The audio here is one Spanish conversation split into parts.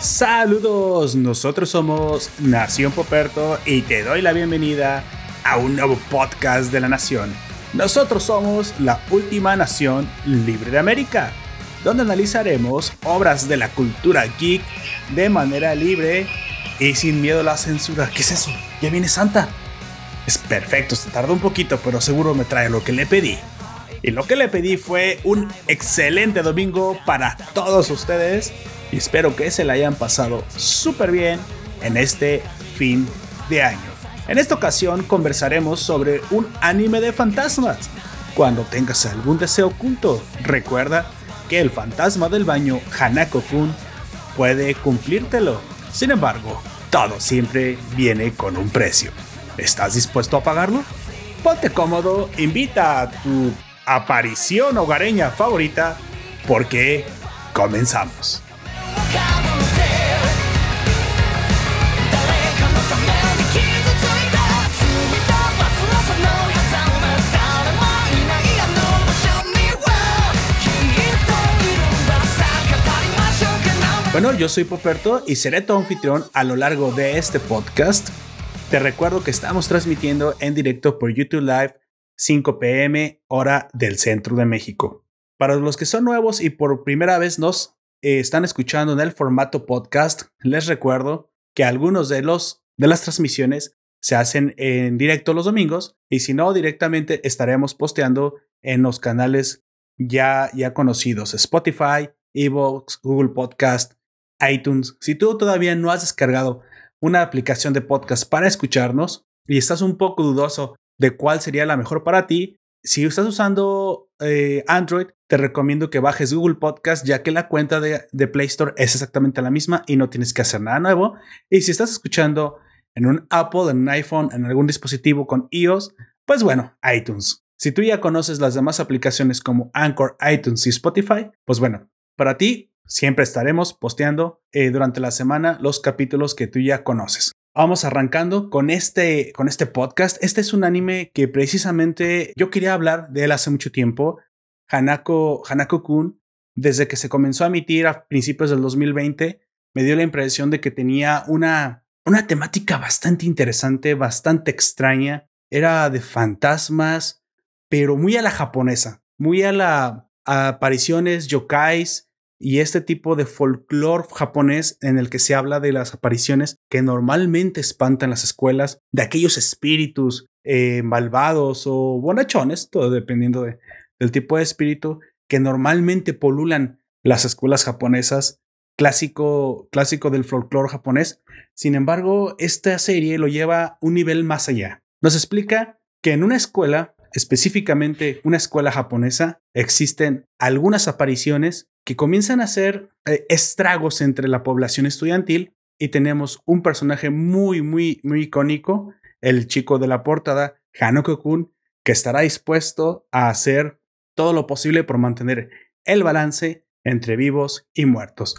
Saludos, nosotros somos Nación Poperto y te doy la bienvenida a un nuevo podcast de la Nación. Nosotros somos la última nación libre de América, donde analizaremos obras de la cultura geek de manera libre y sin miedo a la censura. ¿Qué es eso? Ya viene Santa. Es perfecto, se tardó un poquito, pero seguro me trae lo que le pedí. Y lo que le pedí fue un excelente domingo para todos ustedes. Y espero que se la hayan pasado súper bien en este fin de año. En esta ocasión conversaremos sobre un anime de fantasmas. Cuando tengas algún deseo oculto, recuerda que el fantasma del baño Hanako-kun puede cumplírtelo. Sin embargo, todo siempre viene con un precio. ¿Estás dispuesto a pagarlo? Ponte cómodo, invita a tu aparición hogareña favorita porque comenzamos. Bueno, yo soy Poperto y seré tu anfitrión a lo largo de este podcast. Te recuerdo que estamos transmitiendo en directo por YouTube Live 5 pm hora del centro de México. Para los que son nuevos y por primera vez nos eh, están escuchando en el formato podcast, les recuerdo que algunos de los de las transmisiones se hacen en directo los domingos y si no directamente estaremos posteando en los canales ya ya conocidos Spotify, Evox, Google Podcast, iTunes. Si tú todavía no has descargado una aplicación de podcast para escucharnos y estás un poco dudoso de cuál sería la mejor para ti, si estás usando eh, Android, te recomiendo que bajes Google Podcast, ya que la cuenta de, de, Play Store es exactamente la misma y no tienes que hacer nada nuevo. Y si estás escuchando en un Apple, en un iPhone, en algún dispositivo con iOS, pues bueno, iTunes. Si tú ya conoces las demás aplicaciones como Anchor, iTunes y Spotify, pues bueno, para ti Siempre estaremos posteando eh, durante la semana los capítulos que tú ya conoces. Vamos arrancando con este, con este podcast. Este es un anime que precisamente yo quería hablar de él hace mucho tiempo. Hanako, Hanako Kun, desde que se comenzó a emitir a principios del 2020, me dio la impresión de que tenía una, una temática bastante interesante, bastante extraña. Era de fantasmas, pero muy a la japonesa, muy a la apariciones yokais, y este tipo de folclore japonés en el que se habla de las apariciones que normalmente espantan las escuelas, de aquellos espíritus eh, malvados o bonachones, todo dependiendo del tipo de espíritu, que normalmente polulan las escuelas japonesas, clásico, clásico del folclore japonés. Sin embargo, esta serie lo lleva un nivel más allá. Nos explica que en una escuela específicamente una escuela japonesa, existen algunas apariciones que comienzan a hacer eh, estragos entre la población estudiantil y tenemos un personaje muy, muy, muy icónico, el chico de la portada, Hanoko-kun, que estará dispuesto a hacer todo lo posible por mantener el balance entre vivos y muertos.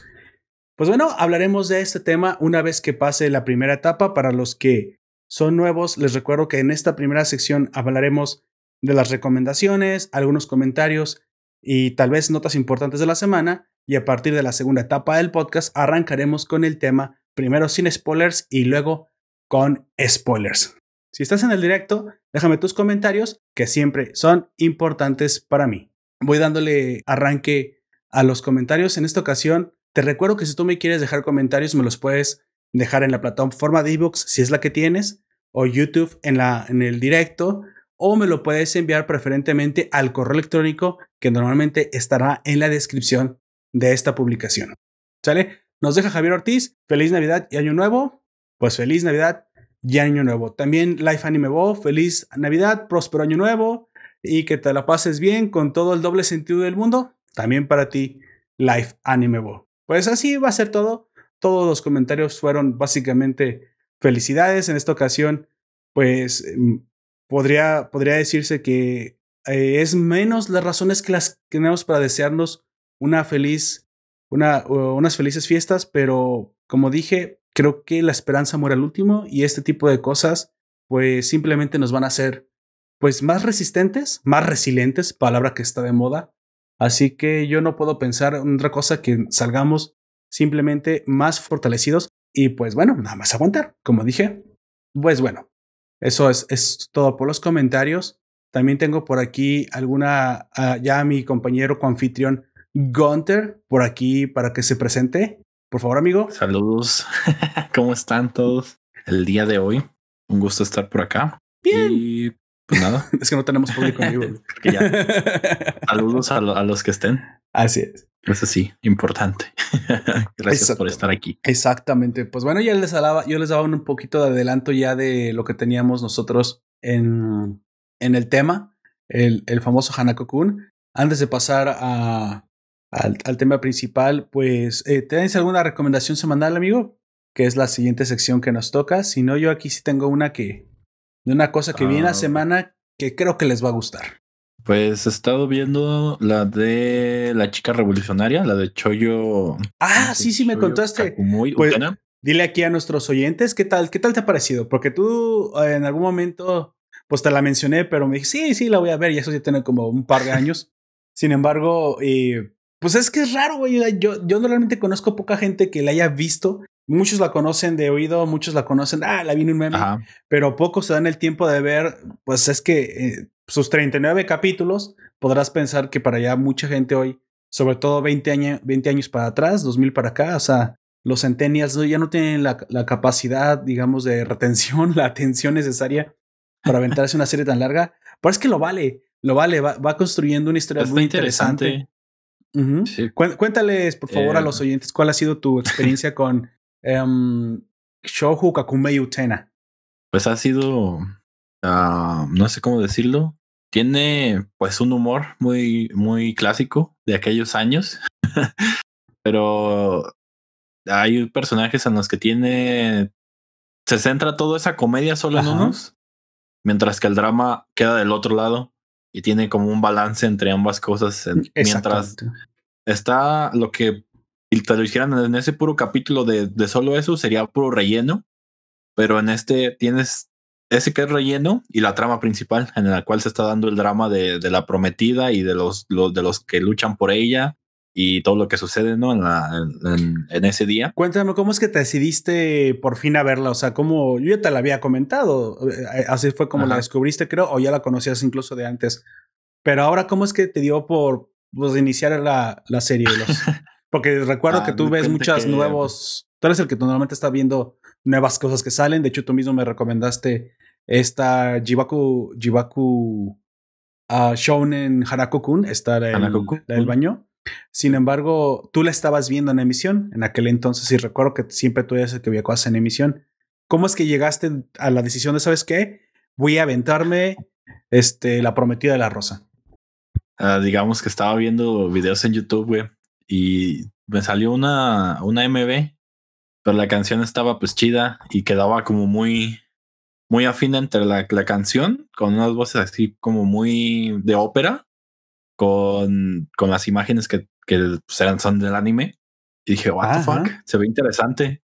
Pues bueno, hablaremos de este tema una vez que pase la primera etapa. Para los que son nuevos, les recuerdo que en esta primera sección hablaremos de las recomendaciones, algunos comentarios y tal vez notas importantes de la semana. Y a partir de la segunda etapa del podcast arrancaremos con el tema primero sin spoilers y luego con spoilers. Si estás en el directo, déjame tus comentarios que siempre son importantes para mí. Voy dándole arranque a los comentarios. En esta ocasión, te recuerdo que si tú me quieres dejar comentarios, me los puedes dejar en la plataforma de ebooks si es la que tienes, o YouTube en, la, en el directo, o me lo puedes enviar preferentemente al correo electrónico que normalmente estará en la descripción de esta publicación. ¿Sale? Nos deja Javier Ortiz. Feliz Navidad y Año Nuevo. Pues feliz Navidad y Año Nuevo. También Life Anime Bo. Feliz Navidad, próspero Año Nuevo y que te la pases bien con todo el doble sentido del mundo. También para ti, Life Anime Bo. Pues así va a ser todo. Todos los comentarios fueron básicamente felicidades. En esta ocasión, pues podría, podría decirse que eh, es menos las razones que las tenemos para desearnos una feliz, una, unas felices fiestas, pero como dije, creo que la esperanza muere al último y este tipo de cosas, pues simplemente nos van a hacer, pues más resistentes, más resilientes, palabra que está de moda, Así que yo no puedo pensar en otra cosa que salgamos simplemente más fortalecidos y pues bueno, nada más aguantar, como dije. Pues bueno, eso es, es todo por los comentarios. También tengo por aquí alguna, uh, ya mi compañero coanfitrión Gunter por aquí para que se presente. Por favor, amigo. Saludos. ¿Cómo están todos el día de hoy? Un gusto estar por acá. Bien. Y pues nada. es que no tenemos público en vivo. Saludos a, a, los que estén. Así es. Eso sí, importante. Gracias Exacto. por estar aquí. Exactamente. Pues bueno, ya les hablaba, yo les daba un poquito de adelanto ya de lo que teníamos nosotros en, en el tema, el, el famoso Hanako-kun. Antes de pasar a, al, al, tema principal, pues, eh, ¿tenéis alguna recomendación semanal, amigo? Que es la siguiente sección que nos toca. Si no, yo aquí sí tengo una que, de una cosa que uh, viene a semana que creo que les va a gustar. Pues he estado viendo la de la chica revolucionaria, la de Choyo. Ah, sí, sí, me contaste. Muy pues, dile aquí a nuestros oyentes qué tal, qué tal te ha parecido, porque tú eh, en algún momento, pues te la mencioné, pero me dije, sí, sí, la voy a ver, y eso sí tiene como un par de años. Sin embargo, eh, pues es que es raro, güey. Yo, yo normalmente conozco poca gente que la haya visto. Muchos la conocen de oído, muchos la conocen, ah, la vi en un meme, Ajá. pero pocos se dan el tiempo de ver, pues es que eh, sus 39 capítulos, podrás pensar que para allá mucha gente hoy, sobre todo 20, año, 20 años para atrás, 2000 para acá, o sea, los centennials ya no tienen la, la, capacidad, digamos, de retención, la atención necesaria para aventarse una serie tan larga. Pero es que lo vale, lo vale, va, va construyendo una historia Está muy interesante. interesante. Uh -huh. sí. Cuéntales, por favor, eh, a los oyentes, cuál ha sido tu experiencia con um, Shohu Kakumei Utena. Pues ha sido, uh, no sé cómo decirlo, tiene pues un humor muy, muy clásico de aquellos años, pero hay personajes en los que tiene, se centra toda esa comedia solo Ajá. en unos, mientras que el drama queda del otro lado y tiene como un balance entre ambas cosas, mientras está lo que si te lo hicieran en ese puro capítulo de, de solo eso sería puro relleno, pero en este tienes ese que es relleno y la trama principal en la cual se está dando el drama de, de la prometida y de los, los, de los que luchan por ella y todo lo que sucede ¿no? en, la, en, en, ese día. Cuéntame, ¿cómo es que te decidiste por fin a verla? O sea, ¿cómo yo ya te la había comentado? eh, Así fue como Ajá. la descubriste, creo, o ya la conocías incluso de antes. Pero ahora, ¿cómo es que te dio por pues, iniciar la, la serie? Los... Porque recuerdo ah, que tú ves muchas que... nuevos. Tú eres el que normalmente está viendo nuevas cosas que salen. De hecho, tú mismo me recomendaste esta Jibaku, Jibaku uh, Shounen Hanako-kun, esta el, Hanako la del baño. Sin embargo, tú la estabas viendo en emisión en aquel entonces y recuerdo que siempre tú eres el que veía cosas en emisión. ¿Cómo es que llegaste a la decisión de, sabes qué? Voy a aventarme este, la prometida de la rosa. Uh, digamos que estaba viendo videos en YouTube, güey, y me salió una, una MB, pero la canción estaba pues chida y quedaba como muy, muy afín entre la, la canción, con unas voces así como muy de ópera, con, con las imágenes que, que pues, eran, son del anime. Y dije, what the fuck, se ve interesante.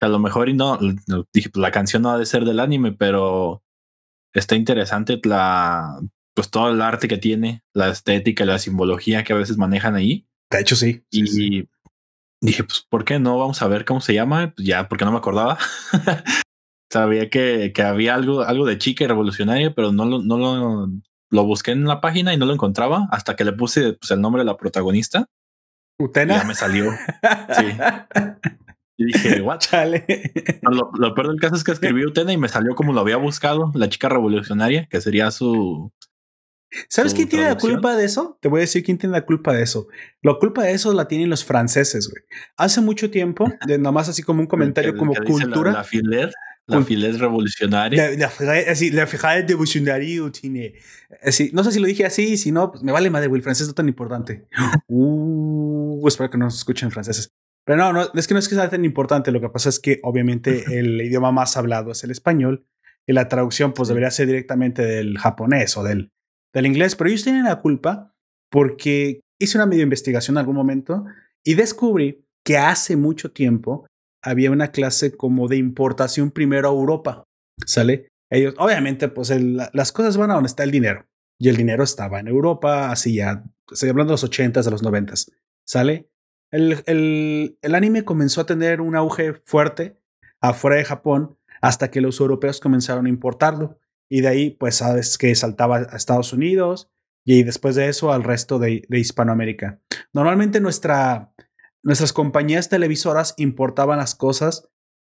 A lo mejor y no, dije, pues la canción no ha de ser del anime, pero está interesante la, pues todo el arte que tiene, la estética, la simbología que a veces manejan ahí. De hecho, sí. Y sí, sí. dije, pues, ¿por qué no? Vamos a ver cómo se llama. Pues ya, porque no me acordaba. Sabía que, que, había algo, algo de chica y revolucionaria, pero no lo, no lo, lo busqué en la página y no lo encontraba hasta que le puse pues, el nombre de la protagonista. Utena. ya me salió. sí. Y dije, what? Chale. Lo, lo, peor del caso es que escribí Utena y me salió como lo había buscado, la chica revolucionaria, que sería su, ¿Sabes quién tiene la culpa de eso? Te voy a decir quién tiene la culpa de eso. La culpa de eso la tienen los franceses, güey. Hace mucho tiempo, de nomás así como un comentario que, como que cultura. La, la la filet revolucionaria. La, la, así, la filet revolucionaria tiene. Así, no sé si lo dije así, si no, pues me vale madre, güey. El francés no es tan importante. Uh, espero que no nos escuchen franceses. Pero no, no, es que no es que sea tan importante. Lo que pasa es que obviamente el idioma más hablado es el español y la traducción pues debería ser directamente del japonés o del del inglés, pero ellos tienen la culpa porque hice una medio investigación en algún momento y descubrí que hace mucho tiempo había una clase como de importación primero a Europa, ¿sale? Ellos, obviamente, pues las cosas van a donde está el dinero y el dinero estaba en Europa hace ya estoy hablando de los 80s, de los 90s, ¿sale? El, el, el anime comenzó a tener un auge fuerte afuera de Japón hasta que los europeos comenzaron a importarlo. Y de ahí, pues sabes que saltaba a Estados Unidos y después de eso al resto de, de Hispanoamérica. Normalmente nuestra, nuestras compañías televisoras importaban las cosas.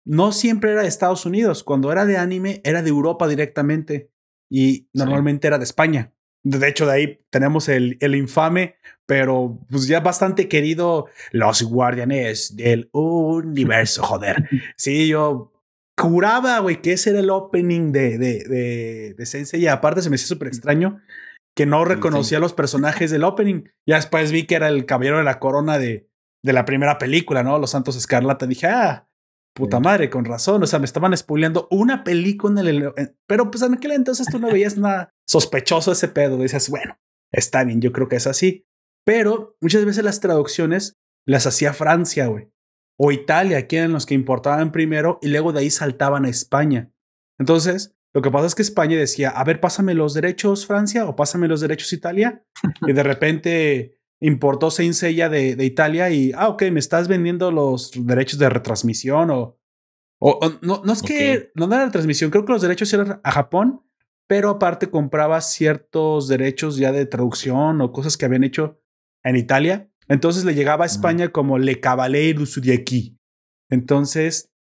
No siempre era de Estados Unidos. Cuando era de anime, era de Europa directamente. Y normalmente era de España. De hecho, de ahí tenemos el, el infame, pero pues ya bastante querido, Los Guardianes del Universo, joder. Sí, yo curaba, güey, que ese era el opening de, de, de, de Sensei. Y aparte se me hacía súper extraño que no reconocía los personajes del opening. Ya después vi que era el caballero de la corona de, de la primera película, ¿no? Los Santos Escarlata. Dije, ah, puta madre, con razón. O sea, me estaban spoileando una película en el. Pero pues en aquel entonces tú no veías nada sospechoso ese pedo. Dices, bueno, está bien, yo creo que es así. Pero muchas veces las traducciones las hacía Francia, güey. O Italia, aquí eran los que importaban primero y luego de ahí saltaban a España. Entonces, lo que pasa es que España decía, a ver, pásame los derechos Francia o pásame los derechos Italia. y de repente importó Saint Seiya de, de, Italia y, ah, ok, me estás vendiendo los derechos de retransmisión o... o, no, no es que no era retransmisión, creo que los derechos eran a Japón, pero aparte compraba ciertos derechos ya de traducción o cosas que habían hecho en Italia. Entonces le llegaba a España como Le Cavalier Zodiaci. Entonces,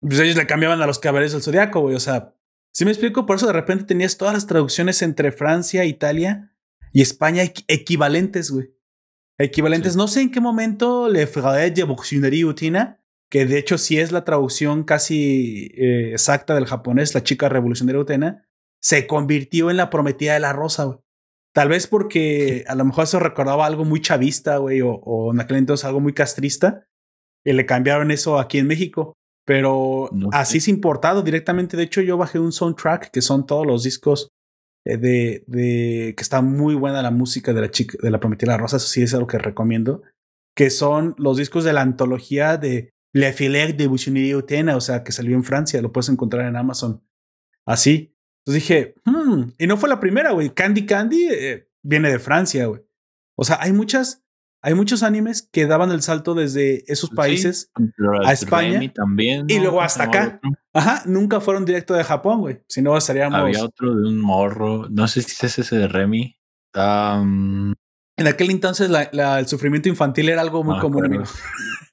pues ellos le cambiaban a los caballeros del Zodiaco, güey. O sea, si me explico, por eso de repente tenías todas las traducciones entre Francia, Italia y España equivalentes, güey. Equivalentes. Sí. No sé en qué momento Le Frère de Boxionnerie Utina, que de hecho sí es la traducción casi eh, exacta del japonés, la chica revolucionaria Utena, se convirtió en la prometida de la rosa, güey. Tal vez porque a lo mejor eso recordaba algo muy chavista, güey, o, o en aquel entonces algo muy castrista, y le cambiaron eso aquí en México. Pero no así es importado directamente. De hecho, yo bajé un soundtrack que son todos los discos de, de que está muy buena la música de la chica de la prometida rosa. Eso sí es algo que recomiendo. Que son los discos de la antología de Le Filet de Bouchonnerie Utena, o sea, que salió en Francia. Lo puedes encontrar en Amazon. Así. Entonces dije, hmm, y no fue la primera, güey. Candy Candy eh, viene de Francia, güey. O sea, hay muchas hay muchos animes que daban el salto desde esos países sí, a España también, ¿no? y luego hasta no, acá. Otro. Ajá, nunca fueron directo de Japón, güey. Si no, estaríamos. Había otro de un morro. No sé si es ese de Remy. Um... En aquel entonces la, la, el sufrimiento infantil era algo muy ah, común, amigo.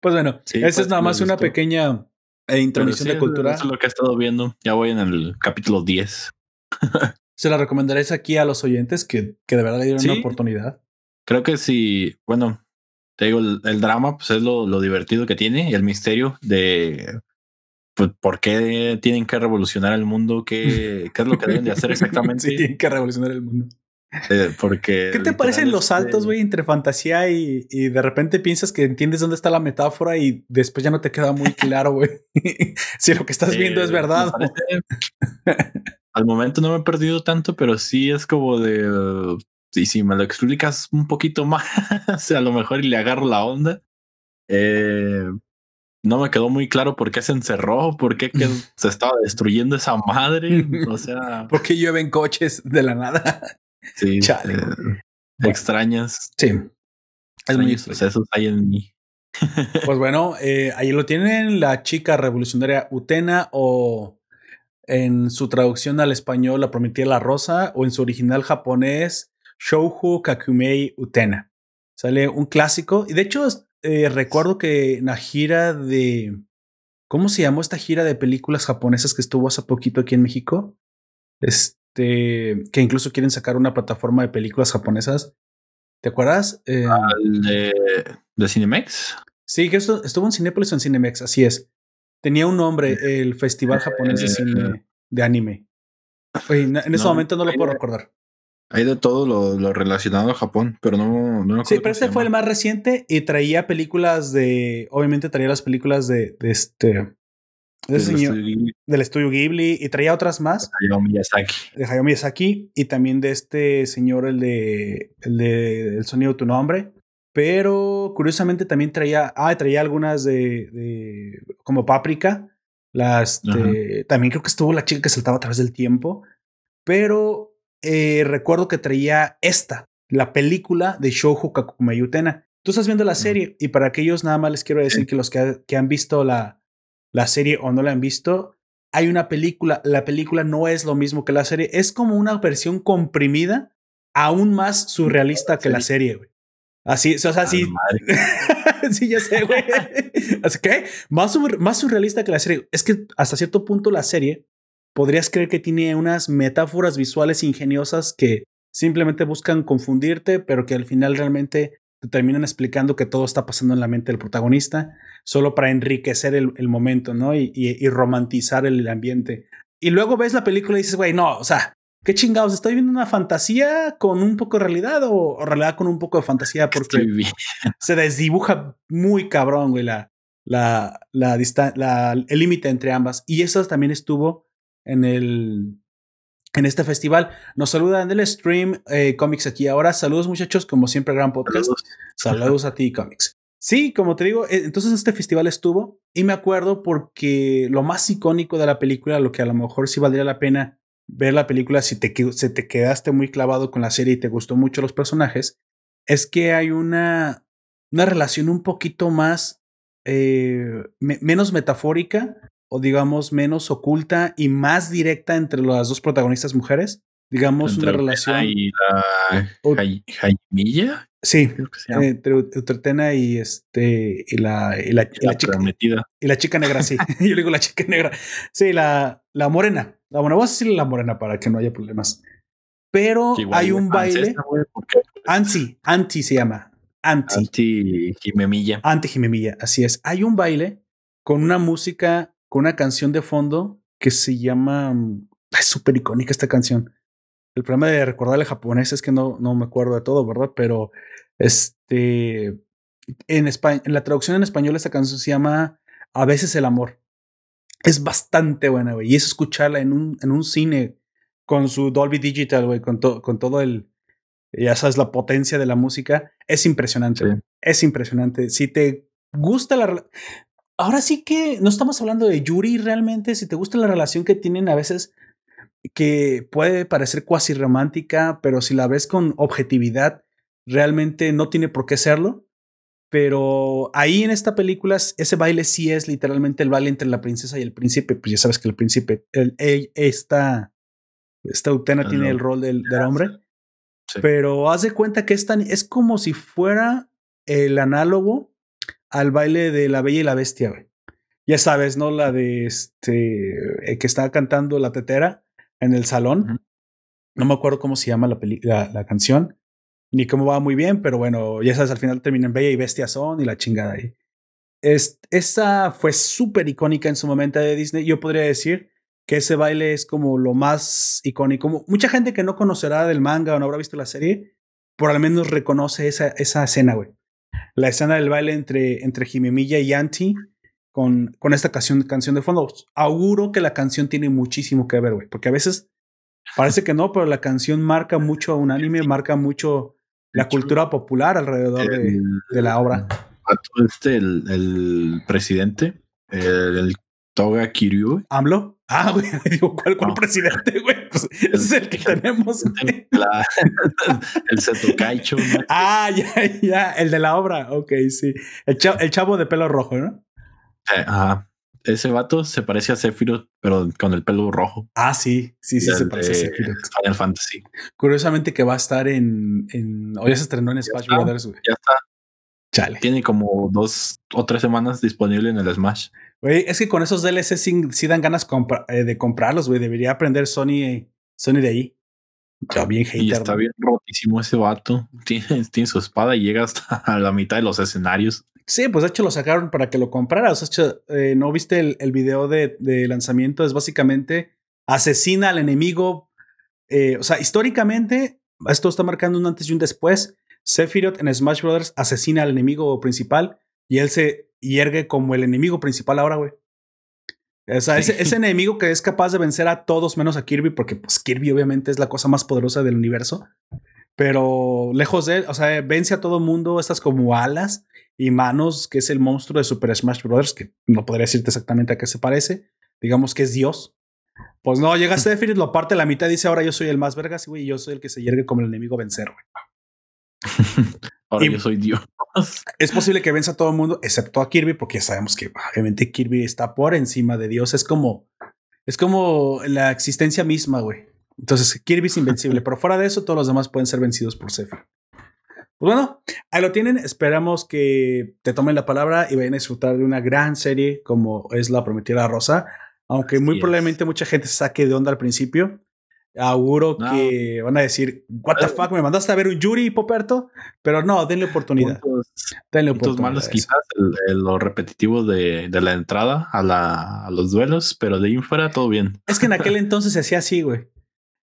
pues bueno, sí, esa pues, es nada más una pequeña eh, introducción sí, de cultura. Eso es lo que he estado viendo. Ya voy en el capítulo 10. se la recomendaréis aquí a los oyentes que, que de verdad le dieron sí, una oportunidad. Creo que sí, bueno, te digo, el, el drama pues es lo, lo, divertido que tiene y el misterio de pues, por qué tienen que revolucionar el mundo, qué, qué es lo que deben de hacer exactamente. sí, tienen que revolucionar el mundo. Eh, porque ¿Qué te parecen los saltos, güey, entre fantasía y, y, de repente piensas que entiendes dónde está la metáfora y después ya no te queda muy claro, güey? si lo que estás viendo es verdad. Al momento no me he perdido tanto, pero sí es como de. Y si me lo explicas un poquito más, a lo mejor y le agarro la onda. Eh, no me quedó muy claro por qué se encerró, por qué que se estaba destruyendo esa madre. O sea. ¿Por qué llueven coches de la nada? Sí. Chale. Eh. Extrañas. Sí. Es muy procesos hay en mí. pues bueno, eh, ahí lo tienen, la chica revolucionaria Utena o en su traducción al español La Prometida la Rosa o en su original japonés Shouju Kakumei Utena. Sale un clásico y de hecho eh, recuerdo que en la gira de... ¿Cómo se llamó esta gira de películas japonesas que estuvo hace poquito aquí en México? Este, que incluso quieren sacar una plataforma de películas japonesas. ¿Te acuerdas? Eh, de, de Cinemex? Sí, que esto, estuvo en Cinépolis o en Cinemex, así es. Tenía un nombre, el Festival Japonés de Cine de Anime. Oye, en ese no, momento no lo puedo recordar. Hay de todo lo, lo, relacionado a Japón, pero no, no Sí, pero este fue el más reciente y traía películas de. Obviamente traía las películas de, de este. De del, señor, estudio del estudio Ghibli y traía otras más. De Hayao Miyazaki. De Hayao Miyazaki y también de este señor, el de. El de El sonido de tu nombre. Pero curiosamente también traía, ah, traía algunas de, de como Páprica. Las de, también creo que estuvo la chica que saltaba a través del tiempo. Pero eh, recuerdo que traía esta, la película de Shoujo Kakumayutena. Tú estás viendo la serie y para aquellos nada más les quiero decir que los que, que han visto la, la serie o no la han visto, hay una película, la película no es lo mismo que la serie, es como una versión comprimida, aún más surrealista que la serie, güey. Así, o sea, sí. sí, ya sé, güey. Así que, más, más surrealista que la serie. Es que hasta cierto punto la serie podrías creer que tiene unas metáforas visuales ingeniosas que simplemente buscan confundirte, pero que al final realmente te terminan explicando que todo está pasando en la mente del protagonista, solo para enriquecer el, el momento, ¿no? Y, y, y, romantizar el ambiente. Y luego ves la película y dices, güey, no, o sea, qué chingados, estoy viendo una fantasía con un poco de realidad o, o realidad con un poco de fantasía porque se desdibuja muy cabrón, güey, la, la, la, la el límite entre ambas. Y eso también estuvo en el, en este festival. Nos saluda en el stream eh, Comics aquí ahora. Saludos muchachos, como siempre, gran podcast. Saludos, Saludos a ti, Comics. Sí, como te digo, eh, entonces este festival estuvo y me acuerdo porque lo más icónico de la película, lo que a lo mejor sí valdría la pena ver la película si te, si te quedaste muy clavado con la serie y te gustó mucho los personajes, es que hay una, una relación un poquito más, eh, me, menos metafórica o digamos menos oculta y más directa entre las dos protagonistas mujeres. Digamos entre una relación. Y la Jaimilla. Sí, entre Utretena y este y la, y la, y la, la chica prometida. y la chica negra, sí. Yo digo la chica negra. Sí, la, la morena. La bueno, vamos a decirle la morena para que no haya problemas. Pero hay un baile. güey, porque- Anti, anti se llama. Anti. Anti Jimemilla. Ante Jimemilla, así es. Hay un baile con una música, con una canción de fondo que se llama. mm, Es súper icónica esta canción. El problema de recordarle japonés es que no, no me acuerdo de todo, ¿verdad? Pero este. En, España, en la traducción en español, esta canción se llama A veces el amor. Es bastante buena, güey. Y es escucharla en un, en un cine con su Dolby Digital, güey, con, to- con todo el. Ya sabes, la potencia de la música. Es impresionante. Sí. Es impresionante. Si te gusta la. Ahora sí que no estamos hablando de Yuri realmente. Si te gusta la relación que tienen a veces, que puede parecer cuasi romántica, pero si la ves con objetividad, realmente no tiene por qué serlo. Pero ahí en esta película, ese baile sí es literalmente el baile entre la princesa y el príncipe. Pues ya sabes que el príncipe, el, el- esta, esta Utena tiene el rol del, del hombre. Sí. Pero haz de cuenta que es, tan, es como si fuera el análogo al baile de la Bella y la Bestia, güey. Ya sabes, ¿no? La de este, eh, que estaba cantando la tetera en el salón. No me acuerdo cómo se llama la, la, la canción, ni cómo va muy bien, pero bueno, ya sabes, al final terminan Bella y Bestia son y la chingada ahí. Es, esa fue súper icónica en su momento de Disney. Yo podría decir que ese baile es como lo más icónico. Mucha gente que no conocerá del manga o no habrá visto la serie, por al menos reconoce esa, esa escena, güey. La escena del baile entre, entre Jimemilla y Yanti con, con esta canción, canción de fondo. Auguro que la canción tiene muchísimo que ver, güey, porque a veces parece que no, pero la canción marca mucho a un anime, marca mucho la cultura popular alrededor de, El- de la obra. Este, el, el presidente, el, el Toga Kiryu, ¿AMLO? Ah, güey, digo, ¿cuál, cuál No. presidente, güey? Pues ese es el que tenemos, güey. la- el Setokaicho, ¿no? Ah, ya, ya, el de la obra, ok, sí. El, cha- el chavo de pelo rojo, ¿no? Eh, Ajá. Ese vato se parece a Sephiroth, pero con el pelo rojo. Ah, sí, sí, sí, El se parece a Sephiroth. Final Fantasy. Curiosamente que va a estar en, en o ya se estrenó en Smash está. Brothers, güey. Ya está. Chale. Tiene como dos o tres semanas disponible en el Smash. Güey, es que con esos DLC sí, sí dan ganas compra- eh, de comprarlos, güey. Debería aprender Sony, eh, Sony de ahí. Ya bien hater. Y está bien rotísimo ese vato. Tiene, tiene su espada y llega hasta la mitad de los escenarios. Sí, pues de hecho lo sacaron para que lo compraras. De hecho, eh, ¿no viste el, el video de, de lanzamiento? Es básicamente asesina al enemigo. eh, o sea, históricamente, esto está marcando un antes y un después. Sephiroth en Smash Brothers asesina al enemigo principal y él se hiergue como el enemigo principal ahora, güey. O sea, ese, ese enemigo que es capaz de vencer a todos menos a Kirby, porque pues Kirby obviamente es la cosa más poderosa del universo. Pero lejos de él, o sea, vence a todo mundo estas como alas y manos, que es el monstruo de Super Smash Bros., que no podría decirte exactamente a qué se parece. Digamos que es Dios. Pues no, llega Sephiroth, lo parte la mitad y dice, ahora yo soy el más vergas, güey, y yo soy el que se yergue como el enemigo a vencer, güey. Ahora yo soy Dios. Es posible que venza a todo el mundo, excepto a Kirby, porque ya sabemos que obviamente Kirby está por encima de Dios. Es como, es como la existencia misma, güey. Entonces, Kirby es invencible, pero fuera de eso, todos los demás pueden ser vencidos por Sephiroth. Pues bueno, ahí lo tienen. Esperamos que te tomen la palabra y vayan a disfrutar de una gran serie como es La Prometida Rosa. Aunque muy probablemente mucha gente se saque de onda al principio. Auguro que van a decir, What the fuck, me mandaste a ver un Yuri Poperto, pero no, denle oportunidad. denle oportunidad. malos quizás lo repetitivo de, la entrada a, los duelos, pero de ahí fuera todo bien. Es que en aquel entonces se hacía así, güey.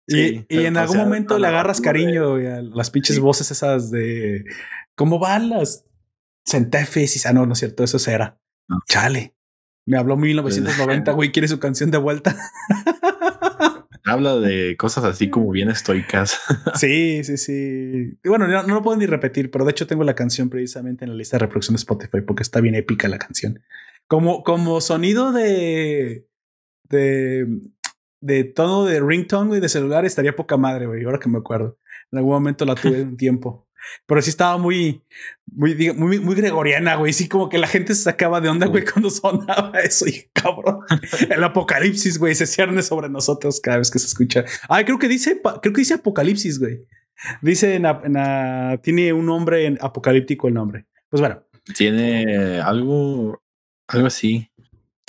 y, en algún momento le agarras cariño a las pinches voces esas de cómo van las centefes y ah, no, no es cierto, eso era. Chale. Me habló 1990, güey, quiere su canción de vuelta. Habla de cosas así como bien estoicas. sí, sí, sí. Y bueno, no, lo puedo ni repetir, pero de hecho tengo la canción precisamente en la lista de reproducción de Spotify porque está bien épica la canción. Como, como sonido de, de, de tono de ringtone, güey, de celular estaría poca madre, güey, ahora que me acuerdo. En algún momento la tuve un tiempo. Pero sí estaba muy, muy, muy, muy gregoriana, güey. Sí, como que la gente se sacaba de onda, güey, cuando sonaba eso. Y cabrón, el apocalipsis, güey, se cierne sobre nosotros cada vez que se escucha. Ay, creo que dice, creo que dice apocalipsis, güey. Dice, en, tiene un nombre apocalíptico el nombre. Pues bueno. Tiene algo, algo así.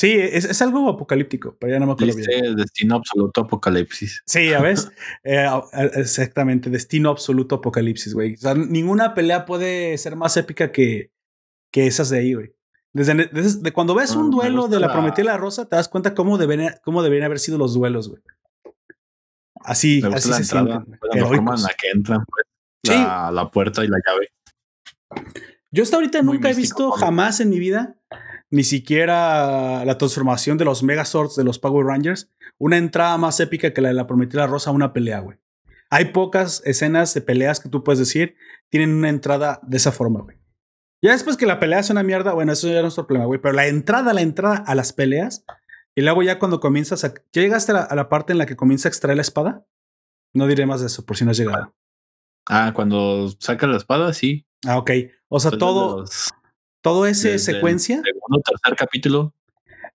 Sí, es, algo apocalíptico, pero ya no me acuerdo bien. Destino absoluto apocalipsis. Sí, ya ves. Eh, exactamente, destino absoluto apocalipsis, güey. O sea, ninguna pelea puede ser más épica que, que esas de ahí, güey. Desde, cuando ves un duelo de la Prometida y la Rosa, te das cuenta cómo deben, cómo deberían haber sido los duelos, güey. Así, así se sienten. la que entran, pues, la, la, puerta y la llave. Yo hasta ahorita nunca he visto jamás en mi vida ni siquiera la transformación de los Megazords de los Power Rangers, una entrada más épica que la de la Prometida Rosa a una pelea, güey. Hay pocas escenas de peleas que tú puedes decir tienen una entrada de esa forma, güey. Ya después que la pelea es una mierda, bueno, eso ya no es nuestro problema, güey. Pero la entrada, la entrada a las peleas, y luego ya cuando comienzas a. ¿Ya llegaste a la, parte en la que comienza a extraer la espada? No diré más de eso, por si no has llegado. Ah, cuando saca la espada, sí. Ah, ok. O sea, todo todo ese secuencia. segundo, tercer capítulo.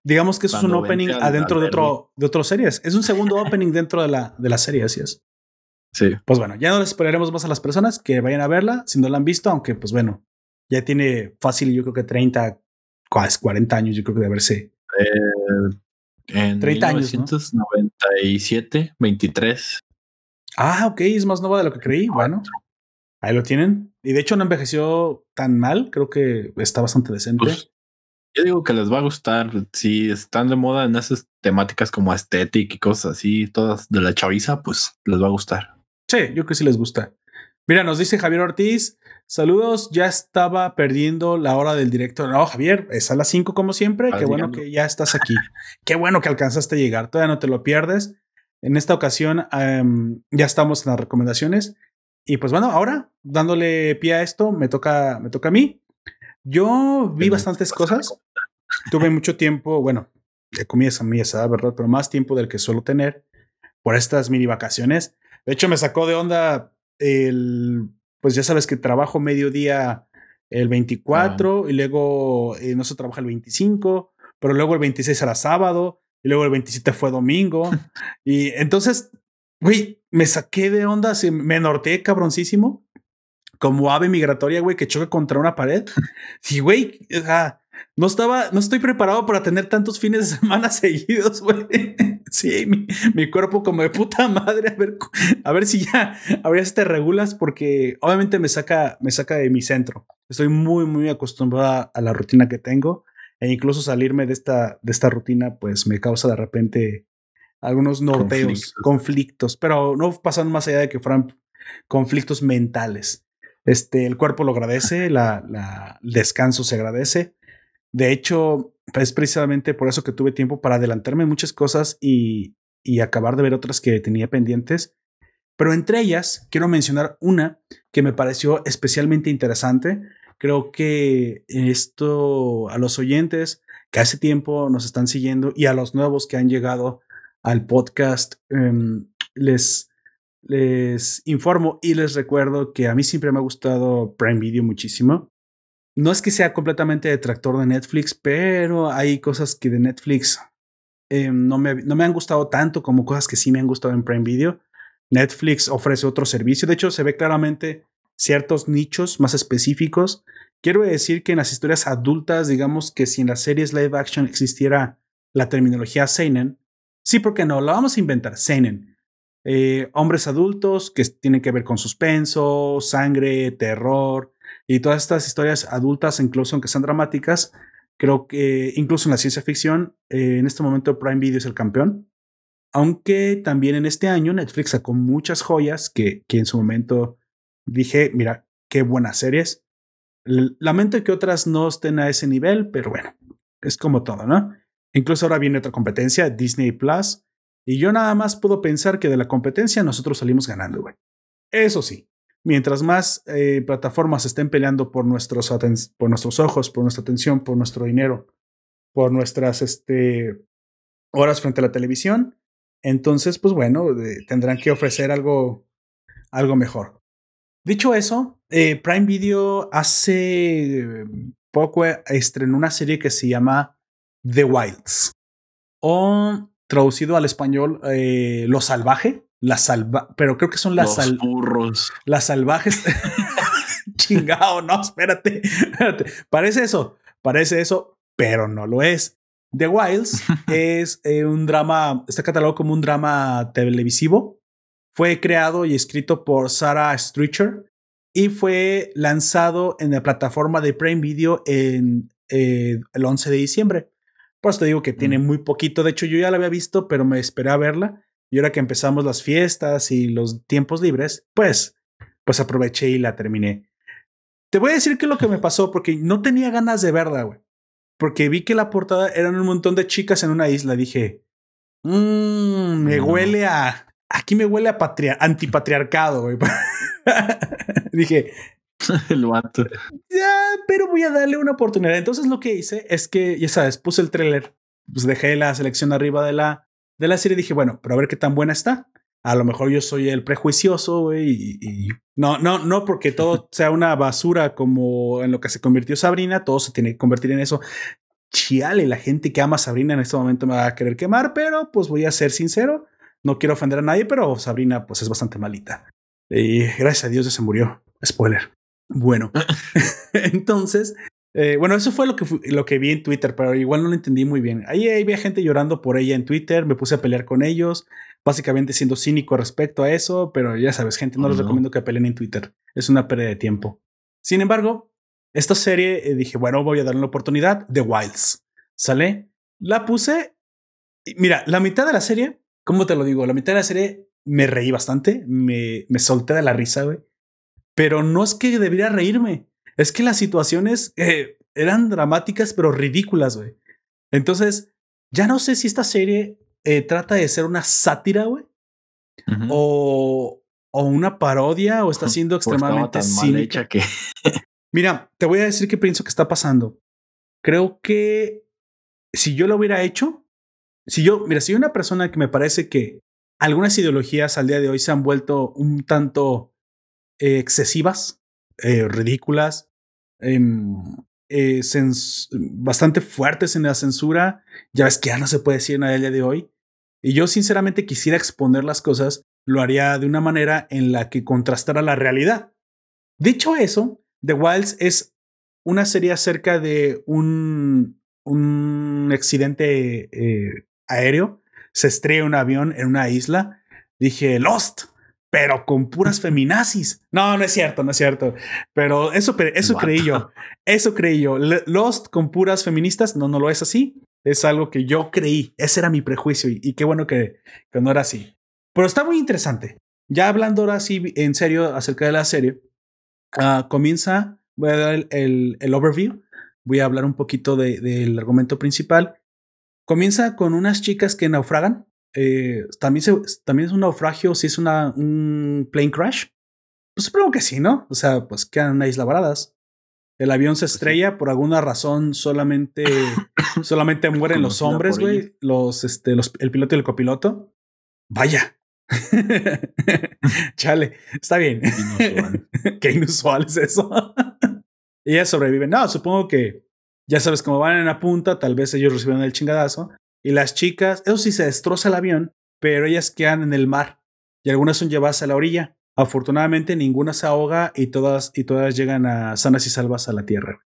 Digamos que es un opening adentro de otro de otras series. Es un segundo opening dentro de la, de la serie, así es. Sí. Pues bueno, ya no les esperaremos más a las personas que vayan a verla si no la han visto, aunque pues bueno, ya tiene fácil, yo creo que 30, 40 años, yo creo que de haberse. Eh, en 30 1997, años, 23. Ah, ok, es más nueva de lo que creí. Bueno, ahí lo tienen. Y de hecho no envejeció tan mal, creo que está bastante decente. Pues, yo digo que les va a gustar. Si están de moda en esas temáticas como estética y cosas así, todas de la chaviza, pues les va a gustar. Sí, yo creo que sí les gusta. Mira, nos dice Javier Ortiz, saludos, ya estaba perdiendo la hora del directo. No, Javier, es a las 5 como siempre. Qué bueno que ya estás aquí. Qué bueno que alcanzaste a llegar. Todavía no te lo pierdes. En esta ocasión ya estamos en las recomendaciones. Y pues bueno, ahora dándole pie a esto, me toca, me toca a mí. Yo vi bastantes cosas. Tuve mucho tiempo, bueno, de comillas a mí esa, ¿verdad? Pero más tiempo del que suelo tener por estas mini vacaciones. De hecho, me sacó de onda el, pues ya sabes que trabajo mediodía el 24 y luego eh, no se trabaja el 25, pero luego el 26 era sábado y luego el 27 fue domingo. y entonces Güey, me saqué de onda, me norteé cabroncísimo. Como ave migratoria, güey, que choca contra una pared. Sí, güey, o sea, no estaba, no estoy preparado para tener tantos fines de semana seguidos, güey. Sí, mi, cuerpo como de puta madre, a ver, a ver si ya, a ver si te regulas, porque obviamente me saca, me saca de mi centro. Estoy muy, muy acostumbrada a la rutina que tengo e incluso salirme de esta, de esta rutina, pues me causa de repente algunos norteos, conflictos. pero no pasan más allá de que fueran conflictos mentales. Este, el cuerpo lo agradece, la, el descanso se agradece. De hecho, es precisamente por eso que tuve tiempo para adelantarme muchas cosas y, y acabar de ver otras que tenía pendientes. Pero entre ellas, quiero mencionar una que me pareció especialmente interesante. Creo que esto a los oyentes que hace tiempo nos están siguiendo y a los nuevos que han llegado al podcast, em, les, les informo y les recuerdo que a mí siempre me ha gustado Prime Video muchísimo. No es que sea completamente detractor de Netflix, pero hay cosas que de Netflix em, no, me, no me han gustado tanto como cosas que sí me han gustado en Prime Video. Netflix ofrece otro servicio. De hecho, se ve claramente ciertos nichos más específicos. Quiero decir que en las historias adultas, digamos que si en las series live action existiera la terminología Seinen, sí, porque no? La vamos a inventar, Seinen. Eh, hombres adultos que tienen que ver con suspenso, sangre, terror y todas estas historias adultas, incluso aunque sean dramáticas, creo que incluso en la ciencia ficción, eh, en este momento Prime Video es el campeón. Aunque también en este año Netflix sacó muchas joyas que, que en su momento dije, mira, qué buenas series. Lamento que otras no estén a ese nivel, pero bueno, es como todo, ¿no? Incluso ahora viene otra competencia, Disney Plus, y yo nada más puedo pensar que de la competencia nosotros salimos ganando, güey. Eso sí, mientras más eh, plataformas estén peleando por nuestros, por nuestros ojos, por nuestra atención, por nuestro dinero, por nuestras este, horas frente a la televisión, entonces, pues bueno, tendrán que ofrecer algo, algo mejor. Dicho eso, eh, Prime Video hace poco estrenó una serie que se llama The Wilds o traducido al español eh, Lo Salvaje, la salva, pero creo que son las Los Las salvajes. Chingado, no, espérate, espérate. Parece eso, parece eso, pero no lo es. The Wilds es eh, un drama, está catalogado como un drama televisivo. Fue creado y escrito por Sarah Stritcher y fue lanzado en la plataforma de Prime Video en eh, el 11 de diciembre. Por eso te digo que tiene muy poquito. De hecho, yo ya la había visto, pero me esperé a verla. Y ahora que empezamos las fiestas y los tiempos libres, pues, pues aproveché y la terminé. Te voy a decir qué es lo que me pasó, porque no tenía ganas de verla, güey porque vi que la portada eran un montón de chicas en una isla. Dije, mmm, me huele a. Aquí me huele a patria antipatriarcado, güey. Dije, el vato. Ya, pero voy a darle una oportunidad. Entonces lo que hice es que, ya sabes, puse el tráiler, pues dejé la selección arriba de la, de la serie y dije, bueno, pero a ver qué tan buena está. A lo mejor yo soy el prejuicioso, güey, y, no, no, no porque todo sea una basura como en lo que se convirtió Sabrina, todo se tiene que convertir en eso. Chiale, la gente que ama a Sabrina en este momento me va a querer quemar, pero pues voy a ser sincero, no quiero ofender a nadie, pero Sabrina pues es bastante malita. Y gracias a Dios ya se murió. Spoiler. Bueno, entonces, eh, bueno, eso fue lo que, lo que vi en Twitter, pero igual no lo entendí muy bien. Ahí, ahí había gente llorando por ella en Twitter, me puse a pelear con ellos, básicamente siendo cínico respecto a eso, pero ya sabes, gente, no les recomiendo que peleen en Twitter, es una pérdida de tiempo. Sin embargo, esta serie eh, dije, bueno, voy a darle una oportunidad, The Wilds, ¿sale? La puse, y mira, la mitad de la serie, ¿cómo te lo digo? La mitad de la serie me reí bastante, me, me solté de la risa, güey, pero no es que debería reírme, es que las situaciones eh, eran dramáticas, pero ridículas, güey. Entonces, ya no sé si esta serie eh, trata de ser una sátira, güey. o, o, una parodia, o está siendo extremadamente tan que. Mira, te voy a decir qué pienso que está pasando. Creo que si yo lo hubiera hecho, si yo, mira, si hay una persona que me parece que algunas ideologías al día de hoy se han vuelto un tanto excesivas, eh, ridículas, em, eh, bastante fuertes en la censura. Ya ves que ya no se puede decir nada el día de hoy. Y yo sinceramente quisiera exponer las cosas, lo haría de una manera en la que contrastara la realidad. Dicho eso, The Wilds es una serie acerca de un, un accidente eh, aéreo. Se estrella un avión en una isla. Dije, Lost, pero con puras feminazis. No, no es cierto, no es cierto. Pero eso, eso creí yo. Eso creí yo. Lost con puras feministas, no, no lo es así. Es algo que yo creí. Ese era mi prejuicio y, qué bueno que, que, no era así. Pero está muy interesante. Ya hablando ahora sí en serio acerca de la serie, uh, comienza, voy a dar el, el, overview, voy a hablar un poquito de, del argumento principal. Comienza con unas chicas que naufragan. Eh, también, se, también es un naufragio, si es una, un plane crash. Pues supongo que sí, ¿no? O sea, pues quedan en isla varadas. El avión se estrella por alguna razón, solamente, solamente mueren los hombres, güey. Los, este, los, el piloto y el copiloto. Vaya. Chale, está bien. Qué inusual es eso. ellas sobreviven. No, supongo que ya sabes, cómo van en la punta, tal vez ellos reciben el chingadazo. Y las chicas, eso sí se destroza el avión, pero ellas quedan en el mar y algunas son llevadas a la orilla. Afortunadamente ninguna se ahoga y todas, y todas llegan a sanas y salvas a la tierra.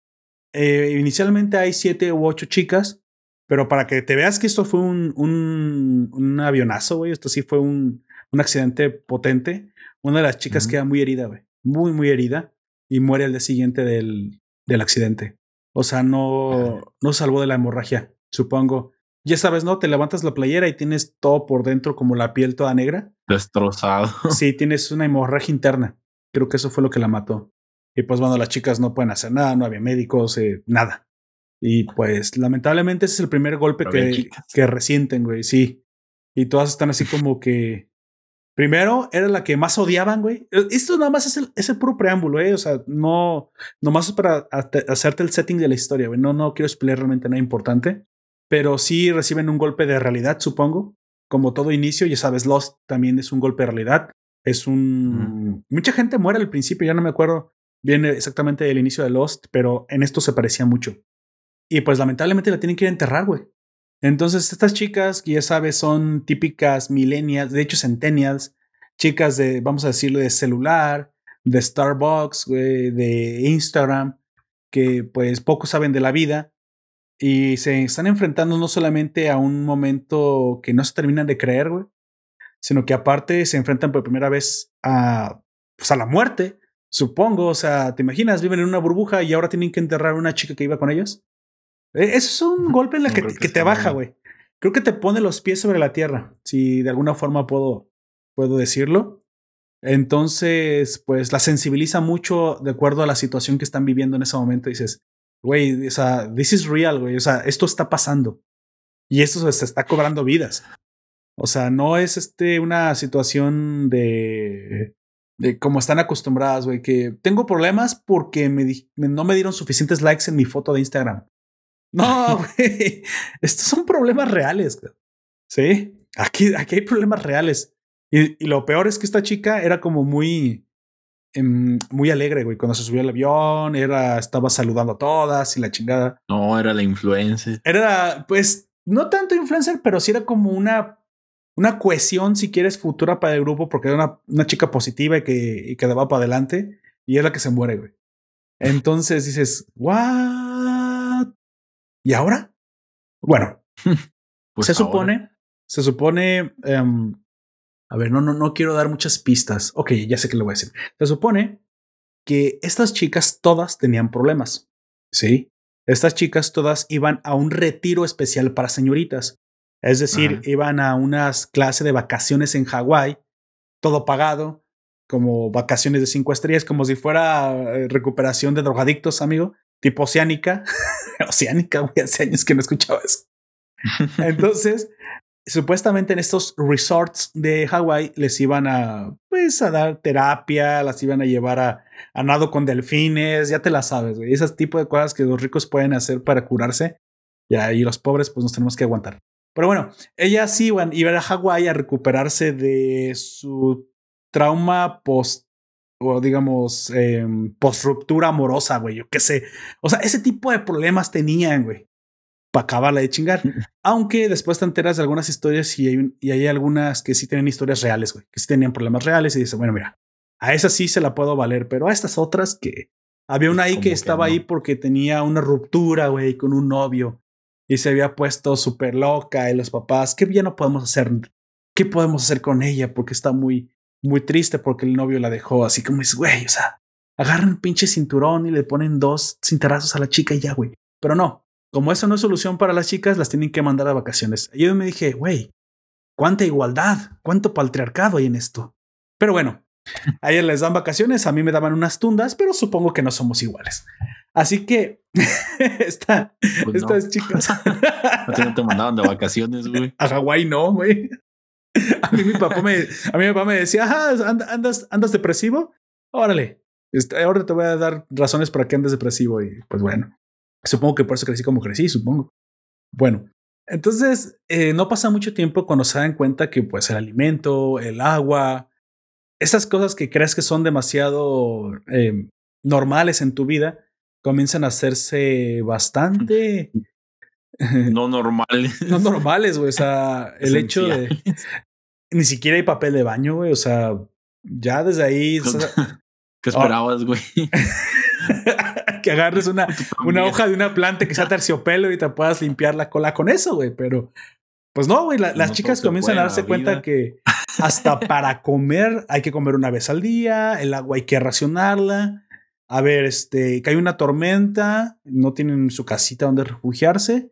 Eh, inicialmente hay siete u ocho chicas, pero para que te veas que esto fue un, un, un avionazo, güey, esto sí fue un, un accidente potente. Una de las chicas queda muy herida, güey, muy, muy herida y muere al día siguiente del, del accidente. O sea, no, no salvó de la hemorragia, supongo. Ya sabes, ¿no? Te levantas la playera y tienes todo por dentro como la piel toda negra. Destrozado. Sí, tienes una hemorragia interna. Creo que eso fue lo que la mató. Y pues bueno, las chicas no pueden hacer nada, no había médicos, eh, nada. Y pues lamentablemente ese es el primer golpe que, que resienten, güey, sí. Y todas están así como que... Primero era la que más odiaban, güey. E, esto nada más es el, es el puro preámbulo, eh. O sea, no, nomás es para hacerte el setting de la historia, güey. No, no quiero explicar realmente nada importante pero sí reciben un golpe de realidad, supongo. Como todo inicio, ya sabes, Lost también es un golpe de realidad. Es un... Mucha gente muere al principio, ya no me acuerdo bien exactamente del inicio de Lost, pero en esto se parecía mucho. Y pues lamentablemente la tienen que ir a enterrar, güey. Entonces estas chicas, que ya sabes, son típicas millennials, de hecho centennials, chicas de, vamos a decirlo, de celular, de Starbucks, güey, de Instagram, que pues poco saben de la vida y se están enfrentando no solamente a un momento que no se terminan de creer, güey, sino que aparte se enfrentan por primera vez a, pues a la muerte, supongo. O sea, ¿te imaginas? Viven en una burbuja y ahora tienen que enterrar a una chica que iba con ellos. E, eso es un golpe en la que, que, te baja, güey. Creo que te pone los pies sobre la tierra, si de alguna forma puedo, puedo decirlo. Entonces, pues la sensibiliza mucho de acuerdo a la situación que están viviendo en ese momento. Dices, güey, o sea, this is real, güey, o sea, esto está pasando y esto se está cobrando vidas. O sea, no es este una situación de, de como están acostumbradas, güey, que tengo problemas porque me, no me dieron suficientes likes en mi foto de Instagram. No, güey, estos son problemas reales. Sí, aquí, aquí hay problemas reales. Y, y, lo peor es que esta chica era como muy, Em, muy alegre, güey. Cuando se subió al avión, era, estaba saludando a todas y la chingada. No, era la influencer. Era, pues, no tanto influencer, pero sí era como una, una cohesión, si quieres, futura para el grupo, porque era una, una chica positiva y que, y que daba para adelante. Y es la que se muere, güey. Entonces dices, ¿what? ¿Y ahora? Bueno, pues se supone, se supone, um, a ver, no, no, no quiero dar muchas pistas. Ok, ya sé que le voy a decir. Se supone que estas chicas todas tenían problemas. Sí. Estas chicas todas iban a un retiro especial para señoritas. Es decir, iban a unas clases de vacaciones en Hawái, todo pagado, como vacaciones de cinco estrellas, como si fuera eh, recuperación de drogadictos, amigo, tipo oceánica. oceánica, güey, hace años que no escuchaba eso. Entonces, supuestamente en estos resorts de Hawái les iban a, pues, a dar terapia, las iban a llevar a, nado con delfines, ya te la sabes, güey. Ese tipo de cosas que los ricos pueden hacer para curarse. Y ahí los pobres, pues nos tenemos que aguantar. Pero bueno, ellas iban, iban a Hawái a recuperarse de su trauma post, o digamos, eh, post ruptura amorosa, güey. Yo qué sé. O sea, ese tipo de problemas tenían, güey para acabarla de chingar. Aunque después te enteras de algunas historias y hay, y hay algunas que sí tienen historias reales, güey, que sí tenían problemas reales y dice, bueno, mira, a esa sí se la puedo valer, pero a estas otras que había una ahí que estaba ahí porque tenía una ruptura, güey, con un novio y se había puesto súper loca y los papás, ¿qué bien no podemos hacer? ¿Qué podemos hacer con ella? Porque está muy, muy triste porque el novio la dejó. Así como dice, güey, o sea, agarran un pinche cinturón y le ponen dos cintarazos a la chica y ya, güey. Pero no, como eso no es solución para las chicas, las tienen que mandar a vacaciones. Y yo me dije, güey, cuánta igualdad, cuánto patriarcado hay en esto. Pero bueno, a ellas les dan vacaciones, a mí me daban unas tundas, pero supongo que no somos iguales. Así que esta, pues estas chicas. no te mandaban de vacaciones, güey. A Hawái no, güey. A mí mi papá me, a mí mi papá me decía, andas, andas depresivo. Órale, Este, ahora te voy a dar razones para que andes depresivo y pues bueno, supongo que por eso crecí como crecí, supongo. Bueno, entonces eh, no pasa mucho tiempo cuando se dan cuenta que pues el alimento, el agua, esas cosas que crees que son demasiado eh, normales en tu vida, comienzan a hacerse bastante... No normales. no normales, güey. O sea, el hecho de... Ni siquiera hay papel de baño, güey. O sea, ya desde ahí... ¿Qué esperabas, güey? que agarres una, una hoja de una planta que sea terciopelo y te puedas limpiar la cola con eso, güey. Pero, pues no, güey. las chicas comienzan a darse cuenta que hasta para comer hay que comer una vez al día, el agua hay que racionarla. A ver, este, que hay una tormenta, no tienen su casita donde refugiarse.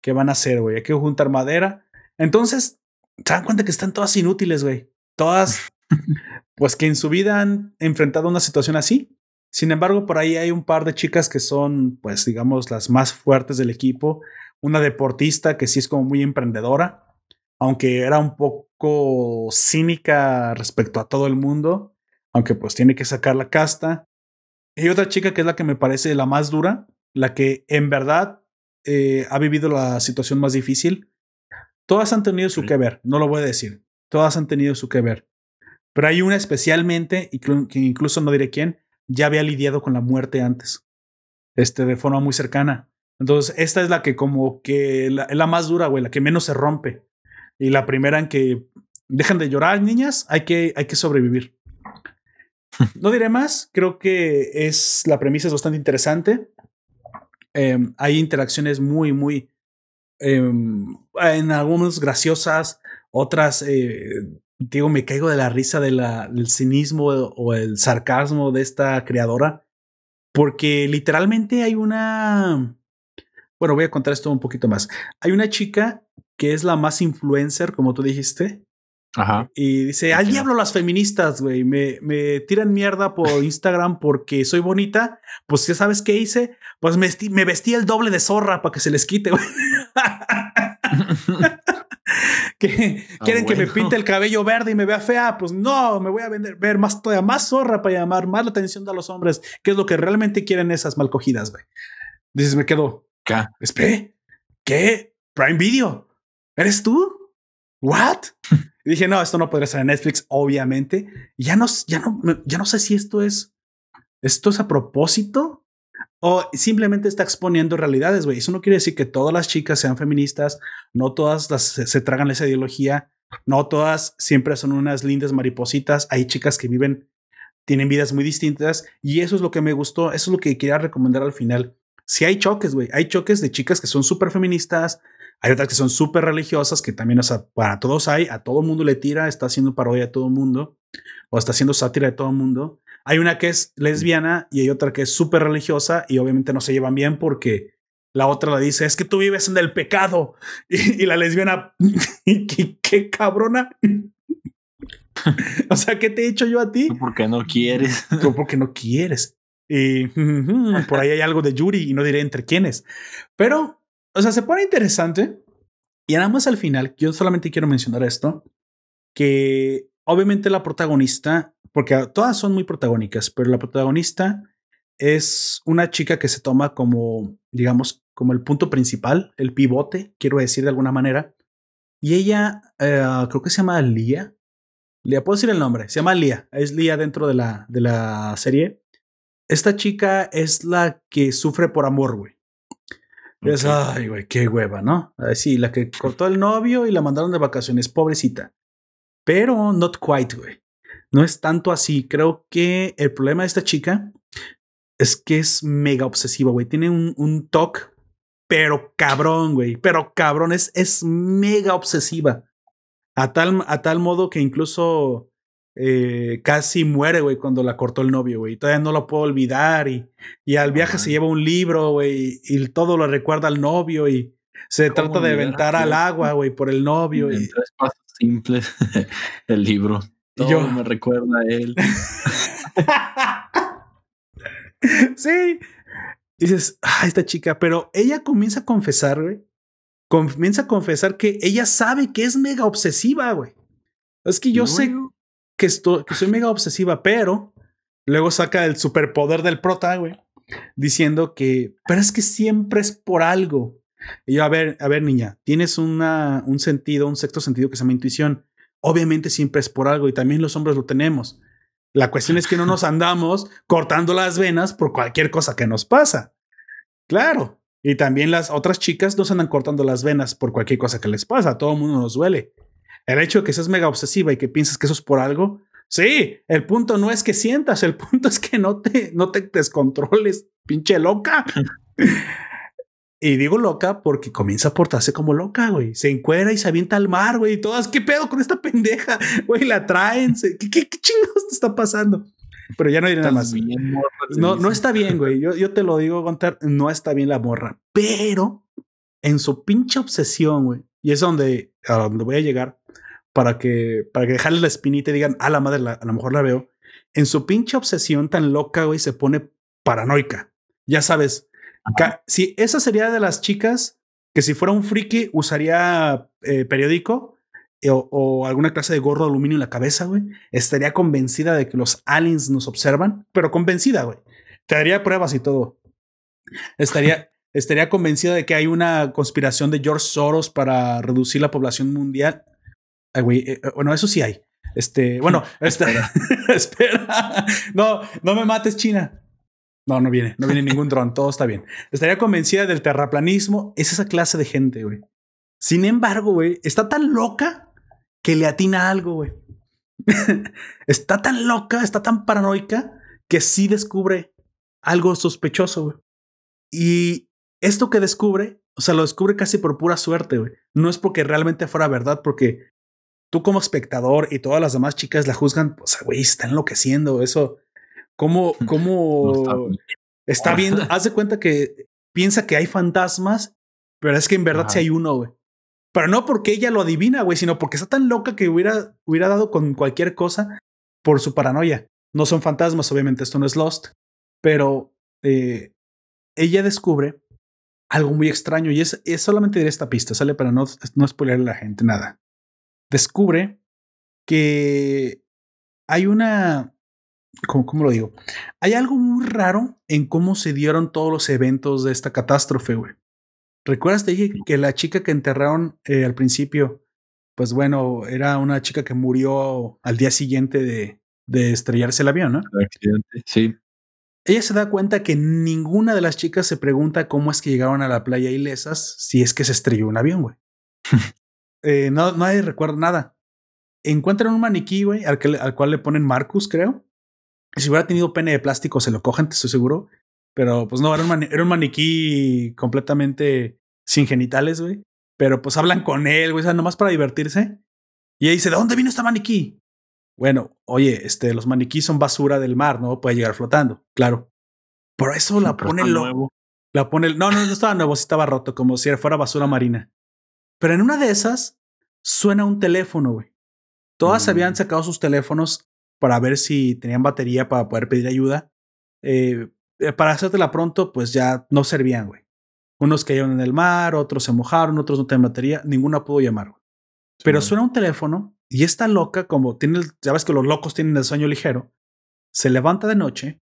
¿Qué van a hacer, güey? Hay que juntar madera. Entonces, se dan cuenta que están todas inútiles, güey. Todas, pues que en su vida han enfrentado una situación así. Sin embargo, por ahí hay un par de chicas que son, pues, digamos, las más fuertes del equipo. Una deportista que sí es como muy emprendedora, aunque era un poco cínica respecto a todo el mundo, aunque pues tiene que sacar la casta. Y otra chica que es la que me parece la más dura, la que en verdad eh, ha vivido la situación más difícil. Todas han tenido su que ver, no lo voy a decir. Todas han tenido su que ver. Pero hay una especialmente, y que incluso no diré quién, ya había lidiado con la muerte antes, este, de forma muy cercana. Entonces, esta es la que como que la, la más dura, güey, la que menos se rompe. Y la primera en que dejan de llorar, niñas, hay que, hay que sobrevivir. No diré más, creo que es la premisa es bastante interesante. Em, hay interacciones muy, muy, em, en algunos graciosas, otras, eh, digo, me caigo de la risa de la, del cinismo o el sarcasmo de esta creadora, porque literalmente hay una... Bueno, voy a contar esto un poquito más. Hay una chica que es la más influencer, como tú dijiste, Ajá. y dice, al diablo las feministas, güey, me, me tiran mierda por Instagram porque soy bonita. Pues ya sabes qué hice, pues me, me vestí el doble de zorra para que se les quite, güey. que ah, quieren que me pinte el cabello verde y me vea fea, pues no, me voy a vender, ver más todavía más zorra para llamar más la atención de los hombres, que es lo que realmente quieren esas malcogidas, güey. Dices, me quedo. ¿Qué? Espera, ¿qué? Prime Video. ¿Eres tú? ¿What? y dije, no, esto no podría ser en Netflix, obviamente. Y ya no, ya no, ya no sé si esto es, esto es a propósito o simplemente está exponiendo realidades, güey. Eso no quiere decir que todas las chicas sean feministas, no todas las, se, tragan esa ideología, no todas siempre son unas lindas maripositas. Hay chicas que viven, tienen vidas muy distintas y eso es lo que me gustó, eso es lo que quería recomendar al final. Si hay choques, güey, hay choques de chicas que son súper feministas, hay otras que son súper religiosas, que también, o sea, para todos hay, a todo mundo le tira, está haciendo parodia a todo mundo, o está haciendo sátira de todo mundo. Hay una que es lesbiana y hay otra que es súper religiosa y obviamente no se llevan bien porque la otra le dice, es que tú vives en el pecado. Y, la lesbiana, ¿qué, qué cabrona? o sea, ¿qué te he hecho yo a ti? Porque no quieres. Tú porque no quieres. Y por ahí hay algo de Yuri y no diré entre quiénes. Pero, o sea, se pone interesante. Y nada más al final, yo solamente quiero mencionar esto, que obviamente la protagonista porque todas son muy protagónicas, pero la protagonista es una chica que se toma como, digamos, como el punto principal, el pivote, quiero decir de alguna manera. Y ella, eh, creo que se llama Lia. Lia, puedo decir el nombre, se llama Lia, es Lia dentro de la, de la serie. Esta chica es la que sufre por amor, güey. Es, ay, güey, qué hueva, ¿no? Sí, la que cortó el novio y la mandaron de vacaciones, pobrecita. Pero not quite, güey. No es tanto así. Creo que el problema de esta chica es que es mega obsesiva, güey. Tiene un, un toque, pero cabrón, güey. Pero cabrón, es, es mega obsesiva. A tal, a tal modo que incluso eh, casi muere, güey, cuando la cortó el novio, güey. Todavía no lo puedo olvidar. Y, y al viaje se lleva un libro, güey, y todo lo recuerda al novio y se trata de aventar al agua, güey, por el novio. En tres pasos simples, el libro yo me recuerda a él. sí. dices, ah, esta chica, pero ella comienza a confesar, güey. Comienza a confesar que ella sabe que es mega obsesiva, güey. Es que yo sé que, estoy, que soy mega obsesiva, pero Luego saca el superpoder del prota, güey, diciendo que, pero es que siempre es por algo. Y yo, a ver, a ver, niña, tienes una, un sentido, un sexto sentido que se llama intuición. Obviamente siempre es por algo y también los hombres lo tenemos. La cuestión es que no nos andamos cortando las venas por cualquier cosa que nos pasa. Claro. Y también las otras chicas no se andan cortando las venas por cualquier cosa que les pasa. A todo el mundo nos duele. El hecho de que seas mega obsesiva y que pienses que eso es por algo. Sí, el punto no es que sientas, el punto es que no te, no te descontroles, pinche loca. Y digo loca porque comienza a portarse como loca, güey. Se encuera y se avienta al mar, güey. Y todas, ¿qué pedo con esta pendeja? Güey, la traen. ¿Qué, qué, chingados te está pasando? Pero ya no hay nada más. no, no está bien, güey. Yo, yo te lo digo, Gontar, no está bien la morra. Pero en su pinche obsesión, güey. Y es donde, a donde voy a llegar para que, para que dejarle la espinita y digan, a la madre, a lo mejor la veo. En su pinche obsesión tan loca, güey, se pone paranoica. Ya sabes, si esa sería de las chicas que si fuera un friki usaría eh, periódico eh, o, alguna clase de gorro de aluminio en la cabeza, güey, estaría convencida de que los aliens nos observan, pero convencida, güey. Te daría pruebas y todo. Estaría, estaría convencida de que hay una conspiración de George Soros para reducir la población mundial. güey, eh, bueno, eso sí hay. Este, bueno, espera. espera. No, no me mates, China. No, no viene, no viene ningún dron, todo está bien. Estaría convencida del terraplanismo, es esa clase de gente, güey. Sin embargo, güey, está tan loca que le atina algo, güey. está tan loca, está tan paranoica que sí descubre algo sospechoso, güey. Y esto que descubre, o sea, lo descubre casi por pura suerte, güey. No es porque realmente fuera verdad, porque tú como espectador y todas las demás chicas la juzgan, o sea, güey, está enloqueciendo, eso cómo, cómo está, viendo, haz de cuenta que piensa que hay fantasmas, pero es que en verdad sí hay uno, güey. Pero no porque ella lo adivina, güey, sino porque está tan loca que hubiera, hubiera dado con cualquier cosa por su paranoia. No son fantasmas, obviamente, esto no es Lost, pero eh, ella descubre algo muy extraño y es, es solamente de esta pista, sale para no, no spoilerle a la gente nada. Descubre que hay una ¿Cómo, lo digo? Hay algo muy raro en cómo se dieron todos los eventos de esta catástrofe, güey. ¿Recuerdas? Te dije que la chica que enterraron eh, al principio, pues bueno, era una chica que murió al día siguiente de, de estrellarse el avión, ¿no? accidente, sí. Ella se da cuenta que ninguna de las chicas se pregunta cómo es que llegaron a la playa ilesas si es que se estrelló un avión, güey. eh, no, nadie recuerda nada. Encuentran un maniquí, güey, al, al cual le ponen Marcus, creo si hubiera tenido pene de plástico, se lo cogen, te estoy seguro. Pero pues no, era un, era un maniquí completamente sin genitales, güey. Pero pues hablan con él, güey, o sea, nomás para divertirse. Y ella dice, ¿de dónde vino este maniquí? Bueno, oye, este, los maniquís son basura del mar, ¿no? Puede llegar flotando, claro. Por eso la pone nuevo. La pone, no, no, no estaba nuevo, sí estaba roto, como si fuera basura marina. Pero en una de esas suena un teléfono, güey. Todas mm. habían sacado sus teléfonos para ver si tenían batería para poder pedir ayuda. Eh, eh, para hacértela pronto, pues ya no servían, güey. Unos cayeron en el mar, otros se mojaron, otros no tenían batería, ninguna pudo llamar, güey. Pero suena un teléfono y esta loca, como tiene, ya ves que los locos tienen el sueño ligero, se levanta de noche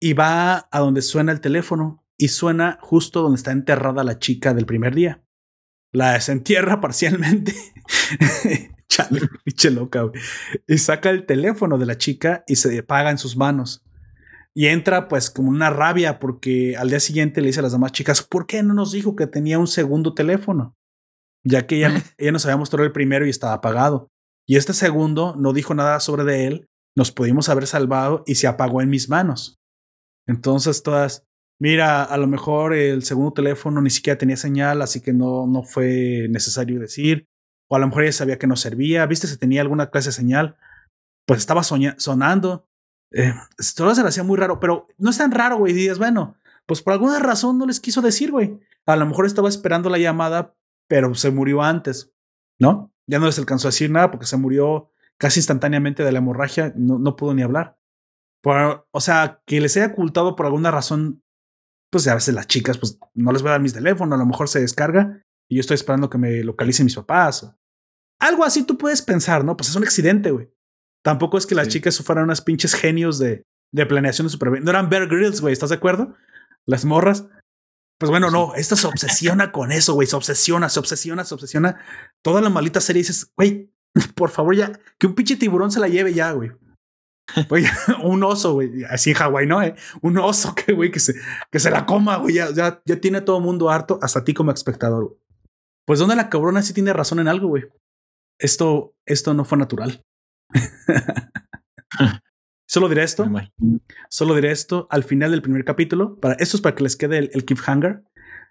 y va a donde suena el teléfono y suena justo donde está enterrada la chica del primer día. La desentierra parcialmente Chale, pinche loca, güey. Y saca el teléfono de la chica y se paga en sus manos. Y entra pues como una rabia porque al día siguiente le dice a las demás chicas, ¿por qué no nos dijo que tenía un segundo teléfono? Ya que ella, ella nos había mostrado el primero y estaba apagado. Y este segundo no dijo nada sobre de él, nos pudimos haber salvado y se apagó en mis manos. Entonces todas, mira, a lo mejor el segundo teléfono ni siquiera tenía señal, así que no, no fue necesario decir o a lo mejor ella sabía que no servía, viste si tenía alguna clase de señal, pues estaba sonando. Eh, todo se le hacía muy raro, pero no es tan raro, güey. Dices, bueno, pues por alguna razón no les quiso decir, güey. A lo mejor estaba esperando la llamada, pero se murió antes, ¿no? Ya no les alcanzó a decir nada porque se murió casi instantáneamente de la hemorragia, no, no pudo ni hablar. o sea, que les haya ocultado por alguna razón, pues a veces las chicas, pues no les voy a dar mis teléfonos, a lo mejor se descarga y yo estoy esperando que me localicen mis papás. Algo así tú puedes pensar, ¿no? Pues es un accidente, güey. Tampoco es que las chicas fueran unas pinches genios de, de planeación de supervivencia. No eran Bear Grylls, güey, ¿estás de acuerdo? Las morras. Pues bueno, no, esta se obsesiona con eso, güey, se obsesiona, se obsesiona, se obsesiona. Toda la maldita serie dices, güey, por favor ya, que un pinche tiburón se la lleve ya, güey. un oso, güey, así en Hawái, ¿no? Eh? Un oso que, güey, que se, que se la coma, güey, ya, ya, ya tiene todo el mundo harto, hasta ti como espectador. Pues donde la cabrona sí tiene razón en algo, güey. Esto, esto no fue natural. Solo diré esto. Solo diré esto al final del primer capítulo. Para, esto es para que les quede el, el cliffhanger.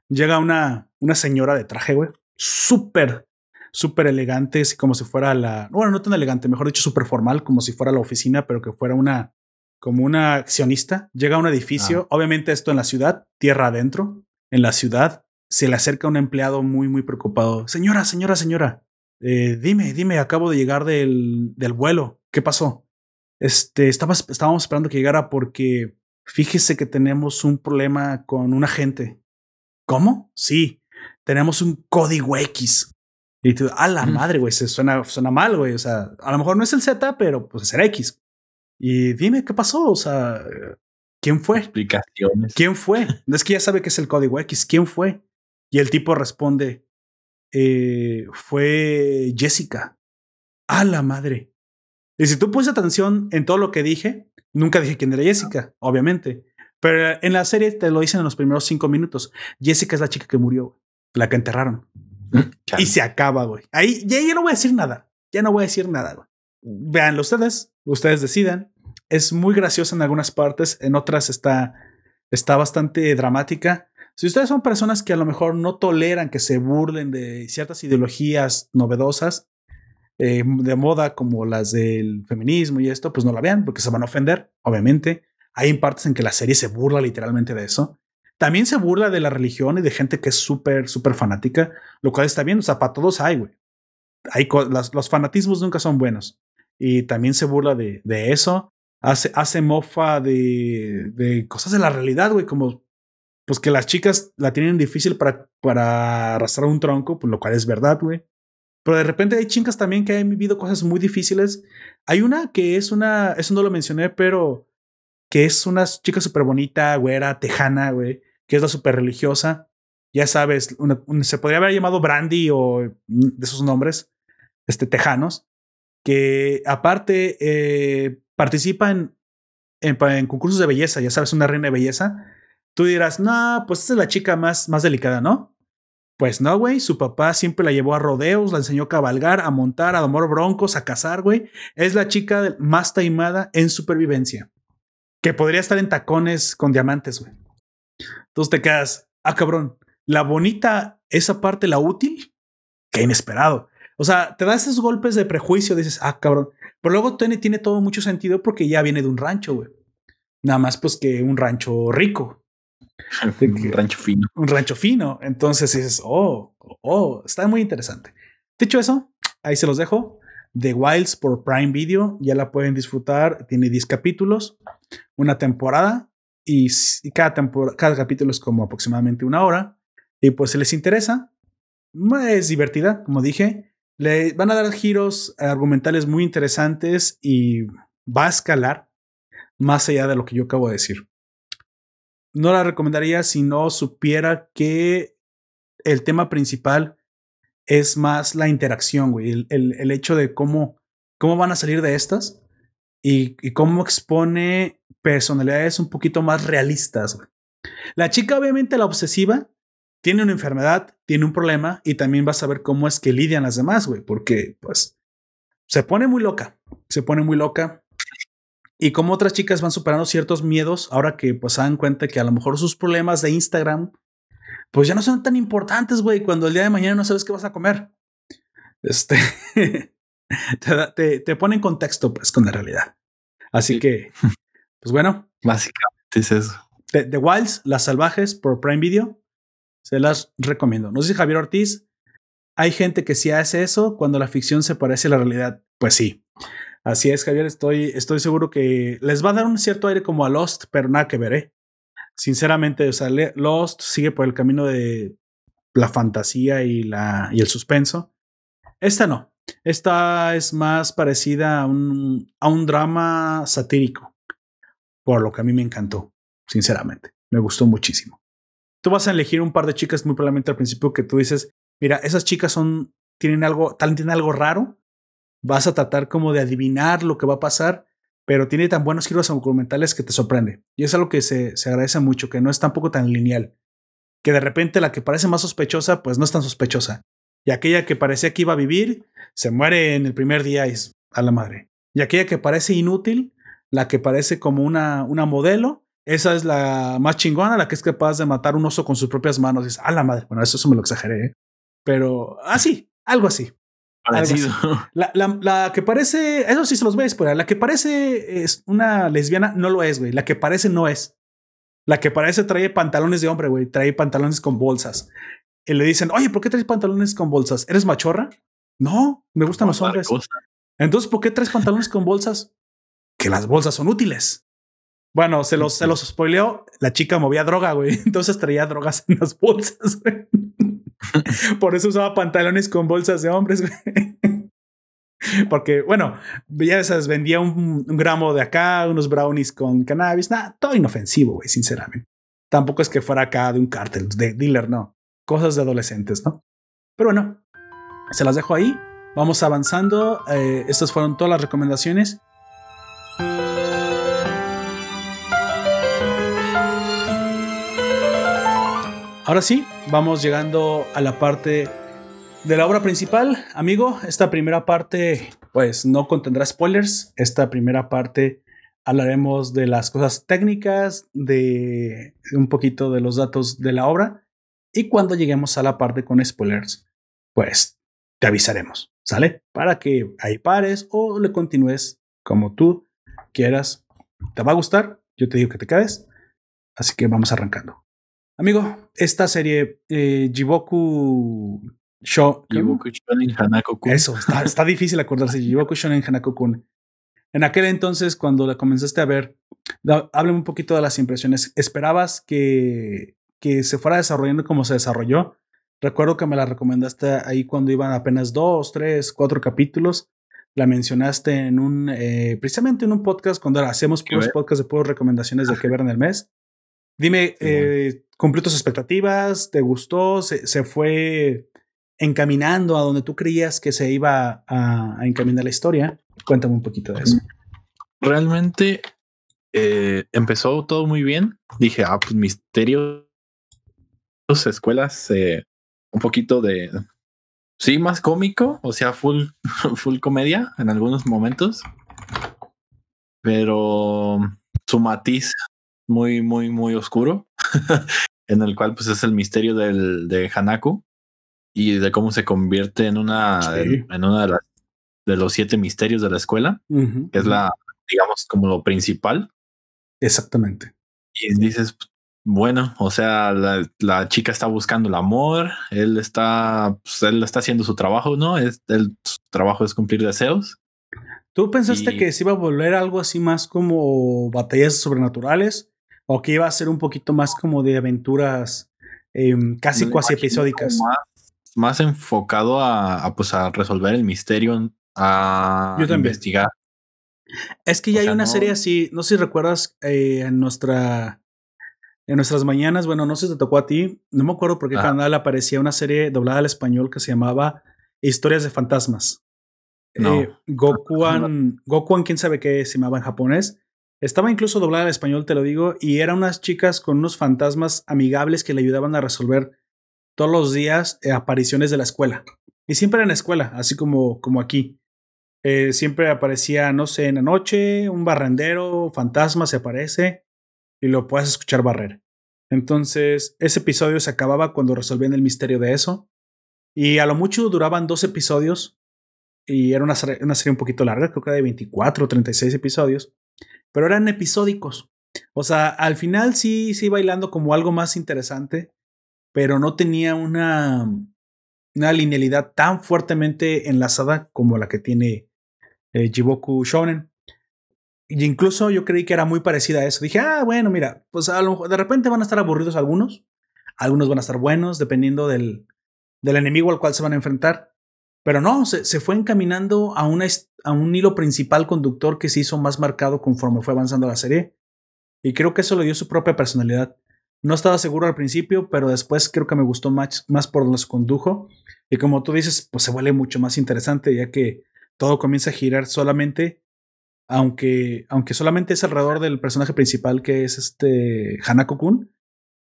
Llega una, una señora de traje, güey. Súper, súper elegante, así como si fuera la. Bueno, no tan elegante, mejor dicho, súper formal, como si fuera la oficina, pero que fuera una. Como una accionista. Llega a un edificio. Ah. Obviamente, esto en la ciudad, tierra adentro. En la ciudad. Se le acerca un empleado muy, muy preocupado. Señora, señora, señora. Eh, dime, dime, acabo de llegar del, del vuelo. ¿Qué pasó? Este, estaba, estábamos esperando que llegara porque fíjese que tenemos un problema con un agente. ¿Cómo? Sí, tenemos un código X. Y tú, a la madre, güey, se suena, suena mal, güey. O sea, a lo mejor no es el Z, pero pues es el X. Y dime qué pasó. O sea, ¿quién fue? Explicaciones. ¿Quién fue? Es que ya sabe que es el código X. ¿Quién fue? Y el tipo responde, eh, fue Jessica. A la madre. Y si tú pones atención en todo lo que dije, nunca dije quién era Jessica, obviamente. Pero en la serie te lo dicen en los primeros cinco minutos. Jessica es la chica que murió, la que enterraron. Y se acaba, güey. Ahí ya, ya, no voy a decir nada. Ya no voy a decir nada, güey. Veanlo ustedes, ustedes decidan. Es muy graciosa en algunas partes, en otras está, está bastante dramática. Si ustedes son personas que a lo mejor no toleran que se burlen de ciertas ideologías novedosas, eh, de moda como las del feminismo y esto, pues no la vean porque se van a ofender, obviamente. Hay partes en que la serie se burla literalmente de eso. También se burla de la religión y de gente que es súper, súper fanática, lo cual está bien. O sea, para todos hay, güey. Hay los fanatismos nunca son buenos. Y también se burla de, de eso. Hace, hace mofa de, de cosas de la realidad, güey, como pues que las chicas la tienen difícil para, para arrastrar un tronco, pues lo cual es verdad, güey. Pero de repente hay chicas también que han vivido cosas muy difíciles. Hay una que es una, eso no lo mencioné, pero que es una chica súper bonita, güera, tejana, güey, que es la súper religiosa. Ya sabes, se podría haber llamado Brandy o de esos nombres, este, tejanos, que aparte eh, participa en, en, concursos de belleza, ya sabes, una reina de belleza. Tú dirás, no, pues esta es la chica más, más delicada, ¿no? Pues no, güey, su papá siempre la llevó a rodeos, la enseñó a cabalgar, a montar, a domar broncos, a cazar, güey. Es la chica más taimada en supervivencia. Que podría estar en tacones con diamantes, güey. Entonces te quedas, ah, cabrón, la bonita, esa parte, la útil, qué inesperado. O sea, te da esos golpes de prejuicio, dices, ah, cabrón. Pero luego tiene, tiene todo mucho sentido porque ya viene de un rancho, güey. Nada más, pues que un rancho rico. Un rancho fino. Un rancho fino. Entonces dices, oh, oh, está muy interesante. Dicho eso, ahí se los dejo. The Wilds por Prime Video, ya la pueden disfrutar. Tiene 10 capítulos, una temporada y, cada, cada capítulo es como aproximadamente una hora. Y pues si les interesa, es divertida, como dije. Le van a dar giros argumentales muy interesantes y va a escalar más allá de lo que yo acabo de decir no la recomendaría si no supiera que el tema principal es más la interacción, güey. El, hecho de cómo, cómo van a salir de estas y, cómo expone personalidades un poquito más realistas, La chica, obviamente, la obsesiva, tiene una enfermedad, tiene un problema y también vas a ver cómo es que lidian las demás, güey, porque pues se pone muy loca, se pone muy loca y como otras chicas van superando ciertos miedos ahora que pues se dan cuenta que a lo mejor sus problemas de Instagram pues ya no son tan importantes, güey, cuando el día de mañana no sabes qué vas a comer. Este te, te, pone en contexto pues con la realidad. Así que, pues bueno. Básicamente es eso. The, Wilds, Las Salvajes por Prime Video, se las recomiendo. No sé si Javier Ortiz, hay gente que sí hace eso cuando la ficción se parece a la realidad. Pues sí. Así es, Javier, estoy, estoy seguro que les va a dar un cierto aire como a Lost, pero nada que veré. Sinceramente, o sea, Lost sigue por el camino de la fantasía y, la, y el suspenso. Esta no. Esta es más parecida a un, a un drama satírico. por lo que a mí me encantó, sinceramente. Me gustó muchísimo. Tú vas a elegir un par de chicas muy probablemente al principio que tú dices, mira, esas chicas son, tienen algo, tal, tienen algo raro. Vas a tratar como de adivinar lo que va a pasar, pero tiene tan buenos giros documentales que te sorprende. Y es algo que se, se agradece mucho, que no es tampoco tan lineal. Que de repente la que parece más sospechosa, pues no es tan sospechosa. Y aquella que parecía que iba a vivir, se muere en el primer día y es a la madre. Y aquella que parece inútil, la que parece como una, una modelo, esa es la más chingona, la que es capaz de matar un oso con sus propias manos. Y es a la madre. Bueno, eso, eso me lo exageré, ¿eh? pero así, algo así. La, la, la, que parece, eso sí se los a La que parece es una lesbiana, no lo es, güey. La que parece no es. La que parece trae pantalones de hombre, güey. Trae pantalones con bolsas. Y le dicen, oye, ¿por qué traes pantalones con bolsas? ¿Eres machorra? No, me gustan los hombres. Entonces, ¿por qué traes pantalones con bolsas? Que las bolsas son útiles. Bueno, se los, se los spoileó. La chica movía droga, güey. Entonces traía drogas en las bolsas, güey. Por eso usaba pantalones con bolsas de hombres. Porque, bueno, ya vendía un, gramo de acá, unos brownies con cannabis. Nada, todo inofensivo, güey, sinceramente. Tampoco es que fuera acá de un cártel, de dealer, no. Cosas de adolescentes, ¿no? Pero bueno, se las dejo ahí. Vamos avanzando. Eh, estas fueron todas las recomendaciones. Ahora sí, vamos llegando a la parte de la obra principal. Amigo, esta primera parte pues no contendrá spoilers. Esta primera parte hablaremos de las cosas técnicas, de un poquito de los datos de la obra. Y cuando lleguemos a la parte con spoilers, pues te avisaremos. ¿Sale? Para que ahí pares o le continúes como tú quieras. ¿Te va a gustar? Yo te digo que te quedes. Así que vamos arrancando. Amigo, esta serie eh, Jiboku Show. Jiboku Shonen Hanako-kun. Eso, está, está difícil acordarse. Jiboku Shonen Hanako-kun. En aquel entonces, cuando la comenzaste a ver, háblame un poquito de las impresiones. ¿Esperabas que, que se fuera desarrollando como se desarrolló? Recuerdo que me la recomendaste ahí cuando iban apenas dos, tres, cuatro capítulos. La mencionaste en un, eh, precisamente en un podcast cuando hacemos puros podcasts de puras recomendaciones de qué ver en el mes. Dime, eh, ¿cumplió tus expectativas? ¿Te gustó? ¿Se, fue encaminando a donde tú creías que se iba a, encaminar la historia? Cuéntame un poquito de eso. Realmente eh, empezó todo muy bien. Dije, ah, pues misterios, escuelas, eh, un poquito de, sí, más cómico, o sea, full, full comedia en algunos momentos, pero su matiz muy, muy, muy oscuro, en el cual pues es el misterio del, de Hanaku y de cómo se convierte en una, en, una de, de los siete misterios de la escuela, que es la, digamos, como lo principal. Exactamente. Y dices, bueno, o sea, la, chica está buscando el amor, él está, pues, él está haciendo su trabajo, ¿no? Es, el, su trabajo es cumplir deseos. ¿Tú pensaste que se iba a volver algo así más como batallas sobrenaturales? ¿O que iba a ser un poquito más como de aventuras em, casi cuasi episódicas? Más, enfocado a, pues, a resolver el misterio, a investigar. Es que ya hay una serie así, no sé si recuerdas eh, en nuestra en nuestras mañanas, bueno, no sé si te tocó a ti, no me acuerdo por qué canal aparecía una serie doblada al español que se llamaba Historias de Fantasmas. No. Eh, Gokuan, Gokuan, quién sabe qué se llamaba en japonés. Estaba incluso doblada al español, te lo digo, y eran unas chicas con unos fantasmas amigables que le ayudaban a resolver todos los días eh, apariciones de la escuela. Y siempre en la escuela, así como, como aquí. Eh, siempre aparecía, no sé, en la noche, un barrendero, fantasma se aparece y lo puedes escuchar barrer. Entonces, ese episodio se acababa cuando resolvían el misterio de eso. Y a lo mucho duraban dos episodios. Y era una, una serie un poquito larga, creo que de 24 o 36 episodios. Pero eran episódicos. O sea, al final sí, sí bailando como algo más interesante. Pero no tenía una, una linealidad tan fuertemente enlazada como la que tiene eh, Jiboku Shonen. Y incluso yo creí que era muy parecida a eso. Dije, ah, bueno, mira, pues a lo, de repente van a estar aburridos algunos, algunos van a estar buenos, dependiendo del, del enemigo al cual se van a enfrentar. Pero no, se, se fue encaminando a, una, a un hilo principal conductor que se hizo más marcado conforme fue avanzando la serie. y creo que eso le dio su propia personalidad. No estaba seguro al principio, pero después creo que me gustó más, más por los condujo. Y como tú dices, pues se vuelve mucho más interesante, ya que todo comienza a girar solamente, aunque, aunque solamente es alrededor del personaje principal que es este Hanako Kun,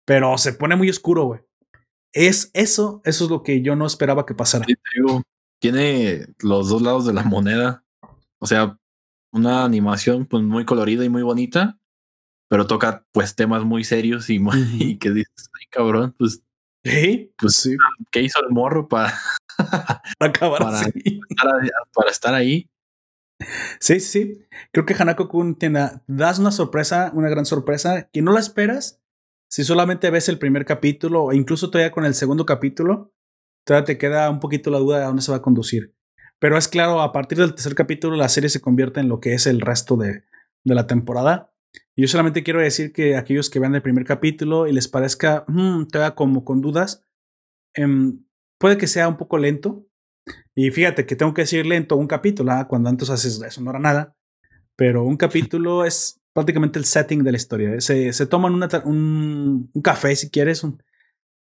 pero se pone muy oscuro, güey. Es eso, eso es lo que yo no esperaba que pasara. Tiene los dos lados de la moneda. O sea, una animación pues muy colorida y muy bonita, pero toca pues temas muy serios y, muy, que dices, ay cabrón, pues, pues sí. ¿qué hizo el morro para, acabar para, para, estar, ahí? Sí, sí, creo que Hanako Kun tiene, das una sorpresa, una gran sorpresa, que no la esperas si solamente ves el primer capítulo o incluso todavía con el segundo capítulo, todavía te queda un poquito la duda de dónde se va a conducir. Pero es claro, a partir del tercer capítulo la serie se convierte en lo que es el resto de, de la temporada. Yo solamente quiero decir que aquellos que vean el primer capítulo y les parezca mmm, todavía como con dudas, em, puede que sea un poco lento. Y fíjate que tengo que decir lento un capítulo, ¿ah? cuando antes haces eso no era nada. Pero un capítulo es prácticamente el setting de la historia. Se, se toman un, un, café si quieres, un,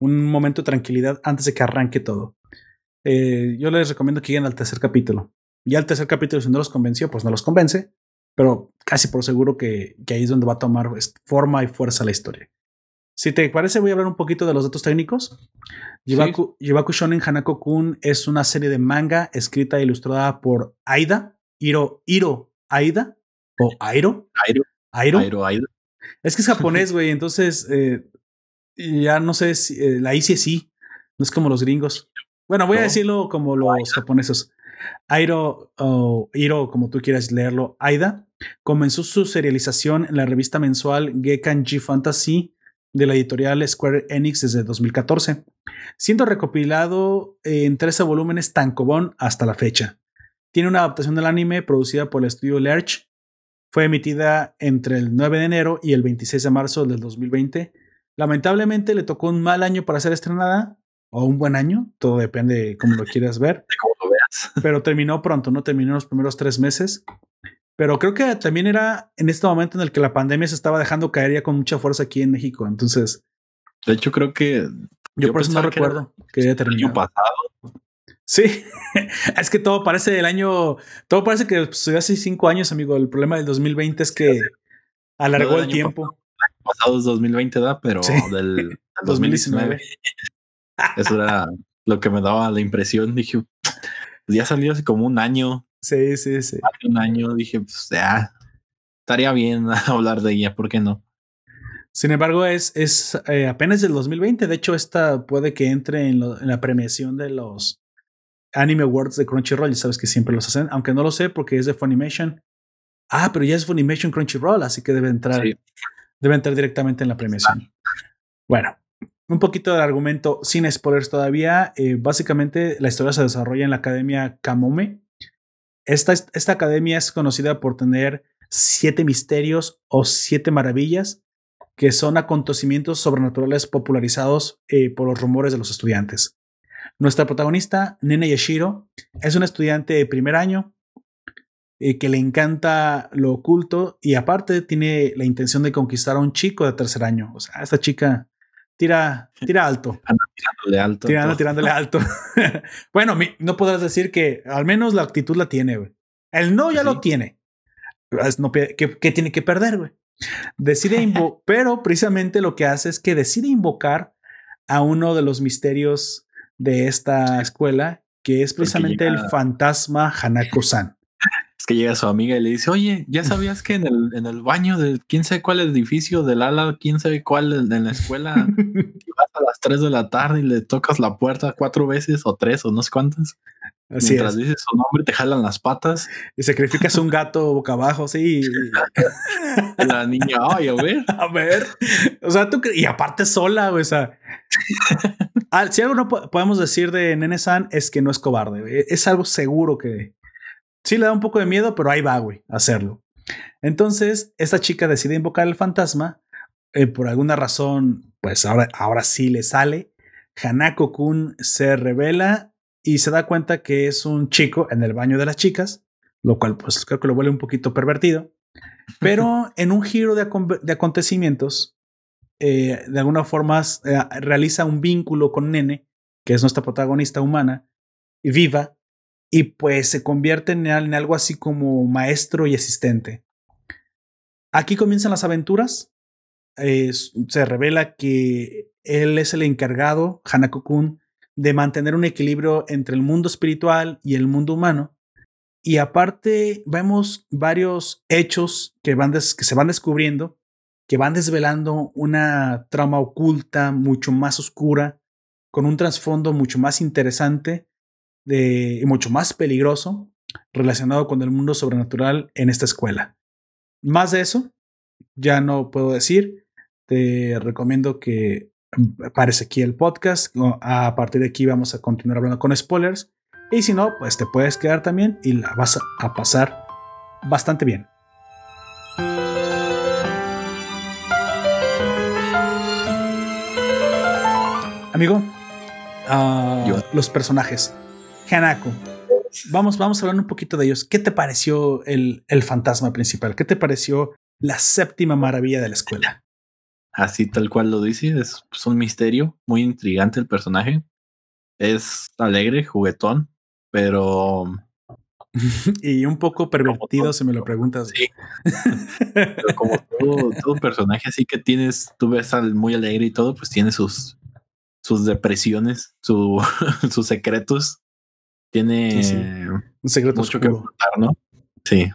un, momento de tranquilidad antes de que arranque todo. Eh, yo les recomiendo que lleguen al tercer capítulo. Y al tercer capítulo, si no los convenció, pues no los convence pero casi por seguro que, ahí es donde va a tomar forma y fuerza la historia. Si te parece, voy a hablar un poquito de los datos técnicos. Yibaku, Shonen Hanako Kun es una serie de manga escrita e ilustrada por Aida, Iro, Iro Aida, o Airo. Airo. Airo. Aida. Es que es japonés, güey, entonces eh, ya no sé si eh, la I sí no es como los gringos. Bueno, voy a decirlo como los japoneses. Airo, o Iro, como tú quieras leerlo, Aida, comenzó su serialización en la revista mensual Gekkan G Fantasy de la editorial Square Enix desde 2014, siendo recopilado en 13 volúmenes tankobon hasta la fecha. Tiene una adaptación del anime producida por el estudio Lerch. Fue emitida entre el 9 de enero y el 26 de marzo del 2020. Lamentablemente le tocó un mal año para ser estrenada, o un buen año, todo depende de cómo lo quieras ver. Pero terminó pronto, ¿no? Terminó los primeros tres meses. Pero creo que también era en este momento en el que la pandemia se estaba dejando caer ya con mucha fuerza aquí en México. Entonces. De hecho, creo que. Yo, por eso no recuerdo que, haya terminado. El año pasado. Sí, es que todo parece del año. Todo parece que pues, hace cinco años, amigo. El problema del 2020 es que alargó el, tiempo. Pasado es 2020, ¿da? Pero del, 2019. eso era lo que me daba la impresión. Dije, pues ya salió hace como un año. Sí, sí, sí. Hace un año dije, pues ya, estaría bien hablar de ella, ¿por qué no? Sin embargo, es, es eh, apenas del 2020. De hecho, esta puede que entre en, la premiación de los Anime Awards de Crunchyroll. Ya sabes que siempre los hacen, aunque no lo sé porque es de Funimation. Ah, pero ya es Funimation Crunchyroll, así que debe entrar, debe entrar directamente en la premiación. Bueno, un poquito del argumento sin spoilers todavía. Eh, básicamente, la historia se desarrolla en la Academia Kamome. Esta, esta academia es conocida por tener siete misterios o siete maravillas, que son acontecimientos sobrenaturales popularizados eh, por los rumores de los estudiantes. Nuestra protagonista, Nene Yashiro, es una estudiante de primer año eh, que le encanta lo oculto y aparte tiene la intención de conquistar a un chico de tercer año. O sea, esta chica tira, tira alto. tirándole alto. Tirando, tirándole alto. bueno, no podrás decir que al menos la actitud la tiene, güey. El no ya lo tiene. No, ¿qué, tiene que perder, güey? Decide invocar, pero precisamente lo que hace es que decide invocar a uno de los misterios de esta escuela, que es precisamente el fantasma Hanako-san es que llega su amiga y le dice, oye, ¿ya sabías que en el, en el baño de quién sabe cuál edificio del ala, quién sabe cuál en la escuela, vas a las 3 de la tarde y le tocas la puerta cuatro veces o tres o no sé cuántas? Así Mientras dices su nombre, te jalan las patas. Y sacrificas un gato boca abajo, sí. la niña, ay, a ver. A ver. O sea, tú, y aparte sola, o sea. Si algo no podemos decir de Nene San es que no es cobarde. Es algo seguro que, Sí le da un poco de miedo, pero ahí va, güey, a hacerlo. Entonces, esta chica decide invocar al fantasma. Eh, por alguna razón, pues ahora, ahora sí le sale. Hanako Kun se revela y se da cuenta que es un chico en el baño de las chicas, lo cual pues creo que lo vuelve un poquito pervertido. Pero en un giro de, de acontecimientos, eh, de alguna forma eh, realiza un vínculo con Nene, que es nuestra protagonista humana, viva, y pues se convierte en, algo así como maestro y asistente. Aquí comienzan las aventuras. se revela que él es el encargado, Hanako-kun, de mantener un equilibrio entre el mundo espiritual y el mundo humano. Y aparte vemos varios hechos que, que se van descubriendo, que van desvelando una trama oculta mucho más oscura, con un trasfondo mucho más interesante de, y mucho más peligroso relacionado con el mundo sobrenatural en esta escuela. Más de eso, ya no puedo decir. Te recomiendo que pares aquí el podcast. A partir de aquí vamos a continuar hablando con spoilers. Y si no, pues te puedes quedar también y la vas a pasar bastante bien. Amigo, uh, los personajes. Hanako. Vamos, vamos a hablar un poquito de ellos. ¿Qué te pareció el, el fantasma principal? ¿Qué te pareció la séptima maravilla de la escuela? Así tal cual lo dice, es, es un misterio, muy intrigante el personaje. Es alegre, juguetón, pero y un poco pervertido, si me lo preguntas. Sí. Pero como todo, todo, personaje así que tienes, tú ves al muy alegre y todo, pues tiene sus, sus depresiones, su, sus secretos. Tiene un secreto mucho que contar, ¿no? Sí.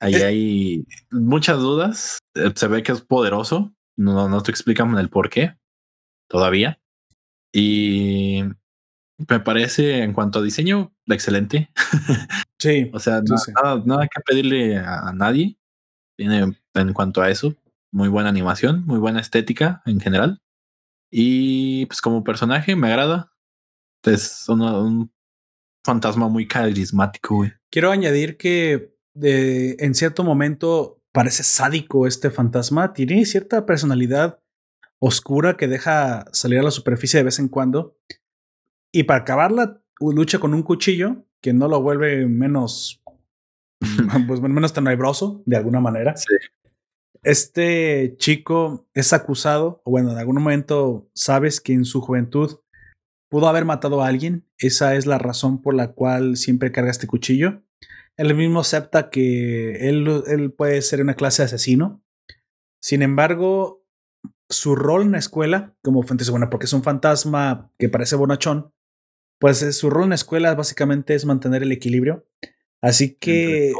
Ahí eh. hay muchas dudas. Eh, se ve que es poderoso. No, no te explican el por qué todavía. Y me parece en cuanto a diseño excelente. Sí. o sea, nada, nada, que pedirle a, nadie. Tiene en cuanto a eso muy buena animación, muy buena estética en general. Y pues como personaje me agrada. Es un fantasma muy carismático, güey. Quiero añadir que de, en cierto momento parece sádico este fantasma. Tiene cierta personalidad oscura que deja salir a la superficie de vez en cuando. Y para acabarla, lucha con un cuchillo que no lo vuelve menos, pues menos tenebroso de alguna manera. Este chico es acusado, o bueno, en algún momento sabes que en su juventud pudo haber matado a alguien. Esa es la razón por la cual siempre carga este cuchillo. Él mismo acepta que él, él puede ser una clase de asesino. Sin embargo, su rol en la escuela, como bueno, porque es un fantasma que parece bonachón, pues eh, su rol en la escuela básicamente es mantener el equilibrio. Así que,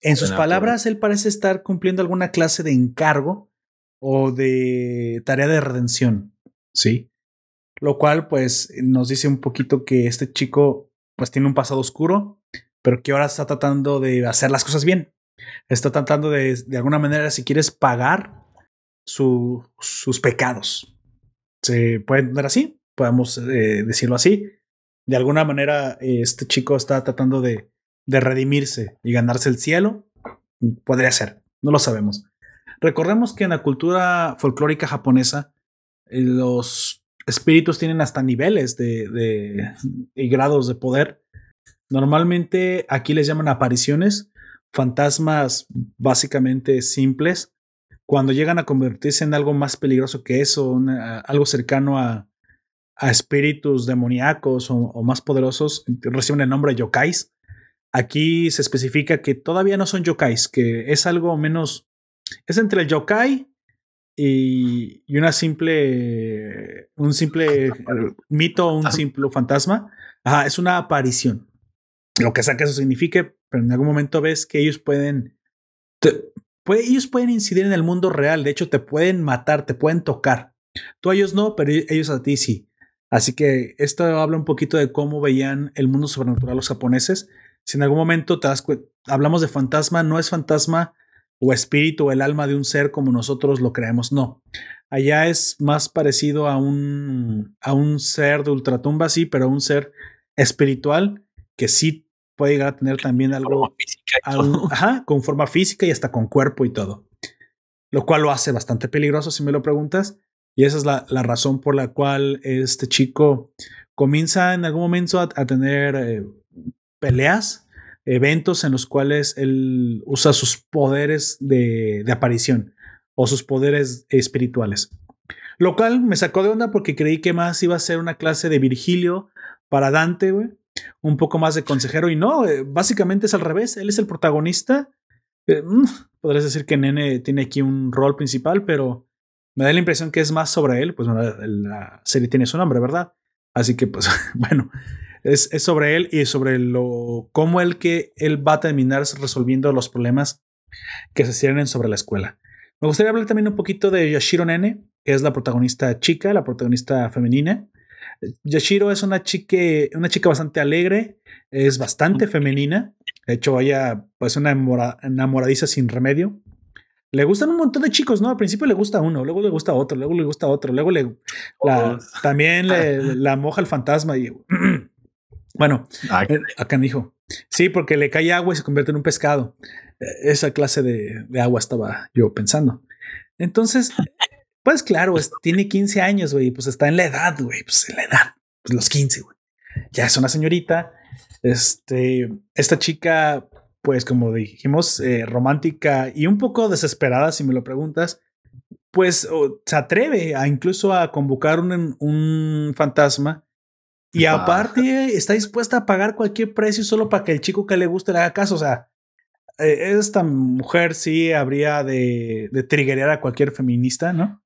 en sus palabras, él parece estar cumpliendo alguna clase de encargo o de tarea de redención. Sí. Lo cual, pues, nos dice un poquito que este chico, pues, tiene un pasado oscuro, pero que ahora está tratando de hacer las cosas bien. Está tratando de, de alguna manera, si quieres, pagar su, sus pecados. ¿Se puede entender así? Podemos eh, decirlo así de alguna manera este chico está tratando de, de redimirse y ganarse el cielo. Podría ser, no lo sabemos. Recordemos que en la cultura folclórica japonesa eh, los espíritus tienen hasta niveles de, de, y grados de poder. Normalmente aquí les llaman apariciones, fantasmas básicamente simples. Cuando llegan a convertirse en algo más peligroso que eso, algo cercano a, a espíritus demoníacos o, más poderosos reciben el nombre de yokais. Aquí se especifica que todavía no son yokais, que es algo menos. Es entre el yokai y, y una simple. Un simple mito, un simple fantasma. Ajá, es una aparición. Lo que sea que eso signifique, pero en algún momento ves que ellos pueden. ellos pueden incidir en el mundo real. De hecho, te pueden matar, te pueden tocar. Tú a ellos no, pero ellos a ti sí. Así que esto habla un poquito de cómo veían el mundo sobrenatural los japoneses. Si en algún momento te das hablamos de fantasma, no es fantasma o espíritu o el alma de un ser como nosotros lo creemos, no. Allá es más parecido a un, a un ser de ultratumba, sí, pero a un ser espiritual que sí puede llegar a tener también algo ajá, con forma física y hasta con cuerpo y todo. Lo cual lo hace bastante peligroso si me lo preguntas. Y esa es la, razón por la cual este chico comienza en algún momento a, tener eh, peleas, eventos en los cuales él usa sus poderes de, de aparición o sus poderes espirituales. Lo cual me sacó de onda porque creí que más iba a ser una clase de Virgilio para Dante, güey. Un poco más de consejero. Y no, eh, básicamente es al revés. Él es el protagonista. Eh, mm, podrías decir que Nene tiene aquí un rol principal, pero me da la impresión que es más sobre él. Pues la serie tiene su nombre, ¿verdad? Así que, pues, bueno, es, es sobre él y sobre lo cómo él que él va a terminar resolviendo los problemas que se ciernen sobre la escuela. Me gustaría hablar también un poquito de Yashiro Nene, que es la protagonista chica, la protagonista femenina. Yashiro es una chica, una chica bastante alegre, es bastante femenina. De hecho, ella pues una enamoradiza sin remedio. Le gustan un montón de chicos, ¿no? Al principio le gusta uno, luego le gusta otro, luego le gusta otro, luego le también le, la moja el fantasma y bueno, eh, acá dijo. Sí, porque le cae agua y se convierte en un pescado. E, esa clase de, de agua estaba yo pensando. Entonces, pues claro, tiene 15 años, güey, pues está en la edad, güey, pues en la edad, pues los 15, güey. Ya es una señorita. Este, esta chica, pues como dijimos, eh, romántica y un poco desesperada, si me lo preguntas, pues se atreve a incluso a convocar un, un fantasma y aparte está dispuesta a pagar cualquier precio solo para que el chico que le guste le haga caso. O sea, eh, esta mujer sí habría de, de triggerear a cualquier feminista, ¿no?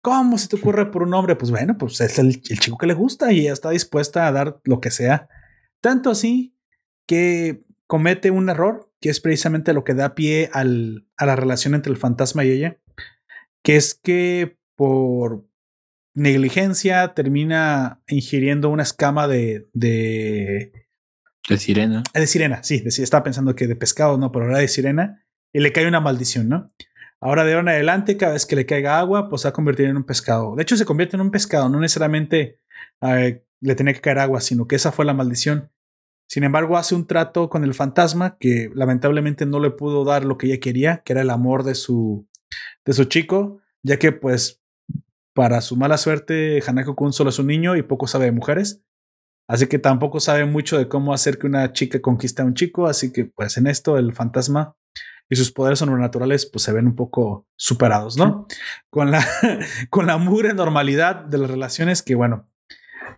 ¿Cómo se te ocurre por un hombre? Pues bueno, pues es el, chico que le gusta y ella está dispuesta a dar lo que sea. Tanto así que comete un error, que es precisamente lo que da pie al, a la relación entre el fantasma y ella, que es que por negligencia termina ingiriendo una escama de, de de sirena. De sirena, sí, de, estaba pensando que de pescado, no, pero era de sirena. Y le cae una maldición, ¿no? Ahora de ahora en adelante, cada vez que le caiga agua, pues se va a convertir en un pescado. De hecho, se convierte en un pescado, no necesariamente eh, le tenía que caer agua, sino que esa fue la maldición. Sin embargo, hace un trato con el fantasma que lamentablemente no le pudo dar lo que ella quería, que era el amor de su, de su chico, ya que pues para su mala suerte, Hanako-kun solo es un niño y poco sabe de mujeres. Así que tampoco sabe mucho de cómo hacer que una chica conquiste a un chico. Así que, pues en esto, el fantasma y sus poderes sobrenaturales, pues se ven un poco superados, ¿no? Con la, con la mugre normalidad de las relaciones que, bueno,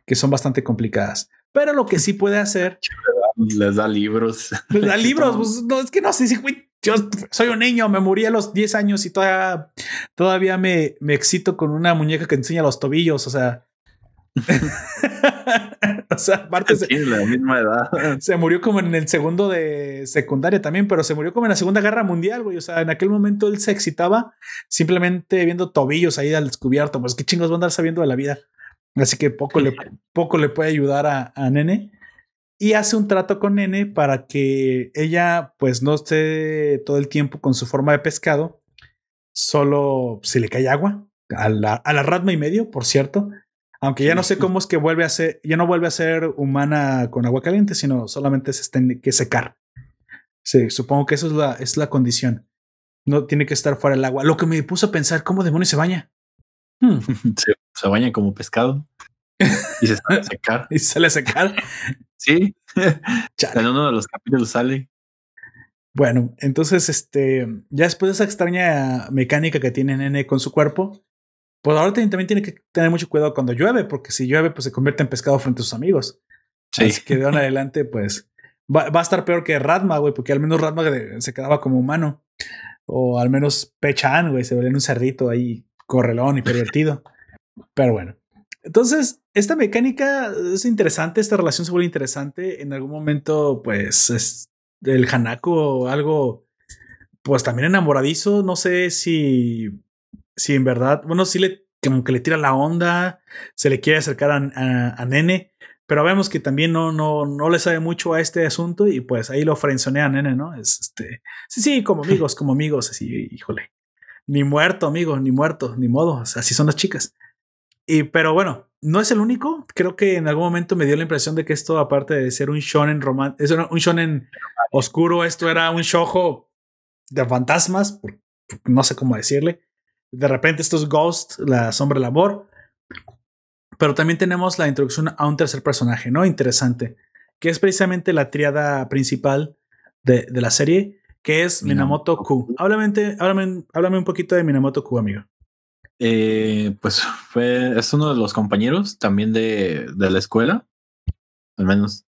que son bastante complicadas. Pero lo que sí puede hacer. Les da libros. Les da libros. Pues, no, es que no sé si, yo soy un niño, me morí a los 10 años y todavía, todavía me, me excito con una muñeca que enseña los tobillos. O sea, o sea, aparte se, la misma edad. se murió como en el segundo de secundaria también, pero se murió como en la Segunda Guerra Mundial, güey. O sea, en aquel momento él se excitaba simplemente viendo tobillos ahí al descubierto. Pues qué chingos va a andar sabiendo de la vida. Así que poco le, poco le puede ayudar a, a Nene. Y hace un trato con Nene para que ella, pues, no esté todo el tiempo con su forma de pescado. Solo se le cae agua. A la, a la ratma y medio, por cierto aunque ya no sé cómo es que vuelve a ser, ya no vuelve a ser humana con agua caliente, sino solamente se tiene que secar. Sí, supongo que eso es la, es la condición. No tiene que estar fuera del agua. Lo que me puso a pensar, ¿cómo demonios se baña? Hmm. Se, baña como pescado y se sale a secar. y sale a secar. Sí. En uno de los capítulos sale. Bueno, entonces, este, ya después de esa extraña mecánica que tiene Nene con su cuerpo, pues ahora también tiene que tener mucho cuidado cuando llueve, porque si llueve, pues se convierte en pescado frente a sus amigos. Sí. Así que de ahora en adelante, pues va, a estar peor que Radma, güey, porque al menos Radma se quedaba como humano. O al menos Pechan, güey, se veía en un cerrito ahí, correlón y pervertido. Pero bueno. Entonces, esta mecánica es interesante, esta relación se vuelve interesante. En algún momento, pues, es el Hanako algo, pues también enamoradizo. No sé si si en verdad, bueno, sí le, como que le tira la onda, se le quiere acercar a, Nene, pero vemos que también no, no, no le sabe mucho a este asunto y pues ahí lo frenzonea a Nene, ¿no? Es este, sí, sí, como amigos, como amigos, así, híjole, ni muerto, amigo, ni muerto, ni modo, así son las chicas. Y, pero bueno, no es el único. Creo que en algún momento me dio la impresión de que esto, aparte de ser un shonen romántico, es un shonen oscuro, esto era un shojo de fantasmas, no sé cómo decirle de repente estos Ghost, la sombra del amor. Pero también tenemos la introducción a un tercer personaje, ¿no? Interesante, que es precisamente la triada principal de, de la serie, que es Minamoto, Q. Háblame, háblame, háblame, un poquito de Minamoto Q, amigo. Eh, pues fue, es uno de los compañeros también de, de la escuela. Al menos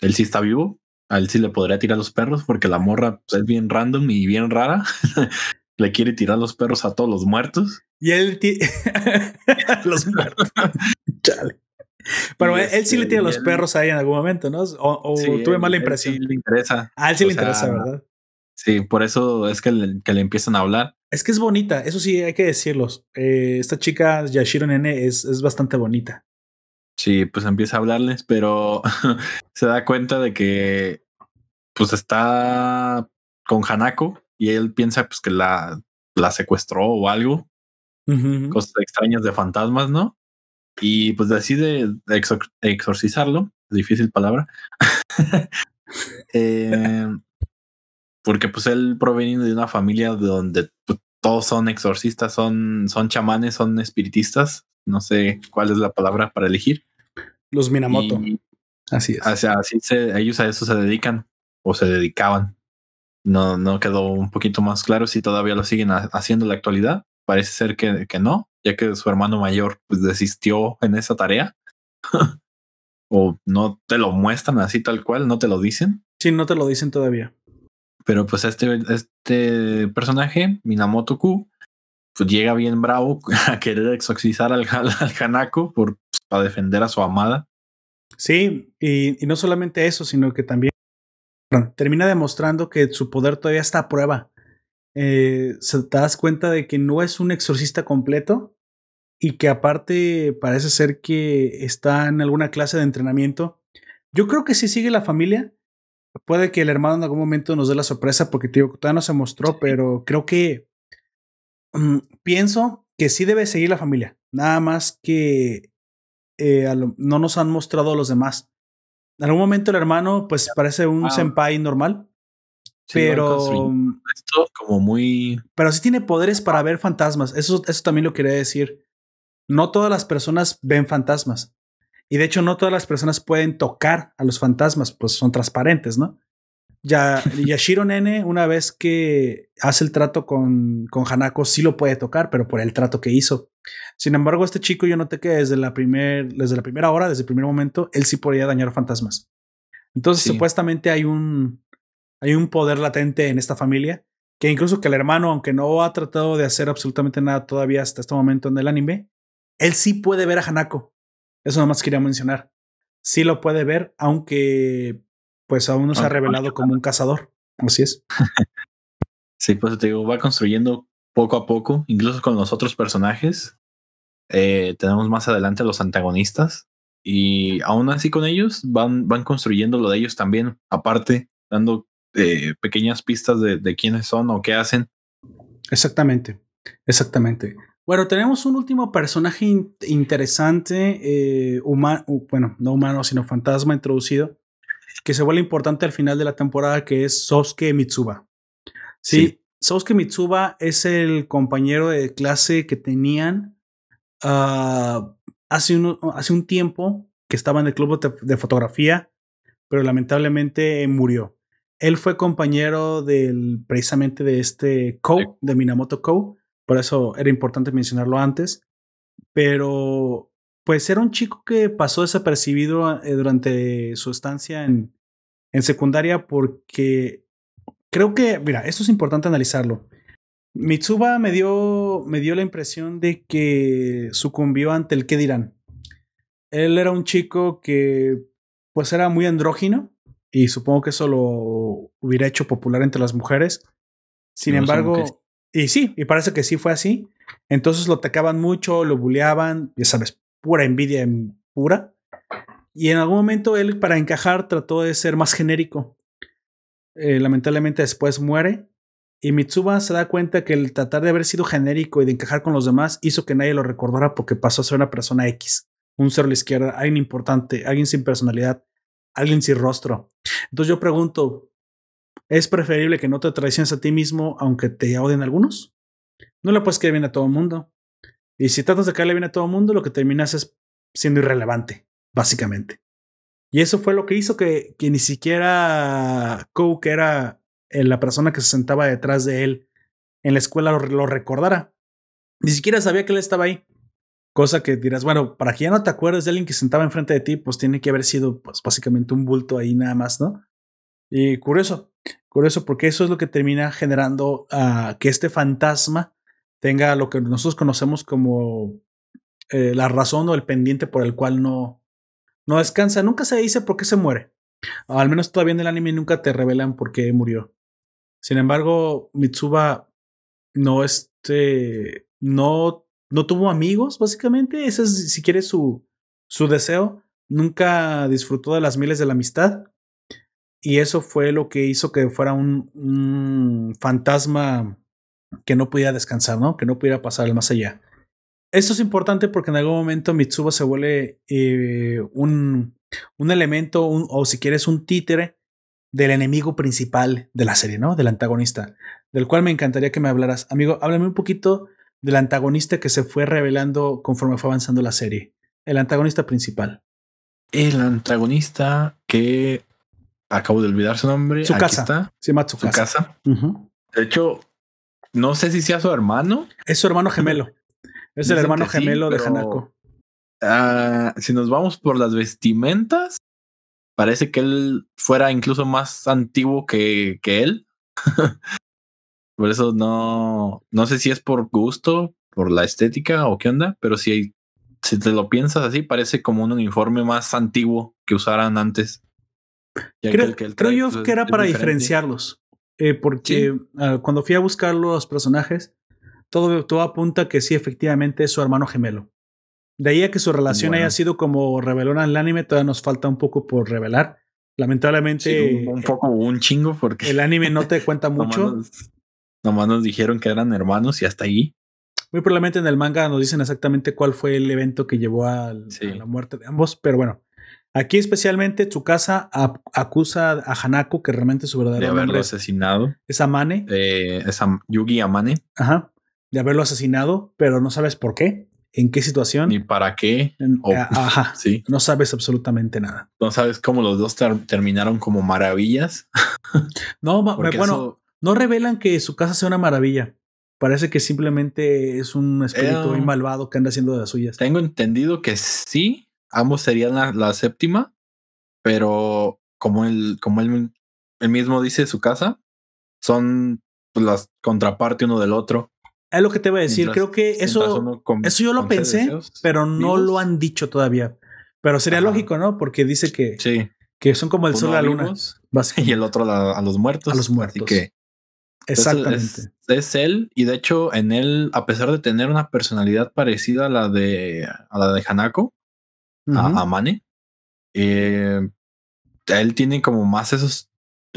él sí está vivo. A él sí le podría tirar los perros porque la morra pues, es bien random y bien rara. le quiere tirar los perros a todos los muertos. Y él los muertos. Chale. Pero él, sí le este, tira los perros ahí en algún momento, ¿no? O, tuve mala impresión. le interesa. A él sí le interesa, ¿verdad? Sí, por eso es que le, que le, empiezan a hablar. Es que es bonita, eso sí, hay que decirlos. Eh, esta chica, Yashiro Nene, es, es bastante bonita. Sí, pues empieza a hablarles, pero se da cuenta de que pues está con Hanako y él piensa pues que la, la secuestró o algo. Cosas extrañas de fantasmas, ¿no? Y pues decide exorcizarlo, difícil palabra. eh, porque pues él proviene de una familia donde pues, todos son exorcistas, son, son chamanes, son espiritistas. No sé cuál es la palabra para elegir. Los Minamoto. así es. así se, ellos a eso se dedican o se dedicaban. No, no quedó un poquito más claro si todavía lo siguen haciendo en la actualidad. Parece ser que, que no, ya que su hermano mayor pues desistió en esa tarea. o no te lo muestran así tal cual, no te lo dicen. Sí, no te lo dicen todavía. Pero pues este, este personaje, Minamoto Ku, pues llega bien bravo a querer exorcizar al, al Hanako por, pues, para defender a su amada. Sí, y, y, no solamente eso, sino que también termina demostrando que su poder todavía está a prueba. Eh, se te das cuenta de que no es un exorcista completo y que aparte parece ser que está en alguna clase de entrenamiento. Yo creo que sí sigue la familia, Puede que el hermano en algún momento nos dé la sorpresa porque tío, todavía no se mostró, pero creo que mm, pienso que sí debe seguir la familia. Nada más que eh, no nos han mostrado a los demás. En algún momento el hermano, pues parece un senpai normal. pero. Mm, esto como muy. Pero sí tiene poderes para ver fantasmas. Eso, eso también lo quería decir. No todas las personas ven fantasmas. Y de hecho, no todas las personas pueden tocar a los fantasmas, pues son transparentes, ¿no? Ya, Yashiro Nene, una vez que hace el trato con, con Hanako, sí lo puede tocar, pero por el trato que hizo. Sin embargo, este chico yo noté que desde la, primer, desde la primera hora, desde el primer momento, él sí podía dañar fantasmas. Entonces, supuestamente hay un, hay un poder latente en esta familia, que incluso que el hermano, aunque no ha tratado de hacer absolutamente nada todavía hasta este momento en el anime, él sí puede ver a Hanako. Eso nada más quería mencionar. Sí lo puede ver, aunque pues aún no se ha revelado como un cazador. Así es. sí, pues te digo, va construyendo poco a poco, incluso con los otros personajes. Eh, tenemos más adelante a los antagonistas y aún así con ellos van, van construyendo lo de ellos también, aparte, dando eh, pequeñas pistas de, de quiénes son o qué hacen. Exactamente, exactamente. Bueno, tenemos un último personaje interesante, eh, humano, bueno, no humano, sino fantasma introducido, que se vuelve importante al final de la temporada, que es Sosuke Mitsuba. Sí, Sosuke Mitsuba es el compañero de clase que tenían uh, hace, un, hace un tiempo, que estaba en el club de, fotografía, pero lamentablemente murió. Él fue compañero del, precisamente de este Kou, de Minamoto Kou, por eso era importante mencionarlo antes. Pero, pues era un chico que pasó desapercibido eh, durante su estancia en, en secundaria porque creo que, mira, esto es importante analizarlo. Mitsuba me dio, me dio la impresión de que sucumbió ante el qué dirán. Él era un chico que pues era muy andrógino y supongo que eso lo hubiera hecho popular entre las mujeres. Sin embargo, y sí, y parece que sí fue así. Entonces lo atacaban mucho, lo bulleaban, ya sabes, pura envidia pura. Y en algún momento él, para encajar, trató de ser más genérico. Eh, lamentablemente después muere. Y Mitsuba se da cuenta que el tratar de haber sido genérico y de encajar con los demás hizo que nadie lo recordara porque pasó a ser una persona X, un ser a la izquierda, alguien importante, alguien sin personalidad, alguien sin rostro. Entonces yo pregunto, es preferible que no te traiciones a ti mismo aunque te odien algunos. No le puedes caer bien a todo el mundo. Y si tratas de caerle bien a todo el mundo, lo que terminas es siendo irrelevante, básicamente. Y eso fue lo que hizo que, ni siquiera que era eh, la persona que se sentaba detrás de él en la escuela, lo, lo recordara. Ni siquiera sabía que él estaba ahí. Cosa que dirás, bueno, para que ya no te acuerdes de alguien que sentaba enfrente de ti, pues tiene que haber sido, pues básicamente un bulto ahí nada más, ¿no? Y curioso, curioso, porque eso es lo que termina generando uh, que este fantasma tenga lo que nosotros conocemos como eh, la razón o el pendiente por el cual no, no descansa. Nunca se dice por qué se muere. Al menos todavía en el anime nunca te revelan por qué murió. Sin embargo, Mitsuba no este no no tuvo amigos, básicamente. Ese es, si quieres, su, su deseo. Nunca disfrutó de las miles de la amistad. Y eso fue lo que hizo que fuera un, fantasma que no pudiera descansar, ¿no? Que no pudiera pasar al más allá. Esto es importante porque en algún momento Mitsuba se vuelve eh, un, un elemento, o si quieres, un títere del enemigo principal de la serie, ¿no? Del antagonista, del cual me encantaría que me hablaras. Amigo, háblame un poquito del antagonista que se fue revelando conforme fue avanzando la serie. El antagonista principal. El antagonista que acabo de olvidar su nombre. Su casa. Está. Se llama Tsukasa. Su casa. Uh -huh. De hecho, no sé si sea su hermano. Es su hermano gemelo. Es el hermano gemelo sí, de Hanako. Uh, si nos vamos por las vestimentas, parece que él fuera incluso más antiguo que, que él. Por eso no, no sé si es por gusto, por la estética o qué onda, pero si, si te lo piensas así, parece como un uniforme más antiguo que usaran antes. Creo, que el, creo yo que era para diferente. diferenciarlos, eh, porque ¿Sí? uh, cuando fui a buscar los personajes, todo, todo apunta que sí, efectivamente es su hermano gemelo. De ahí a que su relación bueno. haya sido como revelona en el anime, todavía nos falta un poco por revelar. Lamentablemente. Sí, un, un, poco, un chingo, porque. El anime no te cuenta mucho. Nomás nos dijeron que eran hermanos y hasta ahí. Muy probablemente en el manga nos dicen exactamente cuál fue el evento que llevó al, sí. a la muerte de ambos, pero bueno. Aquí especialmente Tsukasa acusa a Hanako, que realmente su verdadero de haberlo nombre asesinado. Es Amane. Eh, es Am Yugi Amane. Ajá. De haberlo asesinado, pero no sabes por qué, en qué situación. Ni para qué. Oh, Ajá. Sí. No sabes absolutamente nada. No sabes cómo los dos ter terminaron como maravillas. no, bueno, eso... No revelan que su casa sea una maravilla. Parece que simplemente es un espíritu eh, muy malvado que anda haciendo de las suyas. Tengo entendido que sí, ambos serían la, la séptima, pero como él, como él, él, mismo dice, su casa son pues, las contraparte uno del otro. Es lo que te voy a decir. Mientras, Creo que eso, con, eso yo lo pensé, pero no vivos. lo han dicho todavía. Pero sería Ajá. lógico, ¿no? Porque dice que, sí. que son como el sol y la luna. Y el otro a, a los muertos. A los muertos. Así que Exactamente. Es, es, él, y de hecho, en él, a pesar de tener una personalidad parecida a la de, a la de Hanako, uh -huh. a, a, Mane, eh, él tiene como más esos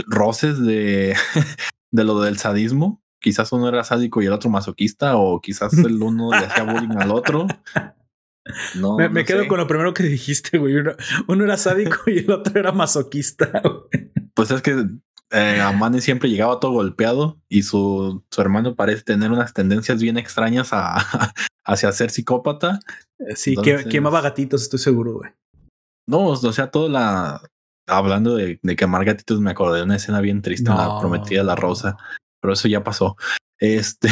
roces de, de lo del sadismo. Quizás uno era sádico y el otro masoquista, o quizás el uno le hacía bullying al otro. No, me, quedo sé. con lo primero que dijiste, güey. Uno, uno, era sádico y el otro era masoquista. Güey. Pues es que eh, Amane siempre llegaba todo golpeado y su, su, hermano parece tener unas tendencias bien extrañas a, hacia ser psicópata. Sí, Entonces, que quemaba gatitos, estoy seguro, güey. No, o sea, todo la. Hablando de, de, quemar gatitos, me acordé de una escena bien triste, no. la prometida la rosa, pero eso ya pasó. Este.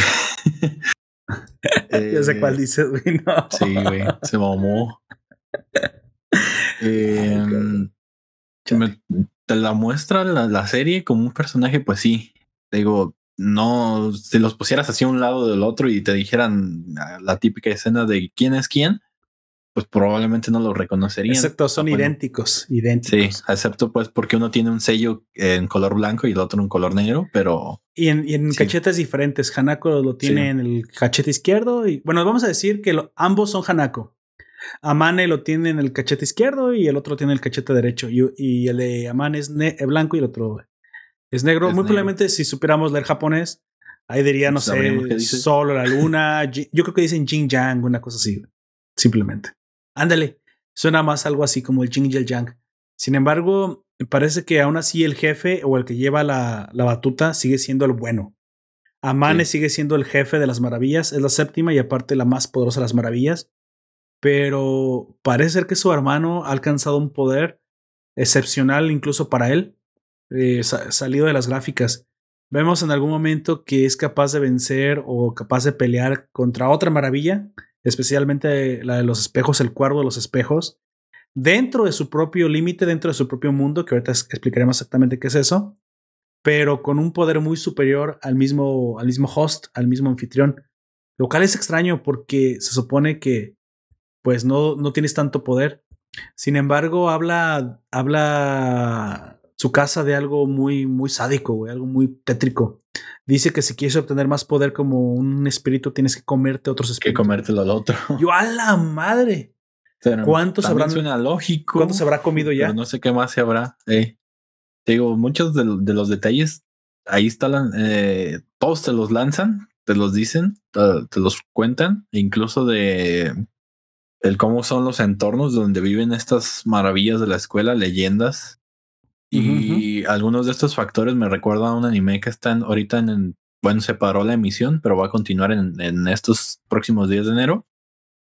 eh, ya sé cuál dices, güey. No. Sí, güey, se mamó. eh, me, te la muestra la, la, serie como un personaje, pues sí. Digo, no, si los pusieras así a un lado del otro y te dijeran la típica escena de quién es quién, pues probablemente no lo reconocerían. Excepto son ah, bueno, idénticos, idénticos. Sí, excepto pues porque uno tiene un sello en color blanco y el otro en color negro, pero... Y en, y en sí. cachetes diferentes. Hanako lo tiene sí. en el cachete izquierdo y bueno, vamos a decir que lo, ambos son Hanako. Amane lo tiene en el cachete izquierdo y el otro tiene el cachete derecho. Y, y el de Amane es blanco y el otro es negro. Es Muy negro. probablemente si supiéramos leer japonés, ahí diría, no sé, solo la luna. Yo creo que dicen Jin Yang, una cosa así. Simplemente. Ándale. Suena más algo así como el Jin y el Yang. Sin embargo, parece que aún así el jefe o el que lleva la, la batuta sigue siendo el bueno. Amane sí. sigue siendo el jefe de las maravillas, es la séptima y aparte la más poderosa de las maravillas pero parece ser que su hermano ha alcanzado un poder excepcional incluso para él, eh, salido de las gráficas. Vemos en algún momento que es capaz de vencer o capaz de pelear contra otra maravilla, especialmente la de los espejos, el cuervo de los espejos, dentro de su propio límite, dentro de su propio mundo, que ahorita explicaremos exactamente qué es eso, pero con un poder muy superior al mismo, al mismo host, al mismo anfitrión. Lo cual es extraño porque se supone que pues no, no tienes tanto poder. Sin embargo, habla, habla su casa de algo muy, muy sádico, güey, algo muy tétrico. Dice que si quieres obtener más poder como un espíritu, tienes que comerte otros espíritus. Que comértelo al otro. Yo a la madre. ¿Cuántos habrán? Suena lógico. ¿Cuántos habrá comido ya? no sé qué más se habrá. Eh. digo, muchos de, los detalles ahí están, eh, todos te los lanzan, te los dicen, te, los cuentan, incluso de el cómo son los entornos donde viven estas maravillas de la escuela, leyendas. Y algunos de estos factores me recuerdan a un anime que está ahorita en, bueno, se paró la emisión, pero va a continuar en, en estos próximos días de enero,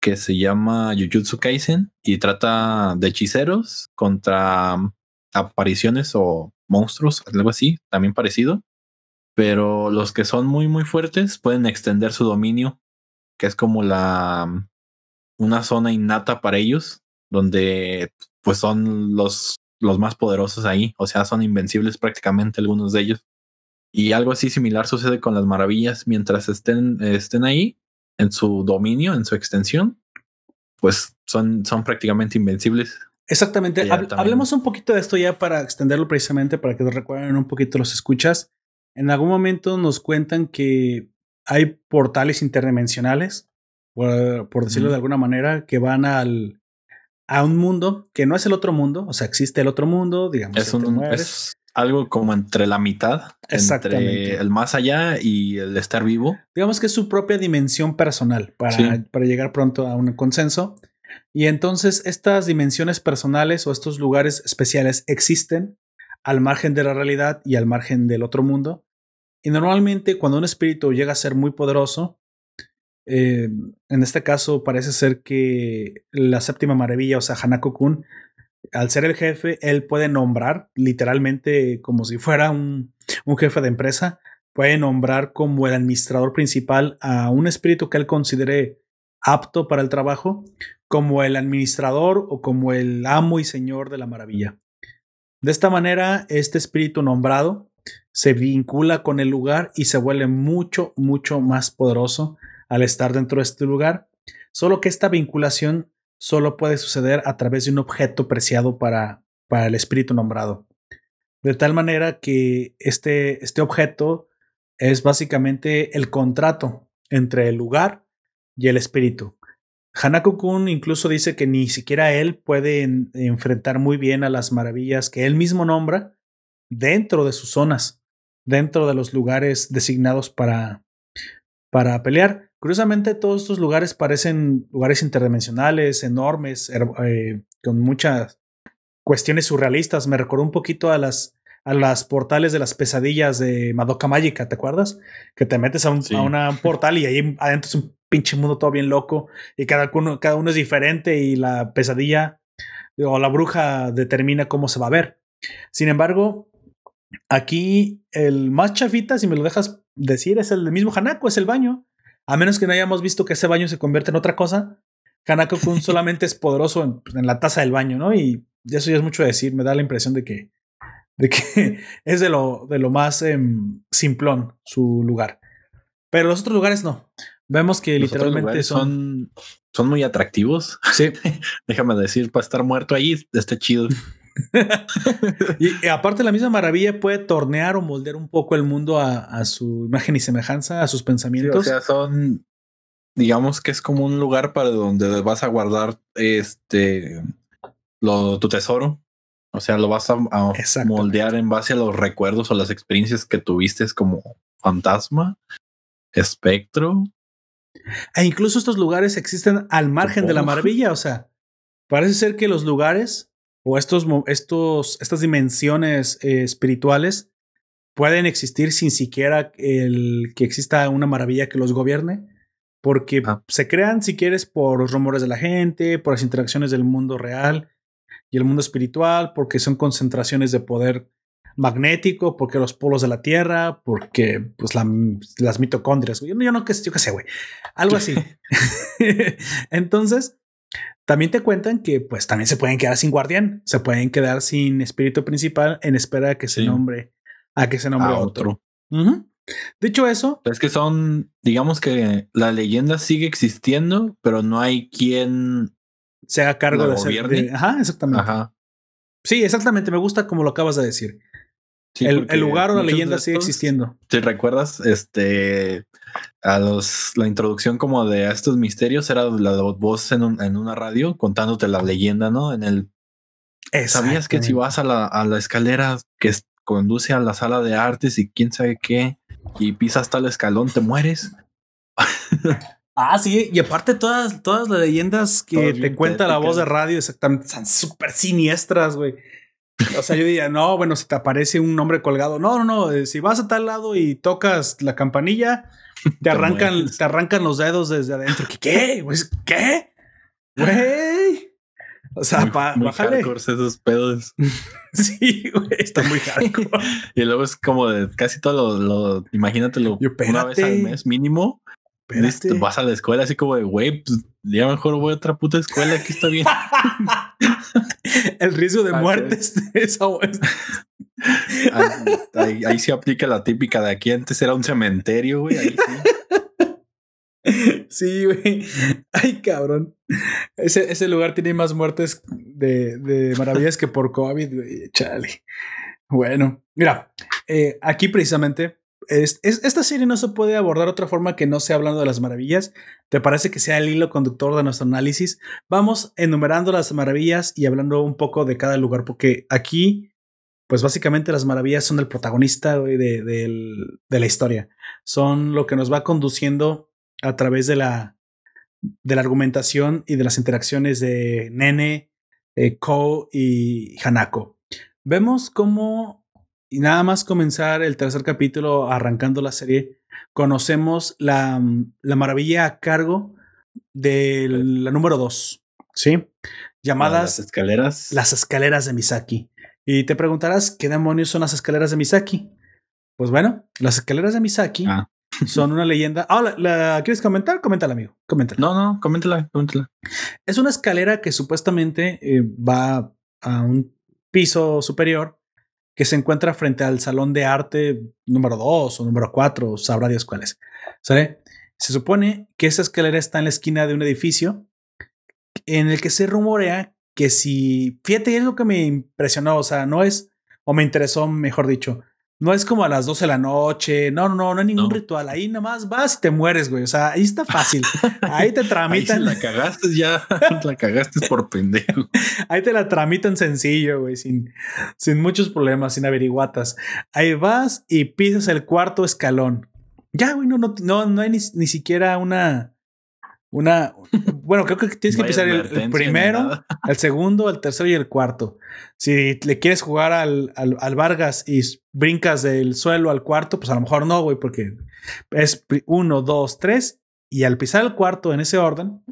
que se llama Jujutsu Kaisen y trata de hechiceros contra apariciones o monstruos, algo así, también parecido. Pero los que son muy, muy fuertes pueden extender su dominio, que es como la una zona innata para ellos, donde pues son los, los más poderosos ahí, o sea, son invencibles prácticamente algunos de ellos. Y algo así similar sucede con las maravillas, mientras estén, estén ahí, en su dominio, en su extensión, pues son, son prácticamente invencibles. Exactamente. hablemos un poquito de esto ya para extenderlo precisamente, para que recuerden un poquito los escuchas. En algún momento nos cuentan que hay portales interdimensionales por, decirlo de alguna manera, que van al, a un mundo que no es el otro mundo, o sea, existe el otro mundo, digamos. Es, un, es algo como entre la mitad, entre el más allá y el estar vivo. Digamos que es su propia dimensión personal para, para llegar pronto a un consenso. Y entonces estas dimensiones personales o estos lugares especiales existen al margen de la realidad y al margen del otro mundo. Y normalmente cuando un espíritu llega a ser muy poderoso, eh, en este caso parece ser que la séptima maravilla, o sea, Hanako-kun, al ser el jefe, él puede nombrar literalmente como si fuera un, un, jefe de empresa, puede nombrar como el administrador principal a un espíritu que él considere apto para el trabajo, como el administrador o como el amo y señor de la maravilla. De esta manera, este espíritu nombrado se vincula con el lugar y se vuelve mucho, mucho más poderoso al estar dentro de este lugar, solo que esta vinculación solo puede suceder a través de un objeto preciado para, para el espíritu nombrado. De tal manera que este, este objeto es básicamente el contrato entre el lugar y el espíritu. Hanako-kun incluso dice que ni siquiera él puede enfrentar muy bien a las maravillas que él mismo nombra dentro de sus zonas, dentro de los lugares designados para, para pelear. Curiosamente, todos estos lugares parecen lugares interdimensionales, enormes, eh, con muchas cuestiones surrealistas. Me recordó un poquito a las, a las portales de las pesadillas de Madoka Mágica, ¿te acuerdas? Que te metes a un, portal y ahí adentro es un pinche mundo todo bien loco y cada uno, cada uno es diferente y la pesadilla o la bruja determina cómo se va a ver. Sin embargo, aquí el más chafita, si me lo dejas decir, es el mismo Hanako, es el baño. A menos que no hayamos visto que ese baño se convierte en otra cosa, Hanako Kun solamente es poderoso pues, en, la taza del baño, ¿no? Y eso ya es mucho decir, me da la impresión de que, de que es de lo, de lo más em, simplón su lugar. Pero los otros lugares no. Vemos que literalmente son, son muy atractivos. Sí. Déjame decir, para estar muerto ahí está chido. y, aparte la misma maravilla puede tornear o moldear un poco el mundo a, su imagen y semejanza, a sus pensamientos. o sea, son, digamos que es como un lugar para donde vas a guardar este, lo, tu tesoro. O sea, lo vas a, moldear en base a los recuerdos o las experiencias que tuviste como fantasma, espectro. E incluso estos lugares existen al margen de la maravilla. O sea, parece ser que los lugares o estos, estos, estas dimensiones eh, espirituales pueden existir sin siquiera el que exista una maravilla que los gobierne, porque ah. se crean, si quieres, por los rumores de la gente, por las interacciones del mundo real. y el mundo espiritual, porque son concentraciones de poder magnético, porque los polos de la Tierra, porque pues las mitocondrias. Yo, yo no yo qué sé, güey. Algo así. Entonces, también te cuentan que pues también se pueden quedar sin guardián, se pueden quedar sin espíritu principal en espera de que se nombre a que se nombre otro. Dicho eso, es que son, digamos que la leyenda sigue existiendo, pero no hay quien se haga cargo de ser. ajá, exactamente. Ajá. Sí, exactamente. Me gusta como lo acabas de decir el, lugar o la leyenda sigue existiendo. Si recuerdas, este a los la introducción como de estos misterios era la voz en, en una radio contándote la leyenda, ¿no? En el ¿Sabías que si vas a la, a la escalera que conduce a la sala de artes y quién sabe qué y pisas tal escalón, te mueres? ah, sí, y aparte todas, todas las leyendas que te cuenta la voz de radio exactamente son súper siniestras, güey. O sea, yo diría, no, bueno, si te aparece un nombre colgado, no, no, no, eh, si vas a tal lado y tocas la campanilla, te arrancan, te arrancan los dedos desde adentro. ¿Qué? ¿Qué? ¿Qué? Güey. O sea, bájale. esos pedos. sí, güey, está muy hardcore. y luego es como de casi todo lo, imagínatelo una vez al mes mínimo. Espérate. Vas a la escuela así como de, güey, pues ya mejor voy a otra puta escuela, aquí está bien. el riesgo de muerte esa ahí, ahí, se aplica la típica de aquí antes era un cementerio, güey. Ahí sí. sí, güey. Ay, cabrón. Ese, ese lugar tiene más muertes de, de maravillas que por COVID, güey. Chale. Bueno, mira, eh, aquí precisamente es, esta serie no se puede abordar de otra forma que no sea hablando de las maravillas. ¿Te parece que sea el hilo conductor de nuestro análisis? Vamos enumerando las maravillas y hablando un poco de cada lugar, porque aquí, pues básicamente las maravillas son el protagonista de, la historia. Son lo que nos va conduciendo a través de la, de la argumentación y de las interacciones de Nene, eh, Ko y Hanako. Vemos cómo y nada más comenzar el tercer capítulo arrancando la serie, conocemos la, la maravilla a cargo de la número dos, ¿sí? Llamadas las escaleras. Las escaleras de Misaki. Y te preguntarás, ¿qué demonios son las escaleras de Misaki? Pues bueno, las escaleras de Misaki ah. son una leyenda. Ah, ¿la, quieres comentar? Coméntala, amigo. Coméntala. No, no, coméntala, coméntala. Es una escalera que supuestamente eh, va a un piso superior que se encuentra frente al salón de arte número 2 o número 4, sabrá Dios cuáles. ¿Sale? Se supone que esa escalera está en la esquina de un edificio en el que se rumorea que si, fíjate, es lo que me impresionó, o sea, no es, o me interesó, mejor dicho, no es como a las 12 de la noche. No, no, no hay ningún ritual. Ahí nomás vas y te mueres, güey. O sea, ahí está fácil. Ahí te tramitan. la cagaste ya. la cagaste por pendejo. Ahí te la tramitan sencillo, güey. Sin, sin muchos problemas, sin averiguatas. Ahí vas y pisas el cuarto escalón. Ya, güey, no, no, no, no hay ni, ni siquiera una una, bueno, creo que tienes que empezar el, primero, el segundo, el tercero y el cuarto. Si le quieres jugar al, al, Vargas y brincas del suelo al cuarto, pues a lo mejor no, güey, porque es uno, dos, tres, y al pisar el cuarto en ese orden,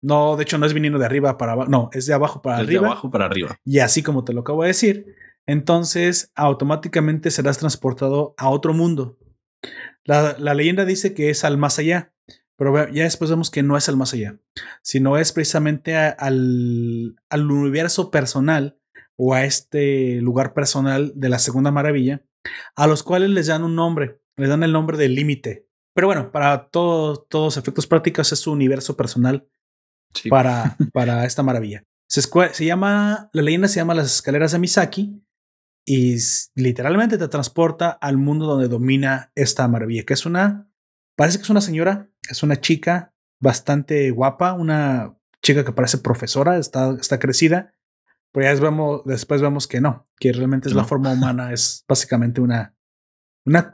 no, de hecho no es viniendo de arriba para abajo, no, es de abajo para arriba. De abajo para arriba. Y así como te lo acabo de decir, entonces automáticamente serás transportado a otro mundo. La, la leyenda dice que es al más allá. Pero ya después vemos que no es el más allá, sino es precisamente al, al universo personal o a este lugar personal de la segunda maravilla, a los cuales les dan un nombre, les dan el nombre de límite. Pero bueno, para todos todos efectos prácticos es su universo personal para, para esta maravilla. Se, se, llama, la leyenda se llama las escaleras de Misaki y literalmente te transporta al mundo donde domina esta maravilla, que es una Parece que es una señora, es una chica bastante guapa, una chica que parece profesora, está, está crecida, pero ya vemos, después vemos que no, que realmente es la forma humana, es básicamente una, una,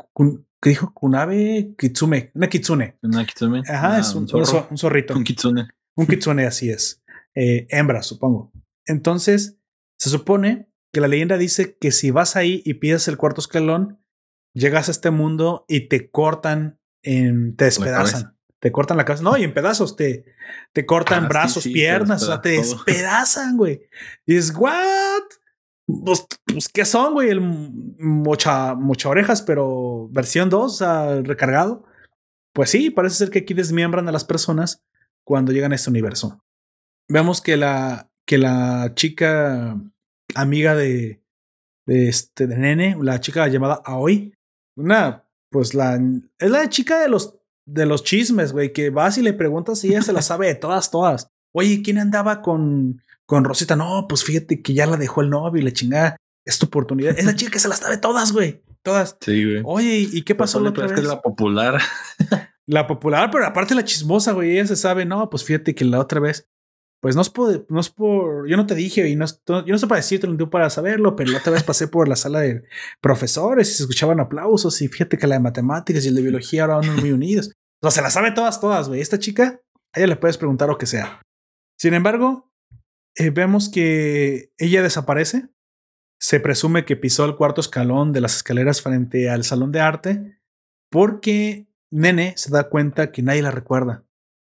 ¿qué dijo? Kunabe Kitsume, una Kitsune. Una Kitsune. Ajá, es un, zorrito. Un Kitsune. Un Kitsune, así es. Eh, hembra, supongo. Entonces, se supone que la leyenda dice que si vas ahí y pides el cuarto escalón, llegas a este mundo y te cortan te despedazan. Te cortan la cabeza, no, y en pedazos, te, te cortan Ah, brazos, sí, piernas, o sea, te despedazan todo. despedazan, güey. Y es, ¿what? Pues, pues, ¿qué son, güey? El mocha, mocha orejas, pero versión 2, o sea, recargado. Pues sí, parece ser que aquí desmiembran a las personas cuando llegan a este universo. Vemos que la, que la chica amiga de, de este de Nene, la chica llamada Aoi, una, pues la es la chica de los de los chismes, güey, que vas y le preguntas y ella se la sabe de todas, todas. Oye, ¿quién andaba con, con Rosita? No, pues fíjate que ya la dejó el novio y la chingada. Es tu oportunidad. Es la chica que se las sabe todas, güey. Todas. Sí, güey. Oye, ¿y qué pasó la otra Es vez? que la popular. La popular, pero aparte la chismosa, güey. Ella se sabe, no, pues fíjate que la otra vez, pues no es por, no es por, yo no te dije y no, es- yo no sé para decirte, tú para saberlo, pero la otra vez pasé por la sala de profesores y se escuchaban aplausos y fíjate que la de matemáticas y el de biología ahora van muy unidos. O sea, se la sabe todas, todas, güey. Esta chica, a ella le puedes preguntar lo que sea. Sin embargo, eh, vemos que ella desaparece. Se presume que pisó el cuarto escalón de las escaleras frente al salón de arte porque Nene se da cuenta que nadie la recuerda.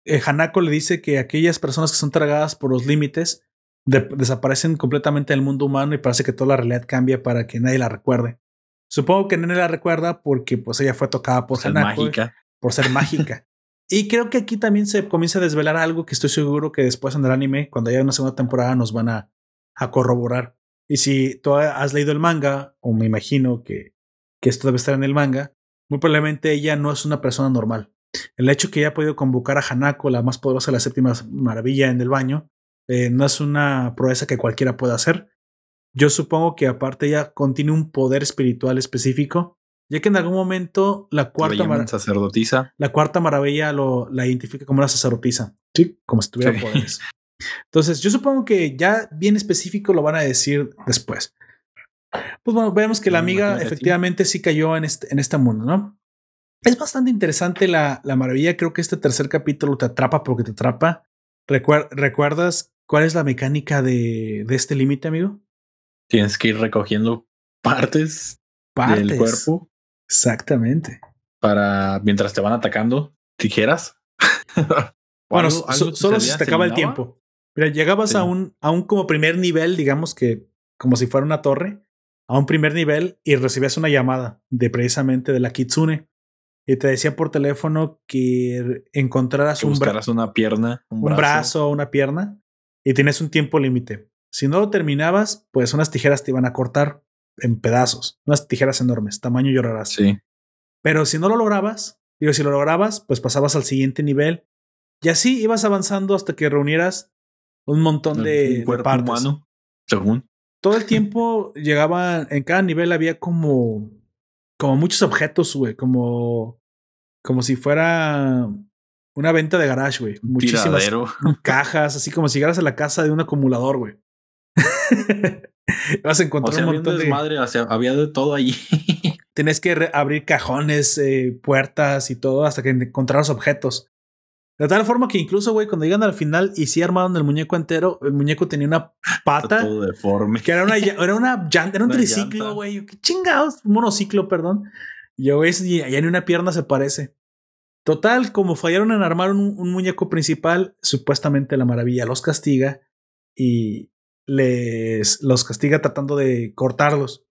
Eh, Hanako le dice que aquellas personas que son tragadas por los límites de- desaparecen completamente del mundo humano y parece que toda la realidad cambia para que nadie la recuerde. Supongo que Nene la recuerda porque pues ella fue tocada por Hanako mágica. por ser mágica. Y creo que aquí también se comienza a desvelar algo que estoy seguro que después en el anime, cuando haya una segunda temporada, nos van a, a corroborar. Y si tú has leído el manga, o me imagino que, que esto debe estar en el manga, muy probablemente ella no es una persona normal. El hecho que ella ha podido convocar a Hanako, la más poderosa de la séptima maravilla en el baño, eh, no es una proeza que cualquiera pueda hacer. Yo supongo que aparte ella contiene un poder espiritual específico, ya que en algún momento la cuarta llaman mara- sacerdotisa. la cuarta maravilla lo, la identifica como una sacerdotisa. Sí, como si tuviera Sí. poderes. Entonces, yo supongo que ya bien específico lo van a decir después. Pues bueno, vemos que la Me amiga que efectivamente sí cayó en este, en este mundo, ¿no? Es bastante interesante la, la maravilla. Creo que este tercer capítulo te atrapa porque te atrapa. Recuer- ¿Recuerdas cuál es la mecánica de, de este límite, amigo? Tienes que ir recogiendo partes, Partes. del cuerpo Exactamente. para mientras te van atacando. Tijeras. Bueno, algo- so- algo solo si servía, te acaba el tiempo. Mira, llegabas Sí. a un, a un como primer nivel, digamos que como si fuera una torre, a un primer nivel y recibías una llamada de precisamente de la Kitsune y te decía por teléfono que encontraras Que un, buscaras una pierna, un, un brazo una pierna y tienes un tiempo límite. Si no lo terminabas, pues unas tijeras te iban a cortar en pedazos, unas tijeras enormes, tamaño llorarás. Sí. Pero si no lo lograbas, digo, si lo lograbas, pues pasabas al siguiente nivel. Y así ibas avanzando hasta que reunieras un montón de, un de partes. humano, según. Todo el tiempo llegaba, en cada nivel había como, como muchos objetos, güey, como, como si fuera una venta de garage, güey. Muchísimas Tiradero. cajas, así como si llegaras a la casa de un acumulador, güey. Vas a O encontrar sea, un montón de... o sea, había de todo allí. Tenés que abrir cajones, eh, puertas y todo hasta que encontraras objetos. De tal forma que incluso, güey, cuando llegan al final y sí armaron el muñeco entero, el muñeco tenía una pata todo deforme. que era una, era una llanta, era un Una triciclo, güey. ¿Qué chingados? Un monociclo, perdón. Y yo, ves, y ya ni una pierna se parece. Total, como fallaron en armar un, un muñeco principal, supuestamente la maravilla los castiga y les los castiga tratando de cortarlos.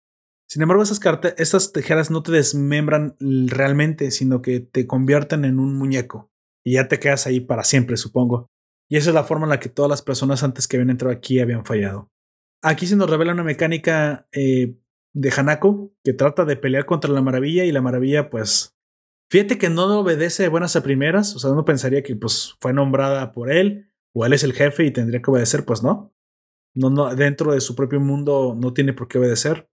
Sin embargo, esas, estas tijeras no te desmembran realmente, sino que te convierten en un muñeco. Y ya te quedas ahí para siempre, supongo. Y esa es la forma en la que todas las personas antes que habían entrado aquí habían fallado. Aquí se nos revela una mecánica eh, de Hanako que trata de pelear contra la maravilla y la maravilla, pues, fíjate que no obedece de buenas a primeras. O sea, uno pensaría que pues fue nombrada por él o él es el jefe y tendría que obedecer, pues no. No, no, dentro de su propio mundo no tiene por qué obedecer.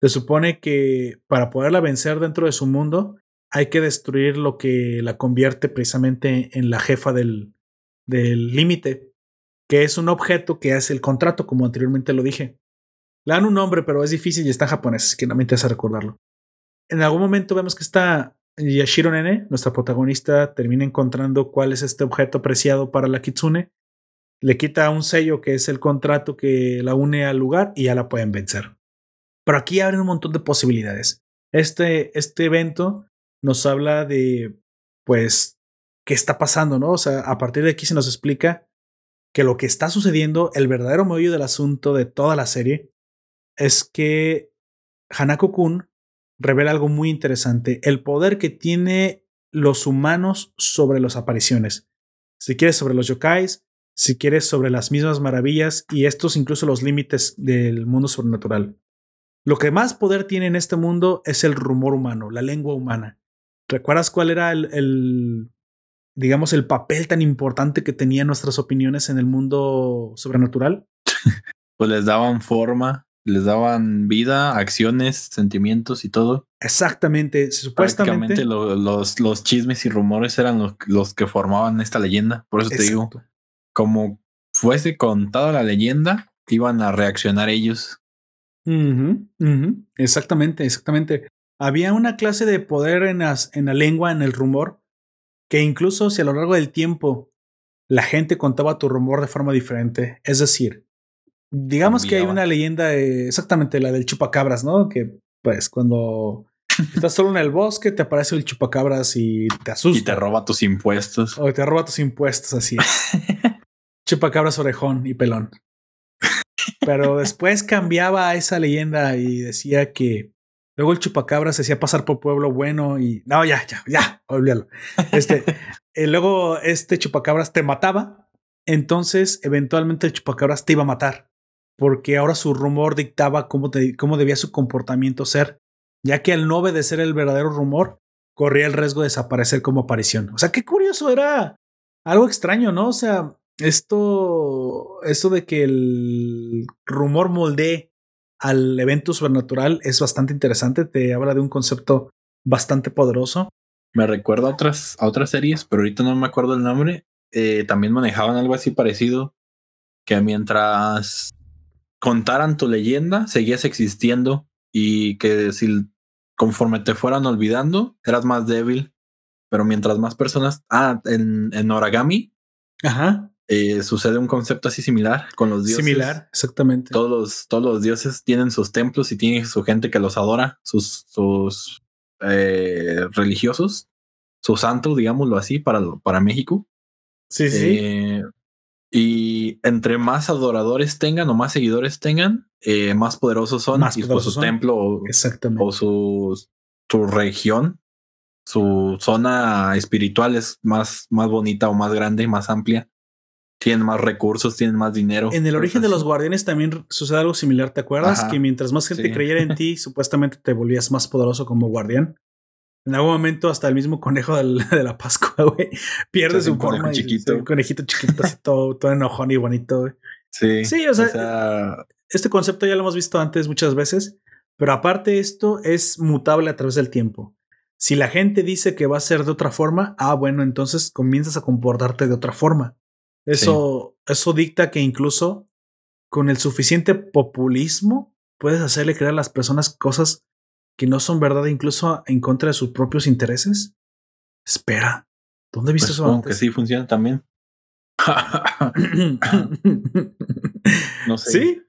Se supone que para poderla vencer dentro de su mundo hay que destruir lo que la convierte precisamente en la jefa del límite, que es un objeto que hace el contrato, como anteriormente lo dije. Le dan un nombre, pero es difícil y está en japonés, así que no me interesa recordarlo. En algún momento vemos que está Yashiro Nene, nuestra protagonista, termina encontrando cuál es este objeto preciado para la Kitsune. Le quita un sello que es el contrato que la une al lugar y ya la pueden vencer. Pero aquí abren un montón de posibilidades. Este, este evento nos habla de, pues, qué está pasando, ¿no? O sea, a partir de aquí se nos explica que lo que está sucediendo, el verdadero meollo del asunto de toda la serie, es que Hanako Kun revela algo muy interesante, el poder que tiene los humanos sobre las apariciones. Si quieres sobre los yokais, si quieres sobre las mismas maravillas y estos incluso los límites del mundo sobrenatural. Lo que más poder tiene en este mundo es el rumor humano, la lengua humana. ¿Recuerdas cuál era el, el digamos, el papel tan importante que tenían nuestras opiniones en el mundo sobrenatural? pues les daban forma, les daban vida, acciones, sentimientos y todo. Exactamente, supuestamente. los, los chismes y rumores eran los, los, que formaban esta leyenda. Por eso te digo, como fuese contada la leyenda, iban a reaccionar ellos. Exactamente, exactamente. Había una clase de poder en, en la lengua, en el rumor, que incluso si a lo largo del tiempo la gente contaba tu rumor de forma diferente, es decir, digamos que hay una leyenda, exactamente la del chupacabras, ¿no? Que pues cuando estás solo en el bosque te aparece el chupacabras y te asusta. Y te roba tus impuestos. O te roba tus impuestos, así. chupacabras orejón y pelón. Pero después cambiaba esa leyenda y decía que Luego el chupacabra se hacía pasar por pueblo bueno y no, ya, ya, ya, olvídalo. Este, y luego este chupacabras te mataba. Entonces, eventualmente el chupacabras te iba a matar porque ahora su rumor dictaba cómo, cómo debía su comportamiento ser, ya que al no obedecer el verdadero rumor, corría el riesgo de desaparecer como aparición. O sea, qué curioso era algo extraño, ¿no? O sea, esto, esto de que el rumor moldee al evento sobrenatural es bastante interesante, te habla de un concepto bastante poderoso. Me recuerda a otras, a otras series, pero ahorita no me acuerdo el nombre. Eh, también manejaban algo así parecido, que mientras contaran tu leyenda, seguías existiendo y que si conforme te fueran olvidando, eras más débil. Pero mientras más personas... Ah, en, en Origami. Ajá. Eh, sucede un concepto así similar con los dioses. Similar, exactamente. Todos los, todos los dioses tienen sus templos y tienen su gente que los adora, sus, sus eh, religiosos, su santo, digámoslo así, para, para México. Sí, sí. Eh, y entre más adoradores tengan o más seguidores tengan, más poderosos son. y por su templo o, o su, su región, su zona espiritual es más, más bonita o más grande, más amplia tienen más recursos, tienen más dinero. En el origen de los guardianes también sucede algo similar, ¿te acuerdas? que mientras más gente creyera en ti, supuestamente te volvías más poderoso como guardián. En algún momento hasta el mismo conejo de la Pascua, güey, pierde su forma. chiquito. Un conejito chiquito, así todo, todo enojón y bonito, güey. Sí. Sí, o sea, este concepto ya lo hemos visto antes muchas veces, pero aparte esto es mutable a través del tiempo. Si la gente dice que va a ser de otra forma, ah, bueno, entonces comienzas a comportarte de otra forma. Eso, eso dicta que incluso con el suficiente populismo puedes hacerle creer a las personas cosas que no son verdad, incluso en contra de sus propios intereses. Espera, ¿dónde viste pues eso? Antes? que sí funciona también. no sé. Sí.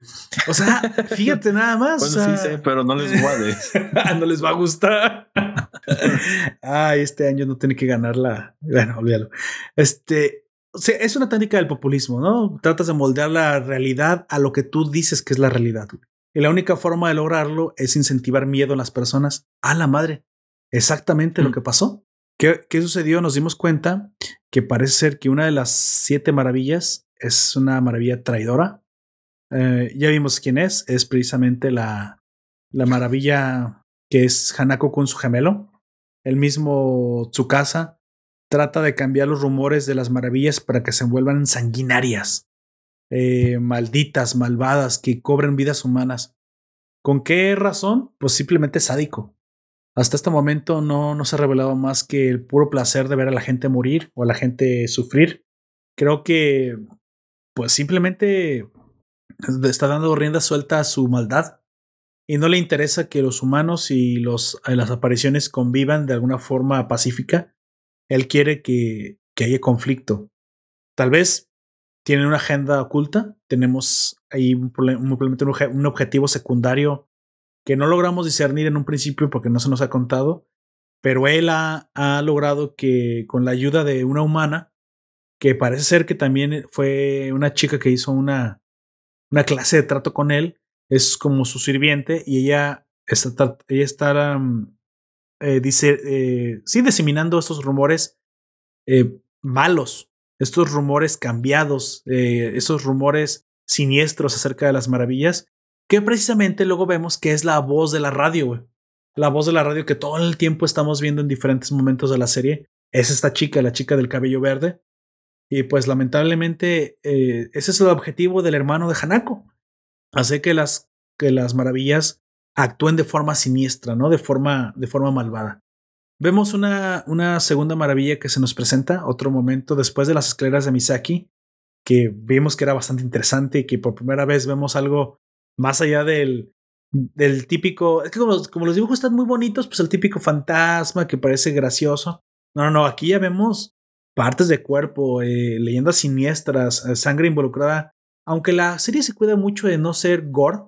O sea, fíjate nada más. Bueno, sí sé, pero no les guade. no les va a gustar. Ay, este año no tiene que ganar la. Bueno, olvídalo. Este, es una técnica del populismo, ¿no? Tratas de moldear la realidad a lo que tú dices que es la realidad. Y la única forma de lograrlo es incentivar miedo en las personas. A la madre. Exactamente lo mm. que pasó. ¿Qué, ¿Qué, sucedió? Nos dimos cuenta que parece ser que una de las siete maravillas es una maravilla traidora. Eh, ya vimos quién es. Es precisamente la, la maravilla que es Hanako con su gemelo. El mismo Tsukasa trata de cambiar los rumores de las maravillas para que se vuelvan sanguinarias, eh, malditas, malvadas, que cobren vidas humanas. ¿Con qué razón? Pues simplemente sádico. Hasta este momento no, no se ha revelado más que el puro placer de ver a la gente morir o a la gente sufrir. Creo que, pues simplemente está dando rienda suelta a su maldad y no le interesa que los humanos y los, las apariciones convivan de alguna forma pacífica él quiere que, que haya conflicto. Tal vez tienen una agenda oculta, tenemos ahí un, un, objetivo secundario que no logramos discernir en un principio porque no se nos ha contado, pero él ha, ha logrado que con la ayuda de una humana, que parece ser que también fue una chica que hizo una, una clase de trato con él, es como su sirviente y ella está, ella está eh, dice, eh, sí, diseminando estos rumores eh, malos, estos rumores cambiados, esos rumores siniestros acerca de las maravillas, que precisamente luego vemos que es la voz de la radio, la voz de la radio que todo el tiempo estamos viendo en diferentes momentos de la serie es esta chica, la chica del cabello verde. Y pues lamentablemente ese es el objetivo del hermano de Hanako. Hacer que las, que las maravillas actúen de forma siniestra, ¿no? De forma, de forma malvada. Vemos una, una segunda maravilla que se nos presenta, otro momento después de las escaleras de Misaki, que vimos que era bastante interesante y que por primera vez vemos algo más allá del, del típico, es que como los, dibujos están muy bonitos, pues el típico fantasma que parece gracioso. No, no, no, aquí ya vemos partes de cuerpo, eh, leyendas siniestras, eh, sangre involucrada. Aunque la serie se cuida mucho de no ser gore,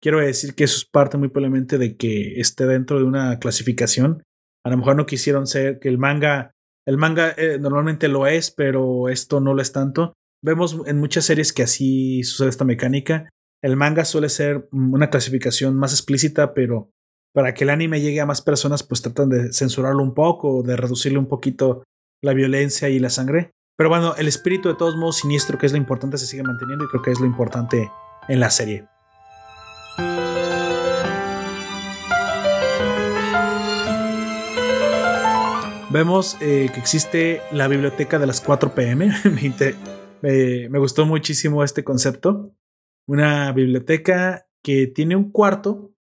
quiero decir que eso es parte muy probablemente de que esté dentro de una clasificación. A lo mejor no quisieron ser que el manga, el manga eh, normalmente lo es, pero esto no lo es tanto. Vemos en muchas series que así sucede esta mecánica. El manga suele ser una clasificación más explícita, pero para que el anime llegue a más personas, pues tratan de censurarlo un poco, de reducirle un poquito la violencia y la sangre. Pero bueno, el espíritu de todos modos siniestro, que es lo importante, se sigue manteniendo y creo que es lo importante en la serie. Vemos eh, que existe la biblioteca de las 4 pm. me gustó muchísimo este concepto una biblioteca que tiene un cuarto,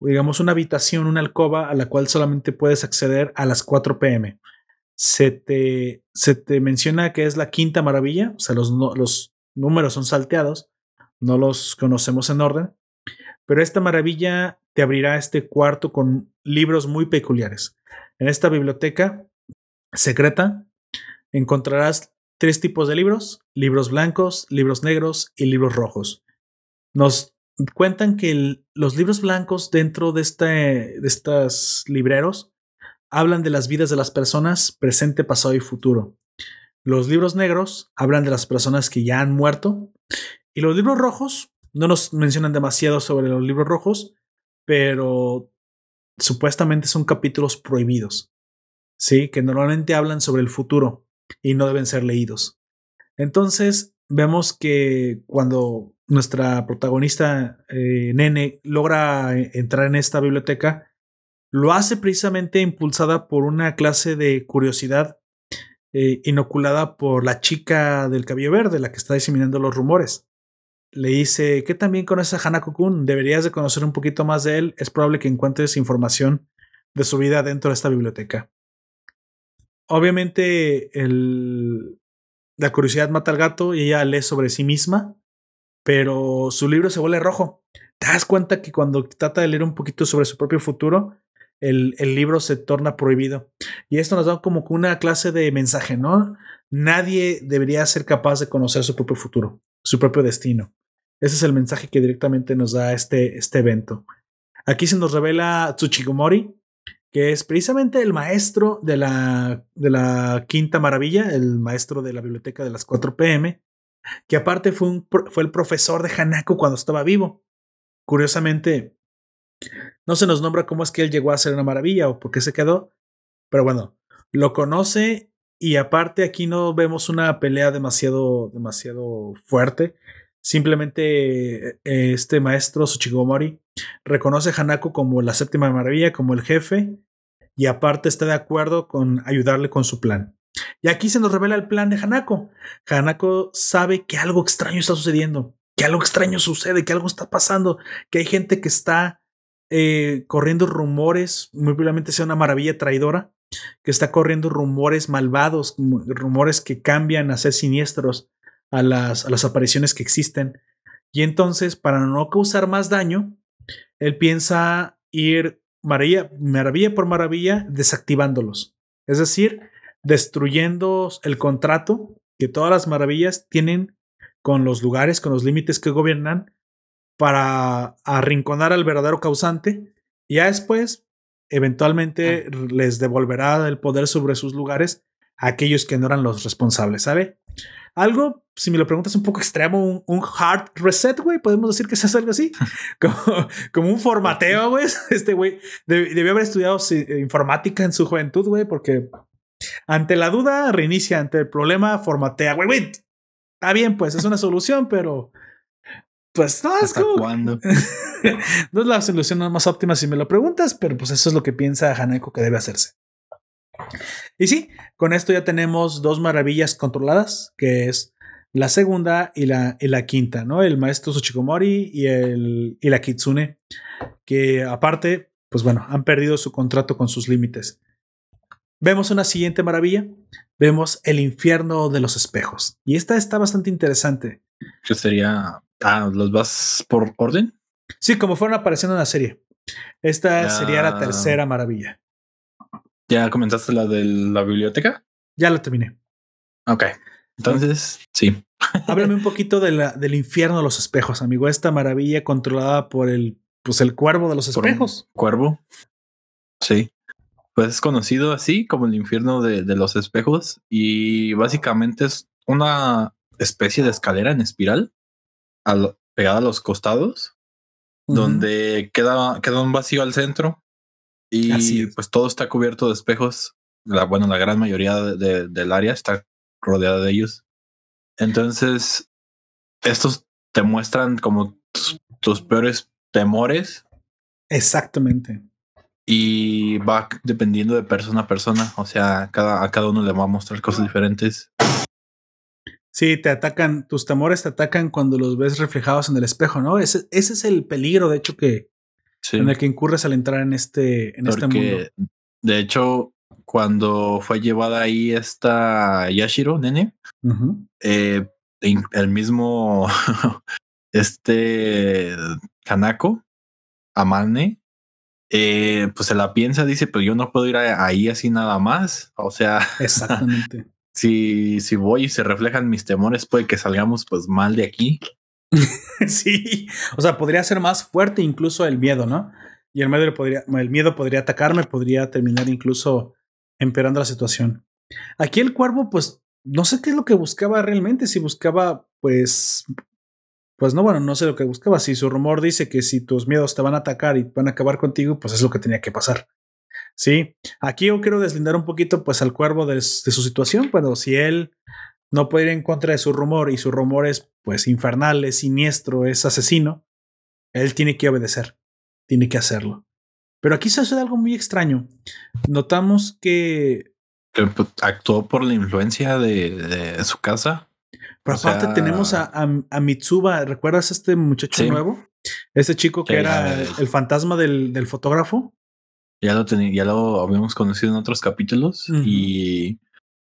digamos una habitación, una alcoba a la cual solamente puedes acceder a las 4 pm. Se te, se te menciona que es la quinta maravilla, o sea, los, los números son salteados, no los conocemos en orden, pero esta maravilla te abrirá este cuarto con libros muy peculiares. En esta biblioteca secreta encontrarás tres tipos de libros, libros blancos, libros negros y libros rojos. Nos cuentan que los libros blancos dentro de, este, de estos libreros hablan de las vidas de las personas, presente, pasado y futuro. Los libros negros hablan de las personas que ya han muerto. Y los libros rojos, no nos mencionan demasiado sobre los libros rojos, pero supuestamente son capítulos prohibidos. Sí, que normalmente hablan sobre el futuro y no deben ser leídos. Entonces, vemos que cuando nuestra protagonista, eh, Nene, logra eh, entrar en esta biblioteca, lo hace precisamente impulsada por una clase de curiosidad eh, inoculada por la chica del cabello verde, la que está diseminando los rumores. Le dice, ¿qué también conoces a Hanako-kun? Deberías de conocer un poquito más de él. Es probable que encuentres información de su vida dentro de esta biblioteca. Obviamente, el, la curiosidad mata al gato y ella lee sobre sí misma pero su libro se vuelve rojo. Te das cuenta que cuando trata de leer un poquito sobre su propio futuro, el, el, libro se torna prohibido. Y esto nos da como una clase de mensaje, ¿no? Nadie debería ser capaz de conocer su propio futuro, su propio destino. Ese es el mensaje que directamente nos da este, este evento. Aquí se nos revela Tsuchigomori, que es precisamente el maestro de la, de la Quinta Maravilla, el maestro de la biblioteca de las 4 pm, que aparte fue, fue el profesor de Hanako cuando estaba vivo. Curiosamente, no se nos nombra cómo es que él llegó a ser una maravilla o por qué se quedó, pero bueno, lo conoce y aparte aquí no vemos una pelea demasiado, demasiado fuerte. Simplemente eh, este maestro Tsuchigomori reconoce a Hanako como la séptima maravilla, como el jefe, y aparte está de acuerdo con ayudarle con su plan. Y aquí se nos revela el plan de Hanako. Hanako sabe que algo extraño está sucediendo, que algo extraño sucede, que algo está pasando, que hay gente que está eh, corriendo rumores, muy probablemente sea una maravilla traidora, que está corriendo rumores malvados, rumores que cambian a ser siniestros a las, a las apariciones que existen. Y entonces, para no causar más daño, él piensa ir maravilla, maravilla por maravilla desactivándolos. Es decir, destruyendo el contrato que todas las maravillas tienen con los lugares, con los límites que gobiernan, para arrinconar al verdadero causante. Y ya después, eventualmente les devolverá el poder sobre sus lugares a aquellos que no eran los responsables, ¿sabe? Algo, si me lo preguntas, un poco extremo, un, hard reset, güey. Podemos decir que se hace algo así, como, un formateo, güey. Este güey debió haber estudiado informática en su juventud, güey, porque ante la duda reinicia, ante el problema formatea, güey, güey. Está bien, pues es una solución, pero pues no es como. no es la solución más óptima si me lo preguntas, pero pues eso es lo que piensa Haneko que debe hacerse. Y sí, con esto ya tenemos dos maravillas controladas, que es la segunda y la, y la quinta, ¿no? El maestro Tsuchikomori y, el, y la Kitsune, que aparte, pues bueno, han perdido su contrato con sus límites. Vemos una siguiente maravilla, vemos el infierno de los espejos. Y esta está bastante interesante. ¿Qué sería? Ah, ¿los vas por orden? Sí, como fueron apareciendo en la serie. Esta sería la tercera maravilla. ¿Ya comentaste la de la biblioteca? Ya la terminé. Ok. Entonces, sí. Háblame un poquito de la, del infierno de los espejos, amigo. Esta maravilla controlada por el, pues el cuervo de los espejos. Cuervo. Sí. Pues es conocido así como el infierno de, los espejos y básicamente es una especie de escalera en espiral pegada a los costados, donde queda, queda un vacío al centro y pues todo está cubierto de espejos. La, bueno, la gran mayoría de, del área está rodeada de ellos. Entonces, estos te muestran como tus, peores temores. Exactamente. Y va dependiendo de persona a persona. O sea, cada, a cada uno le va a mostrar cosas diferentes. Sí, te atacan, tus temores te atacan cuando los ves reflejados en el espejo, ¿no? Ese, ese es el peligro, de hecho, que, en el que incurres al entrar en este, en este mundo. De hecho, cuando fue llevada ahí esta Yashiro, nene, eh, el mismo este Kanako, Amane, eh, pues se la piensa, dice, pero yo no puedo ir ahí así nada más. O sea, exactamente. si, si voy y se reflejan mis temores, puede que salgamos pues mal de aquí. sí, o sea, podría ser más fuerte incluso el miedo, ¿no? Y el miedo podría, el miedo podría atacarme, podría terminar incluso empeorando la situación. Aquí el cuervo, pues, no sé qué es lo que buscaba realmente, si buscaba, pues, pues no, bueno, no sé lo que buscaba. Si su rumor dice que si tus miedos te van a atacar y van a acabar contigo, pues es lo que tenía que pasar. Sí, aquí yo quiero deslindar un poquito, pues, al cuervo de, su situación. Bueno, si él no puede ir en contra de su rumor y su rumor es pues infernal, es siniestro, es asesino, él tiene que obedecer, tiene que hacerlo. Pero aquí se hace algo muy extraño. Notamos que... que pues, actuó por la influencia de, su casa. Pero aparte tenemos a, a, Mitsuba, ¿recuerdas a este muchacho nuevo? Este chico que, era el, fantasma del, fotógrafo. Ya lo, ya lo habíamos conocido en otros capítulos y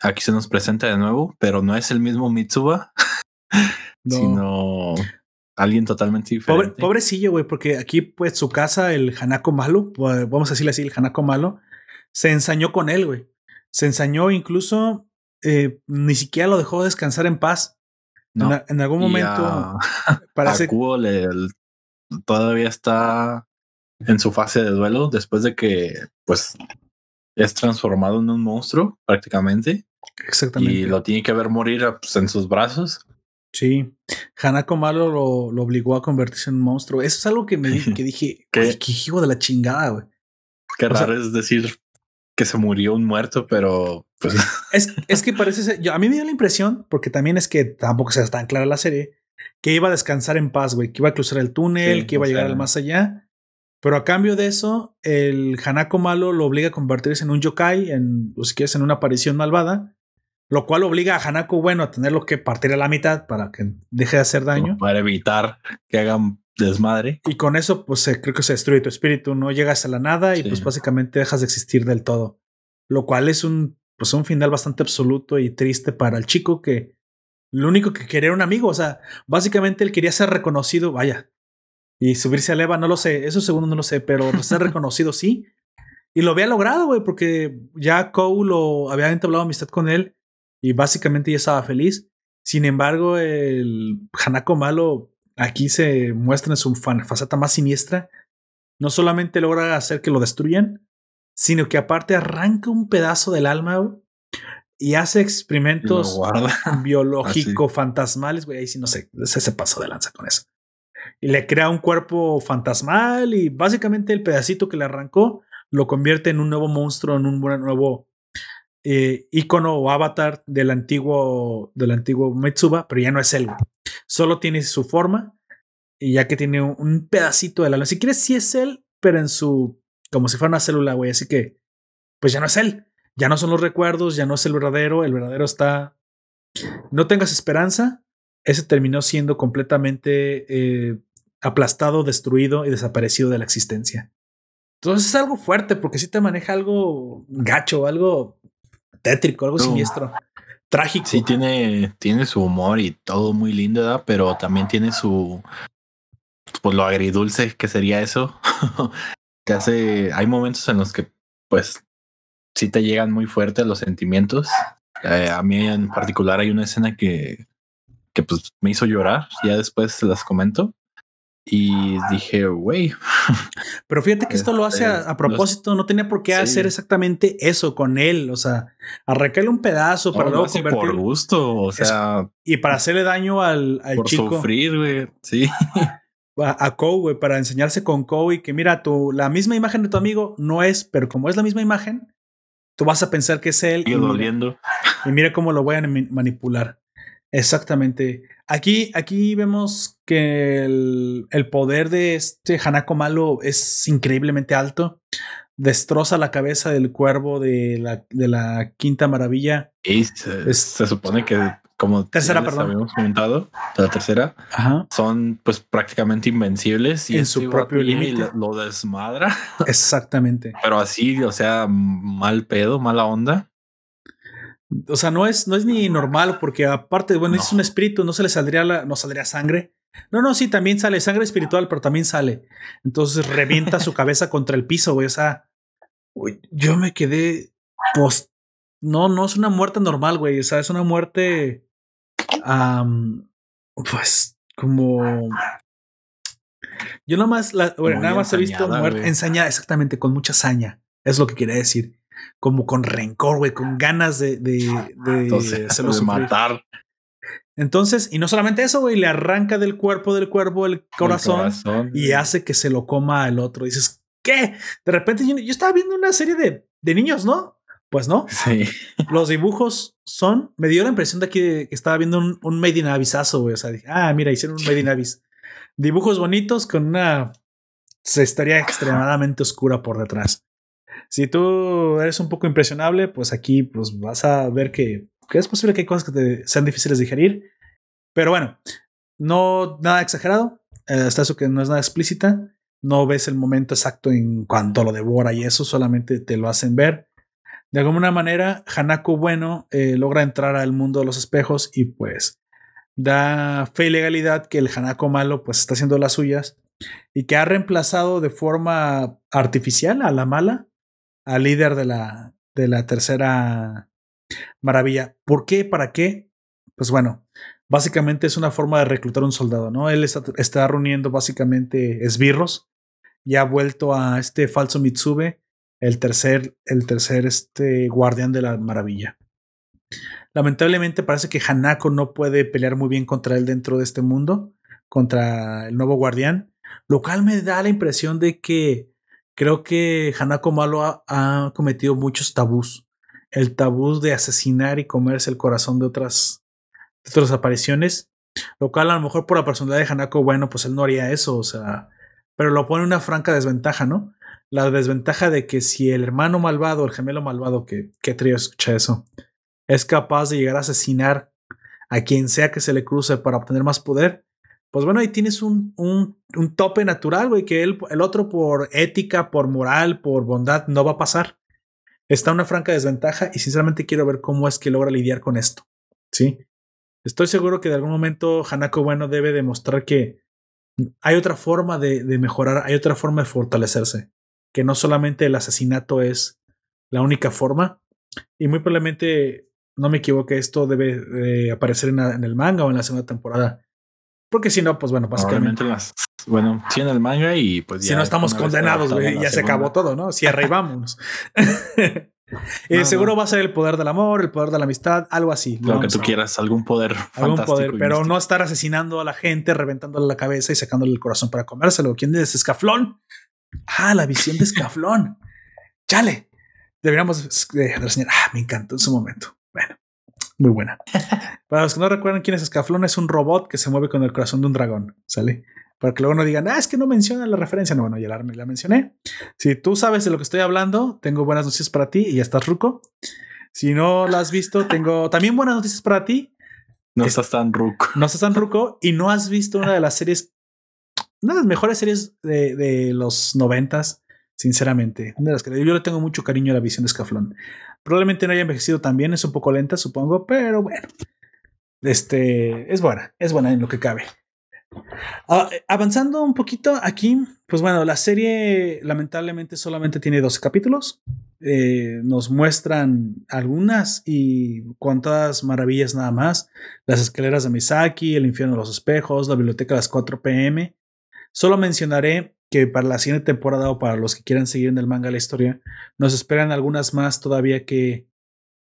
aquí se nos presenta de nuevo, pero no es el mismo Mitsuba, sino alguien totalmente diferente. pobrecillo, güey, porque aquí, pues, su casa, el Hanako malo, vamos a decirle así, el Hanako malo, se ensañó con él, güey. Se ensañó incluso, eh, ni siquiera lo dejó descansar en paz. en, algún momento parece todavía está en su fase de duelo después de que, pues, es transformado en un monstruo prácticamente. Exactamente. Y lo tiene que ver morir pues, en sus brazos. Sí. Hanako Malo lo, lo, obligó a convertirse en un monstruo. Eso es algo que me que dije, ¿Qué? qué hijo de la chingada, güey. Qué raro es decir que se murió un muerto, pero pues. Es, es que parece ser, yo, a mí me dio la impresión, porque también es que tampoco se tan clara la serie, que iba a descansar en paz, güey, que iba a cruzar el túnel, que iba a llegar al más allá pero a cambio de eso, el Hanako malo lo obliga a convertirse en un yokai, en, o si quieres, en una aparición malvada, lo cual obliga a Hanako bueno a tenerlo que partir a la mitad para que deje de hacer daño. Para evitar que hagan desmadre. Y con eso, pues creo que se destruye tu espíritu, no llegas a la nada y pues básicamente dejas de existir del todo. Lo cual es un, pues un final bastante absoluto y triste para el chico que lo único que quería era un amigo. O sea, básicamente él quería ser reconocido, vaya, y subirse a Eva, no lo sé, eso segundo no lo sé, pero ser reconocido sí. Y lo había logrado, güey, porque ya Cole lo había entablado amistad con él y básicamente ya estaba feliz. Sin embargo, el Hanako malo aquí se muestra en su faceta más siniestra. No solamente logra hacer que lo destruyan, sino que aparte arranca un pedazo del alma y hace experimentos biológico fantasmales, güey, ahí sí no sé, ese se pasó de lanza con eso. Y le crea un cuerpo fantasmal y básicamente el pedacito que le arrancó lo convierte en un nuevo monstruo, en un nuevo eh, icono o avatar del antiguo, del antiguo Metsuba, pero ya no es él. Solo tiene su forma y ya que tiene un pedacito del alma. Si quieres, sí es él, pero en su, como si fuera una célula, güey. Así que, pues ya no es él. Ya no son los recuerdos, ya no es el verdadero. El verdadero está. No tengas esperanza. Ese terminó siendo completamente eh, aplastado, destruido y desaparecido de la existencia. Entonces es algo fuerte porque si te maneja algo gacho, algo tétrico, algo siniestro, trágico. Sí, tiene, tiene su humor y todo muy lindo, pero también tiene su. Pues lo agridulce que sería eso. que hace. Hay momentos en los que, pues, sí te llegan muy fuerte los sentimientos. Eh, a mí en particular hay una escena que, que pues me hizo llorar. Ya después se las comento. Y dije, güey. Pero fíjate que esto lo hace a, este, propósito, no tenía por qué hacer exactamente eso con él. O sea, arrancarle un pedazo para luego por gusto, o sea. y para hacerle daño al, al por sufrir, güey. Sí. A, a güey, para enseñarse con Kou y que mira, tú, la misma imagen de tu amigo no es, pero como es la misma imagen, tú vas a pensar que es él. Y, doliendo. y mira cómo lo voy a manipular. Exactamente. Aquí, aquí vemos que el, el, poder de este Hanako Malo es increíblemente alto. Destroza la cabeza del cuervo de la, de la quinta maravilla. Y se, se supone que como tercera, perdón. habíamos comentado, la tercera, son pues prácticamente invencibles y en su propio límite lo desmadra. Exactamente. Pero así, o sea, mal pedo, mala onda. O sea, no es, no es ni normal, porque aparte, bueno, es un espíritu, no se le saldría la, no saldría sangre. No, no, sí, también sale sangre espiritual, pero también sale. Entonces revienta su cabeza contra el piso, güey. O sea, yo me quedé. Pues, no, no es una muerte normal, güey. O sea, es una muerte. pues, como. Yo nada más, la, nada más he visto muerte ensañada, exactamente, con mucha saña. Es lo que quería decir como con rencor, güey, con ganas de, de, de, matar. Entonces, y no solamente eso, güey, le arranca del cuerpo del cuervo el corazón, y hace que se lo coma el otro. dices, ¿qué? De repente yo, estaba viendo una serie de, de, niños, ¿no? Pues no. Sí. Los dibujos son. Me dio la impresión de que estaba viendo un, un Made in Abysazo, güey. O sea, dije, ah, mira, hicieron un Made in Abyss. Dibujos bonitos con una historia extremadamente oscura por detrás. Si tú eres un poco impresionable, pues aquí pues vas a ver que, es posible que hay cosas que te sean difíciles de digerir. Pero bueno, no nada exagerado. Eh, hasta eso que no es nada explícita. No ves el momento exacto en cuanto lo devora y eso solamente te lo hacen ver. De alguna manera, Hanako Bueno eh, logra entrar al mundo de los espejos y pues da fe y legalidad que el Hanako malo pues está haciendo las suyas y que ha reemplazado de forma artificial a la mala al líder de la, de la tercera maravilla. ¿Por qué? ¿Para qué? Pues bueno, básicamente es una forma de reclutar un soldado, ¿no? Él está, reuniendo básicamente esbirros y ha vuelto a este falso Mitsube, el tercer, el tercer este guardián de la maravilla. Lamentablemente parece que Hanako no puede pelear muy bien contra él dentro de este mundo, contra el nuevo guardián, lo cual me da la impresión de que Creo que Hanako Malo ha, cometido muchos tabús. El tabú de asesinar y comerse el corazón de otras, de otras apariciones. Lo cual a lo mejor por la personalidad de Hanako, bueno, pues él no haría eso, o sea, pero lo pone una franca desventaja, ¿no? La desventaja de que si el hermano malvado, el gemelo malvado, que, qué trío escucha eso, es capaz de llegar a asesinar a quien sea que se le cruce para obtener más poder, pues bueno, ahí tienes un, un, tope natural, güey, que el, el otro por ética, por moral, por bondad, no va a pasar. Está una franca desventaja y sinceramente quiero ver cómo es que logra lidiar con esto. Sí. Estoy seguro que de algún momento Hanako Bueno debe demostrar que hay otra forma de, de, mejorar, hay otra forma de fortalecerse, que no solamente el asesinato es la única forma. Y muy probablemente, no me equivoque, esto debe aparecer en, en, el manga o en la segunda temporada Porque si no, pues bueno, básicamente. Las, bueno, sí en el manga y pues ya. Si no estamos condenados, güey, ya se acabó todo, ¿no? Si arribamos. Eh, seguro va a ser el poder del amor, el poder de la amistad, algo así. Lo que tú quieras, algún poder algún poder, pero no estar asesinando a la gente, reventándole la cabeza y sacándole el corazón para comérselo. ¿Quién es Escaflón? Ah, la visión de Escaflón. Chale. Deberíamos dejar de Ah, me encantó en su momento. Muy buena. Para los que no recuerdan quién es Escaflón, es un robot que se mueve con el corazón de un dragón. ¿Sale? Para que luego no digan, ah, es que no mencionan la referencia. No, bueno, ya la, la mencioné. Si tú sabes de lo que estoy hablando, tengo buenas noticias para ti y ya estás ruco. Si no la has visto, tengo también buenas noticias para ti. No estás tan ruco. No estás tan ruco y no has visto una de las series, una de las mejores series de, de los noventas, sinceramente. Una de las que yo le tengo mucho cariño a la visión de Escaflón. Probablemente no haya envejecido tan bien, es un poco lenta, supongo, pero bueno. Este es buena, es buena en lo que cabe. Ah, avanzando un poquito aquí, pues bueno, la serie lamentablemente solamente tiene 12 capítulos. Eh, nos muestran algunas y cuantas maravillas nada más. Las escaleras de Misaki, el infierno de los espejos, la biblioteca de las 4 pm. Solo mencionaré que para la siguiente temporada o para los que quieran seguir en el manga la historia, nos esperan algunas más todavía que,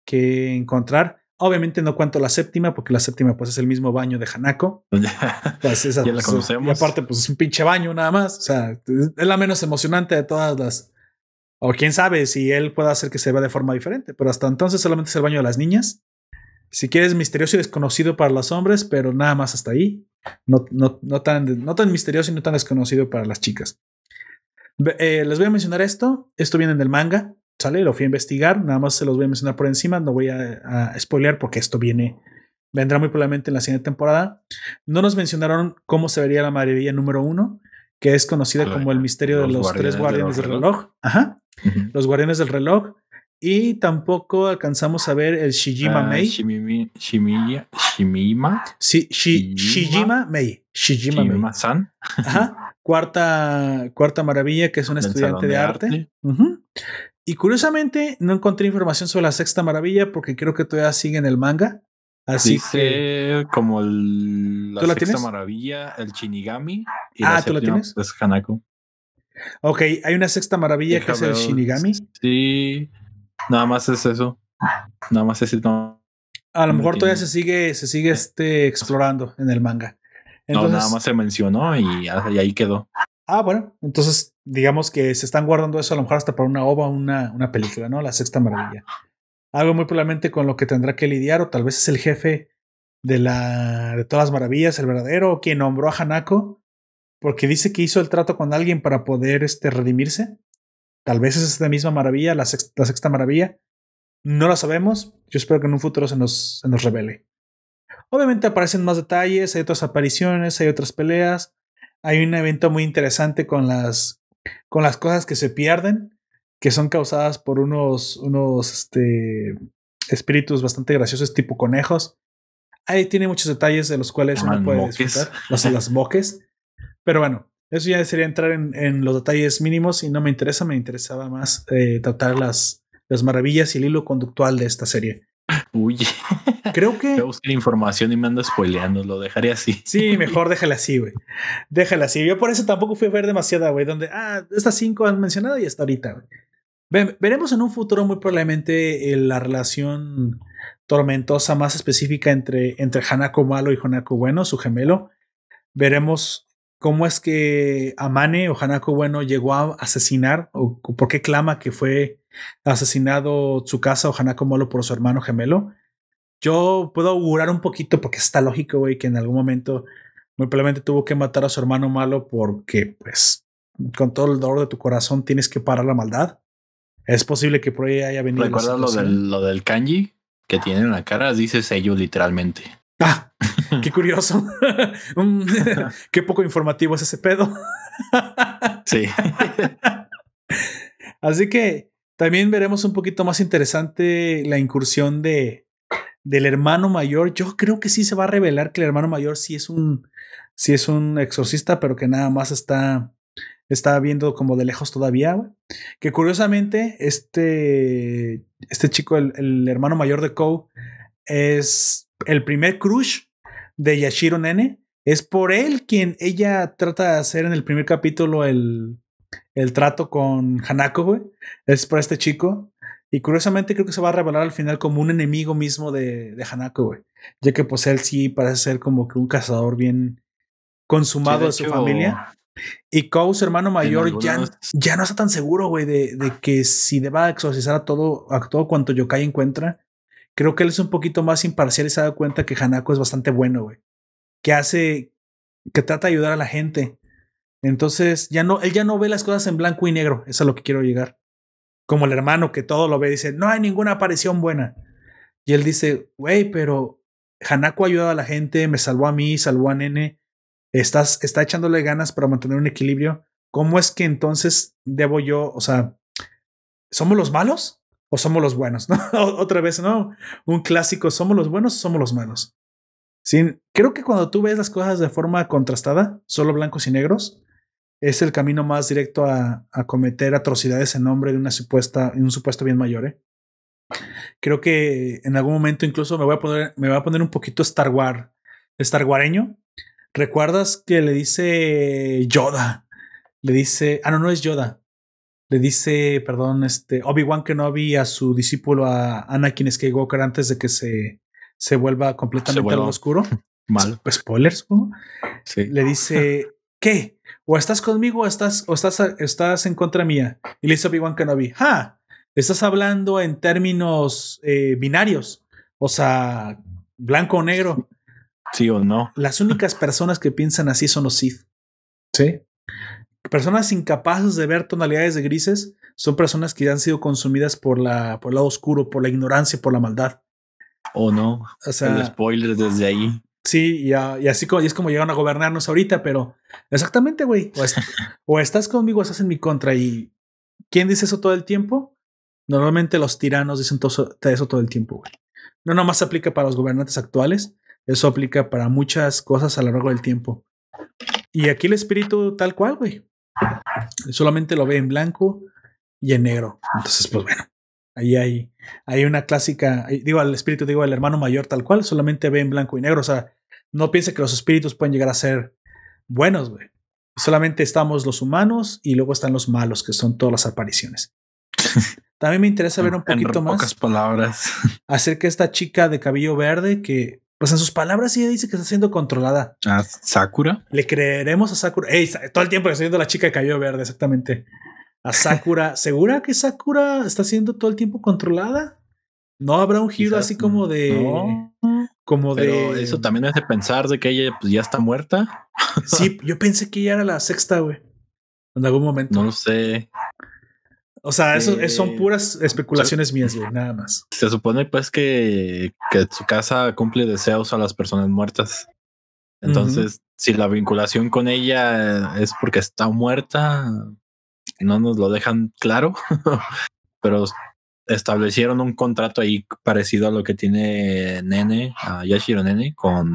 que encontrar. Obviamente no cuento la séptima, porque la séptima pues es el mismo baño de Hanako. Pues esa, ya la pues, conocemos. Y aparte pues es un pinche baño nada más. O sea, es la menos emocionante de todas las... O quién sabe si él puede hacer que se vea de forma diferente, pero hasta entonces solamente es el baño de las niñas. Si quieres misterioso y desconocido para los hombres, pero nada más hasta ahí. No, no, no, tan, no tan misterioso y no tan desconocido para las chicas. Eh, les voy a mencionar esto. Esto viene del manga. ¿Sale? Lo fui a investigar, nada más se los voy a mencionar por encima, no voy a, a spoilear porque esto viene, vendrá muy probablemente en la siguiente temporada. No nos mencionaron cómo se vería la maravilla número uno, que es conocida como el misterio de los tres guardianes del reloj. Ajá. Los guardianes del reloj. Y tampoco alcanzamos a ver el Shijima uh, Mei. Shimima. Sí, Shijima Mei. Shijima San. Ajá. Cuarta, cuarta maravilla, que es un estudiante de, arte. Y curiosamente no encontré información sobre la sexta maravilla porque creo que todavía sigue en el manga. Así Dice que como el, la, sexta maravilla, el Shinigami. Y ah, ¿tú la tienes? Es Hanako. Ok, hay una sexta maravilla que es el Shinigami. Sí, nada más es eso. Nada más es eso. A lo mejor todavía se sigue, se sigue este, explorando en el manga. no, nada más se mencionó y ahí quedó. Ah, bueno, entonces digamos que se están guardando eso a lo mejor hasta para una ova, una, una película, ¿no? La sexta maravilla. Algo muy probablemente con lo que tendrá que lidiar, o tal vez es el jefe de la de todas las maravillas, el verdadero, quien nombró a Hanako, porque dice que hizo el trato con alguien para poder este, redimirse. Tal vez es esta misma maravilla, la sexta, la sexta maravilla. No lo sabemos. Yo espero que en un futuro se nos, se nos revele. Obviamente aparecen más detalles, hay otras apariciones, hay otras peleas hay un evento muy interesante con las, con las cosas que se pierden, que son causadas por unos, unos este, espíritus bastante graciosos tipo conejos. Ahí tiene muchos detalles de los cuales uno puede disfrutar, los, las boques. Pero bueno, eso ya sería entrar en, los detalles mínimos y no me interesa, me interesaba más eh, tratar las, las maravillas y el hilo conductual de esta serie. Uy. Creo que. Voy información y me ando spoileando. Lo dejaré así. Sí, mejor déjala así, güey. Déjala así. Yo por eso tampoco fui a ver demasiada, güey. Donde, ah, estas cinco han mencionado y hasta ahorita, güey. veremos en un futuro muy probablemente eh, la relación tormentosa más específica entre, entre Hanako malo y Hanako bueno, su gemelo. Veremos cómo es que Amane o Hanako bueno llegó a asesinar o por qué clama que fue asesinado Tsukasa o Hanako Molo por su hermano gemelo. Yo puedo augurar un poquito porque está lógico, güey, que en algún momento muy probablemente tuvo que matar a su hermano malo porque, pues, con todo el dolor de tu corazón tienes que parar la maldad. Es posible que por ahí haya venido. ¿Recuerdas lo del, lo del kanji que tiene en la cara? Dice sello literalmente. Ah, qué curioso. qué poco informativo es ese pedo. sí. Así que también veremos un poquito más interesante la incursión de del hermano mayor. Yo creo que sí se va a revelar que el hermano mayor sí es un sí es un exorcista, pero que nada más está está viendo como de lejos todavía. Que curiosamente este este chico el, el hermano mayor de Kou es el primer crush de Yashiro Nene Es por él quien ella trata de hacer en el primer capítulo el, el trato con Hanako, güey. Es por este chico. Y curiosamente creo que se va a revelar al final como un enemigo mismo de, de Hanako, güey. Ya que pues él sí parece ser como que un cazador bien consumado de, su familia. Y Kou, su hermano mayor, ya, ya no está tan seguro, güey, de, de, que si deba exorcizar a todo, a todo cuanto Yokai encuentra. Creo que él es un poquito más imparcial y se da cuenta que Hanako es bastante bueno, güey. Que hace, que trata de ayudar a la gente. Entonces, ya no, él ya no ve las cosas en blanco y negro. Eso es a lo que quiero llegar. Como el hermano que todo lo ve, dice, no hay ninguna aparición buena. Y él dice, güey, pero Hanako ha ayudado a la gente, me salvó a mí, salvó a Nene estás, está echándole ganas para mantener un equilibrio, ¿cómo es que entonces debo yo, o sea, ¿somos los malos o somos los buenos? ¿no? Otra vez, ¿no? Un clásico, ¿somos los buenos somos los malos? Creo que cuando tú ves las cosas de forma contrastada, solo blancos y negros, es el camino más directo a, a cometer atrocidades en nombre de una supuesta, un supuesto bien mayor. ¿eh? Creo que en algún momento incluso me voy a poner, me voy a poner un poquito Star Wars, Star Wareño, ¿Recuerdas que le dice Yoda? Le dice, ah, no, no es Yoda. Le dice, perdón, este Obi-Wan Kenobi a su discípulo a Anakin Skywalker antes de que se, se vuelva completamente al oscuro. Mal. Spoilers, ¿no? Sí. Le dice, ¿qué? O estás conmigo o estás, o estás, estás en contra mía. Y le dice Obi-Wan Kenobi, ¡ah! Estás hablando en términos eh, binarios. O sea, blanco o negro. Sí o no. Las únicas personas que piensan así son los Sith. Sí. Personas incapaces de ver tonalidades de grises son personas que ya han sido consumidas por, la, por el lado oscuro, por la ignorancia, por la maldad. O no. O sea, el spoiler desde ahí. Sí, y, así como, y es como llegaron a gobernarnos ahorita, pero exactamente, güey. O, estás conmigo o estás en mi contra. ¿Y quién dice eso todo el tiempo? Normalmente los tiranos dicen todo, eso todo el tiempo, güey. No nomás se aplica para los gobernantes actuales, eso aplica para muchas cosas a lo largo del tiempo. Y aquí el espíritu tal cual, güey. Solamente lo ve en blanco y en negro. Entonces, pues bueno, ahí hay, hay una clásica, digo al espíritu, digo al hermano mayor tal cual, solamente ve en blanco y negro. O sea, no piense que los espíritus pueden llegar a ser buenos, güey. Solamente estamos los humanos y luego están los malos, que son todas las apariciones. También me interesa ver un poquito más. Pocas palabras. Acerca de esta chica de cabello verde que pues en sus palabras ella dice que está siendo controlada. ¿A Sakura? Le creeremos a Sakura. Ey, todo el tiempo le estoy viendo la chica de cabello verde, exactamente. A Sakura. ¿Segura que Sakura está siendo todo el tiempo controlada? ¿No habrá un giro así como de... Como de... Eso también hace pensar de que ella pues, ya está muerta. sí, yo pensé que ella era la sexta, güey. En algún momento. No lo sé. O sea, eso, son puras especulaciones mías, güey, nada más. Se supone pues que, que su casa cumple deseos a las personas muertas. Entonces, si la vinculación con ella es porque está muerta, no nos lo dejan claro, pero establecieron un contrato ahí parecido a lo que tiene Nene, a Yashiro Nene, con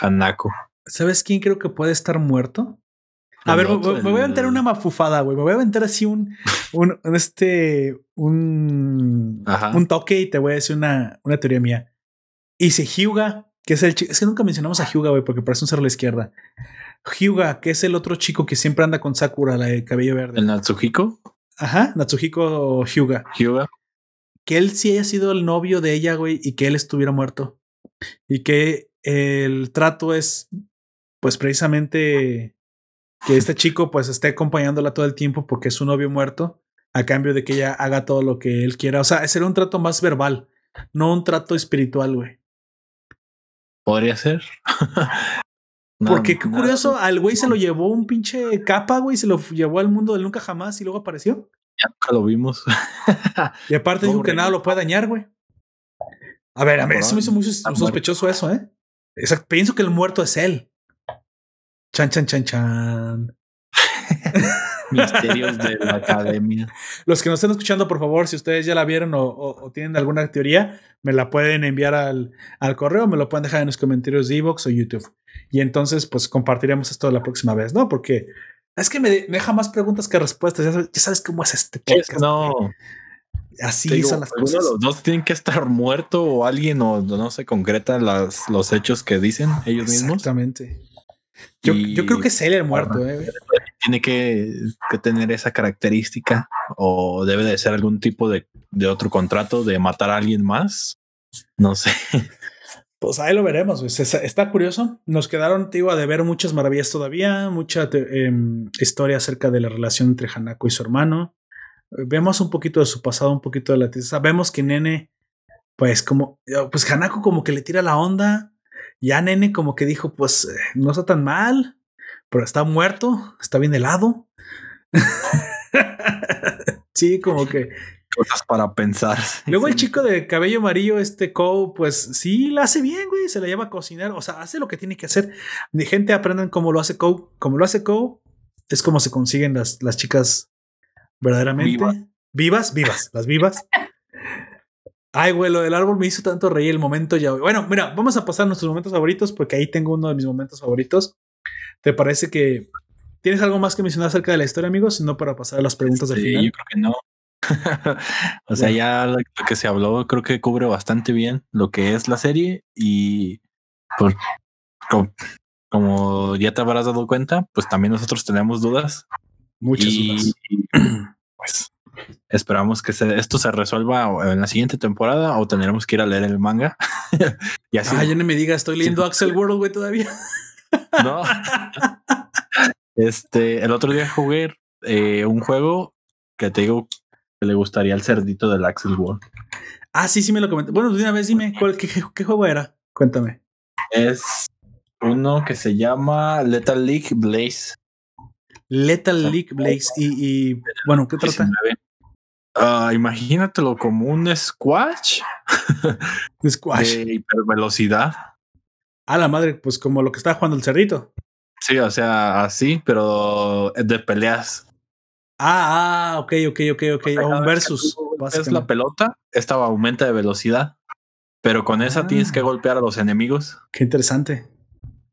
Hanako. ¿Sabes quién creo que puede estar muerto? A ver, me, voy a aventar una mafufada, güey. Me voy a aventar así un, un, este, un, un toque y te voy a decir una, una teoría mía. Y si Hyuga, que es el chico, es que nunca mencionamos a Hyuga, güey, porque parece un cerro a la izquierda. Hyuga, que es el otro chico que siempre anda con Sakura, la de cabello verde. ¿El Natsuhiko? Ajá, Natsuhiko Hyuga. Hyuga. Que él sí haya sido el novio de ella, güey, y que él estuviera muerto. Y que el trato es, pues precisamente que este chico pues esté acompañándola todo el tiempo porque es su novio muerto, a cambio de que ella haga todo lo que él quiera. O sea, sería un trato más verbal, no un trato espiritual, güey. Podría ser. porque qué curioso, al güey se lo llevó un pinche capa, güey, se lo llevó al mundo del nunca jamás y luego apareció. Ya nunca lo vimos. y aparte dijo que nada lo puede dañar, güey. A ver, a ver, eso me hizo muy sospechoso eso, ¿eh? Exacto. Pienso que el muerto es él. Chan, chan, chan, chan. Misterios de la academia. Los que nos estén escuchando, por favor, si ustedes ya la vieron o, tienen alguna teoría, me la pueden enviar al, al correo, me lo pueden dejar en los comentarios de Evox o YouTube. Y entonces, pues compartiremos esto la próxima vez, ¿no? Porque es que me, deja más preguntas que respuestas. Ya sabes, cómo es este podcast. no. Así son las cosas. los dos tienen que estar muerto o alguien o no se concretan las, los hechos que dicen ellos mismos. Exactamente. Yo, yo, creo que es él el muerto. Eh. Tiene que, que, tener esa característica o debe de ser algún tipo de, de otro contrato de matar a alguien más. No sé. Pues ahí lo veremos. Está curioso. Nos quedaron, te iba de ver muchas maravillas todavía, mucha em, historia acerca de la relación entre Hanako y su hermano. Vemos un poquito de su pasado, un poquito de la tristeza. Vemos que Nene, pues como, pues Hanako como que le tira la onda. Ya Nene como que dijo, pues eh, no está tan mal, pero está muerto, está bien helado. sí, como que cosas para pensar. Luego el chico de cabello amarillo, este Coe, pues sí, la hace bien, güey. Se la lleva a cocinar. O sea, hace lo que tiene que hacer. Mi gente aprendan cómo lo hace Coe. Como lo hace Coe, es como se consiguen las, las chicas verdaderamente vivas, vivas, las vivas. Ay, güey, lo del árbol me hizo tanto reír el momento ya. Bueno, mira, vamos a pasar nuestros momentos favoritos porque ahí tengo uno de mis momentos favoritos. ¿Te parece que tienes algo más que mencionar acerca de la historia, amigos? No para pasar a las preguntas del final. Yo creo que no. o sea, ya lo que se habló creo que cubre bastante bien lo que es la serie y pues, como, ya te habrás dado cuenta, pues también nosotros tenemos dudas. Muchas dudas. esperamos que esto se resuelva en la siguiente temporada o tendremos que ir a leer el manga. y así. Ah, ya no me diga, estoy leyendo Axel World, güey, todavía. no. Este, el otro día jugué eh, un juego que te digo que le gustaría el cerdito del Axel World. Ah, sí, sí me lo comenté. Bueno, de una vez dime, ¿cuál, qué, juego era? Cuéntame. Es uno que se llama Lethal League Blaze. Lethal League Blaze. Y, y bueno, ¿qué trata? Uh, imagínatelo como un squash. squash. De hipervelocidad. A la madre, pues como lo que está jugando el cerdito. Sí, o sea, así, pero de peleas. Ah, ah, ok, ok, ok, ok. un versus. Es la pelota, esta aumenta de velocidad, pero con esa tienes que ah. golpear a los enemigos. Qué interesante.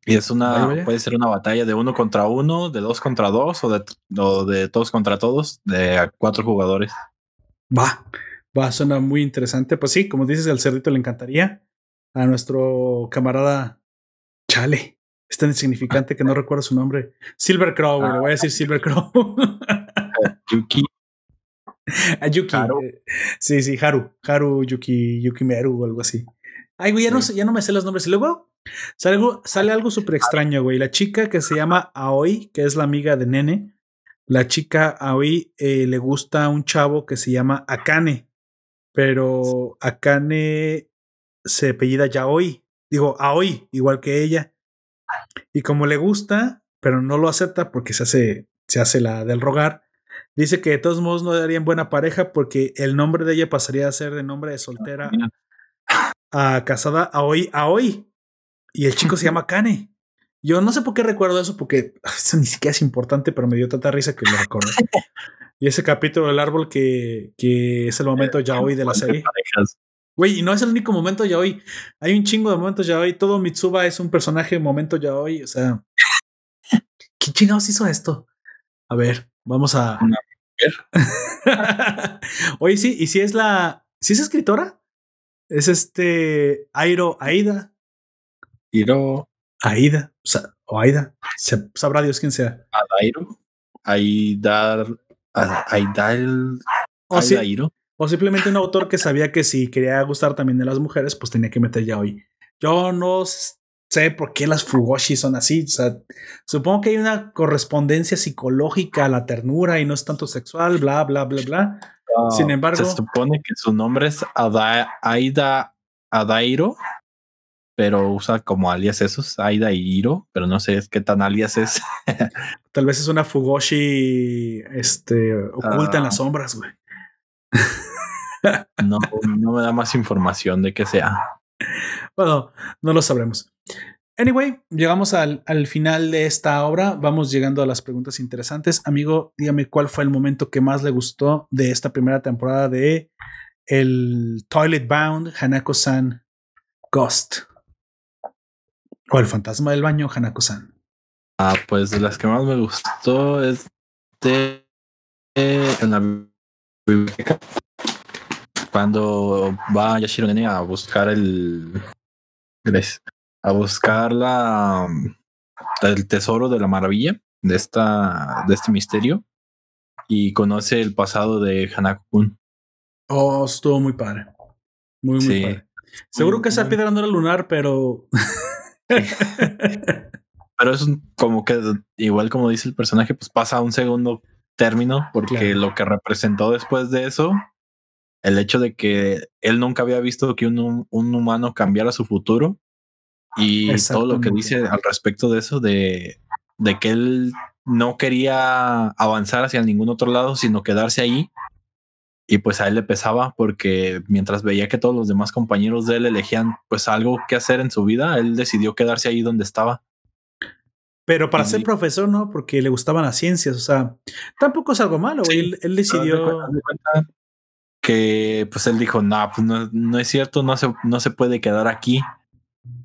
Y es una, puede ser una batalla de uno contra uno, de dos contra dos o de, de todos contra todos, de cuatro jugadores. Va, va, suena muy interesante. Pues sí, como dices, al cerdito le encantaría. A nuestro camarada Chale. Es tan insignificante que no recuerdo su nombre. Silver Crow, le voy a decir Silver Crow. Yuki. A Yuki. Eh, sí, sí, Haru. Haru, Yuki, Yuki Meru o algo así. Ay, güey, ya, no, ya no me sé los nombres. Y luego sale algo, sale algo súper extraño, güey. La chica que se llama Aoi, que es la amiga de Nene. La chica Aoi eh, le gusta a un chavo que se llama Akane. Pero Akane se apellida Yaoi. Digo, Aoi, igual que ella. Y como le gusta, pero no lo acepta porque se hace, se hace la del rogar, dice que de todos modos no darían buena pareja porque el nombre de ella pasaría a ser de nombre de soltera a casada a hoy, a hoy. Y el chico se llama Kane. Yo no sé por qué recuerdo eso, porque eso ni siquiera es importante, pero me dio tanta risa que lo recuerdo. y ese capítulo del árbol que, que es el momento ya hoy de la serie. Güey, y no es el único momento ya hoy. Hay un chingo de momentos ya hoy. Todo Mitsuba es un personaje momento ya hoy. O sea, ¿qué chingados hizo esto? A ver, vamos a. Oye, sí, y si es la. Si es escritora, es este. Airo Aida. Airo. Aida. O, o Aida. sabrá Dios quién sea. Airo. Aida. Aida. Aida. O simplemente un autor que sabía que si quería gustar también de las mujeres, pues tenía que meter ya hoy. Yo no sé por qué las Fugoshi son así. O sea, supongo que hay una correspondencia psicológica a la ternura y no es tanto sexual, bla, bla, bla, bla. Sin embargo. Se supone que su nombre es Aida Adairo, pero usa como alias esos, Aida y Hiro, pero no sé qué tan alias es. Tal vez es una Fugoshi este, oculta en las ah. sombras, güey. No, no me da más información de que sea. Bueno, no lo sabremos. Anyway, llegamos al, al, final de esta obra. Vamos llegando a las preguntas interesantes. Amigo, dígame cuál fue el momento que más le gustó de esta primera temporada de el Toilet Bound Hanako-san Ghost. O el fantasma del baño Hanako-san. Ah, pues de las que más me gustó es de en la cuando va Yashiro Nene a buscar el. A buscar la, el tesoro de la maravilla de, esta, de este misterio y conoce el pasado de Hanako-kun. Oh, estuvo muy padre. Muy, muy padre. Seguro que esa piedra no era lunar, pero. pero es como que, igual como dice el personaje, pues pasa a un segundo término, porque lo que representó después de eso, el hecho de que él nunca había visto que un, un humano cambiara su futuro y todo lo que dice al respecto de eso, de, de que él no quería avanzar hacia ningún otro lado, sino quedarse ahí. Y pues a él le pesaba porque mientras veía que todos los demás compañeros de él elegían pues algo que hacer en su vida, él decidió quedarse ahí donde estaba. Pero para ser profesor, no, porque le gustaban las ciencias, o sea, tampoco es algo malo, él, decidió... que pues él dijo, nah, pues no, no es cierto, no se, no se puede quedar aquí.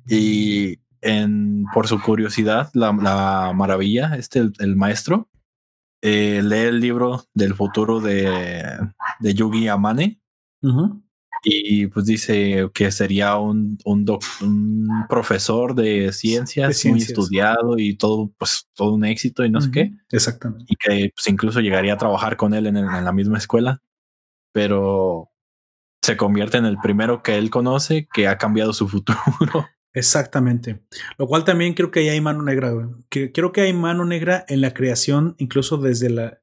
Y en, por su curiosidad, la, maravilla, este, el, maestro, eh, lee el libro del futuro de, de Yugi Amane. Y pues dice que sería un, un, un profesor de ciencias, muy estudiado y todo, pues todo un éxito y no sé qué. Exactamente. Y que pues, incluso llegaría a trabajar con él en, en la misma escuela. Pero se convierte en el primero que él conoce que ha cambiado su futuro. Exactamente. Lo cual también creo que ahí hay mano negra, creo que hay mano negra en la creación, incluso desde la,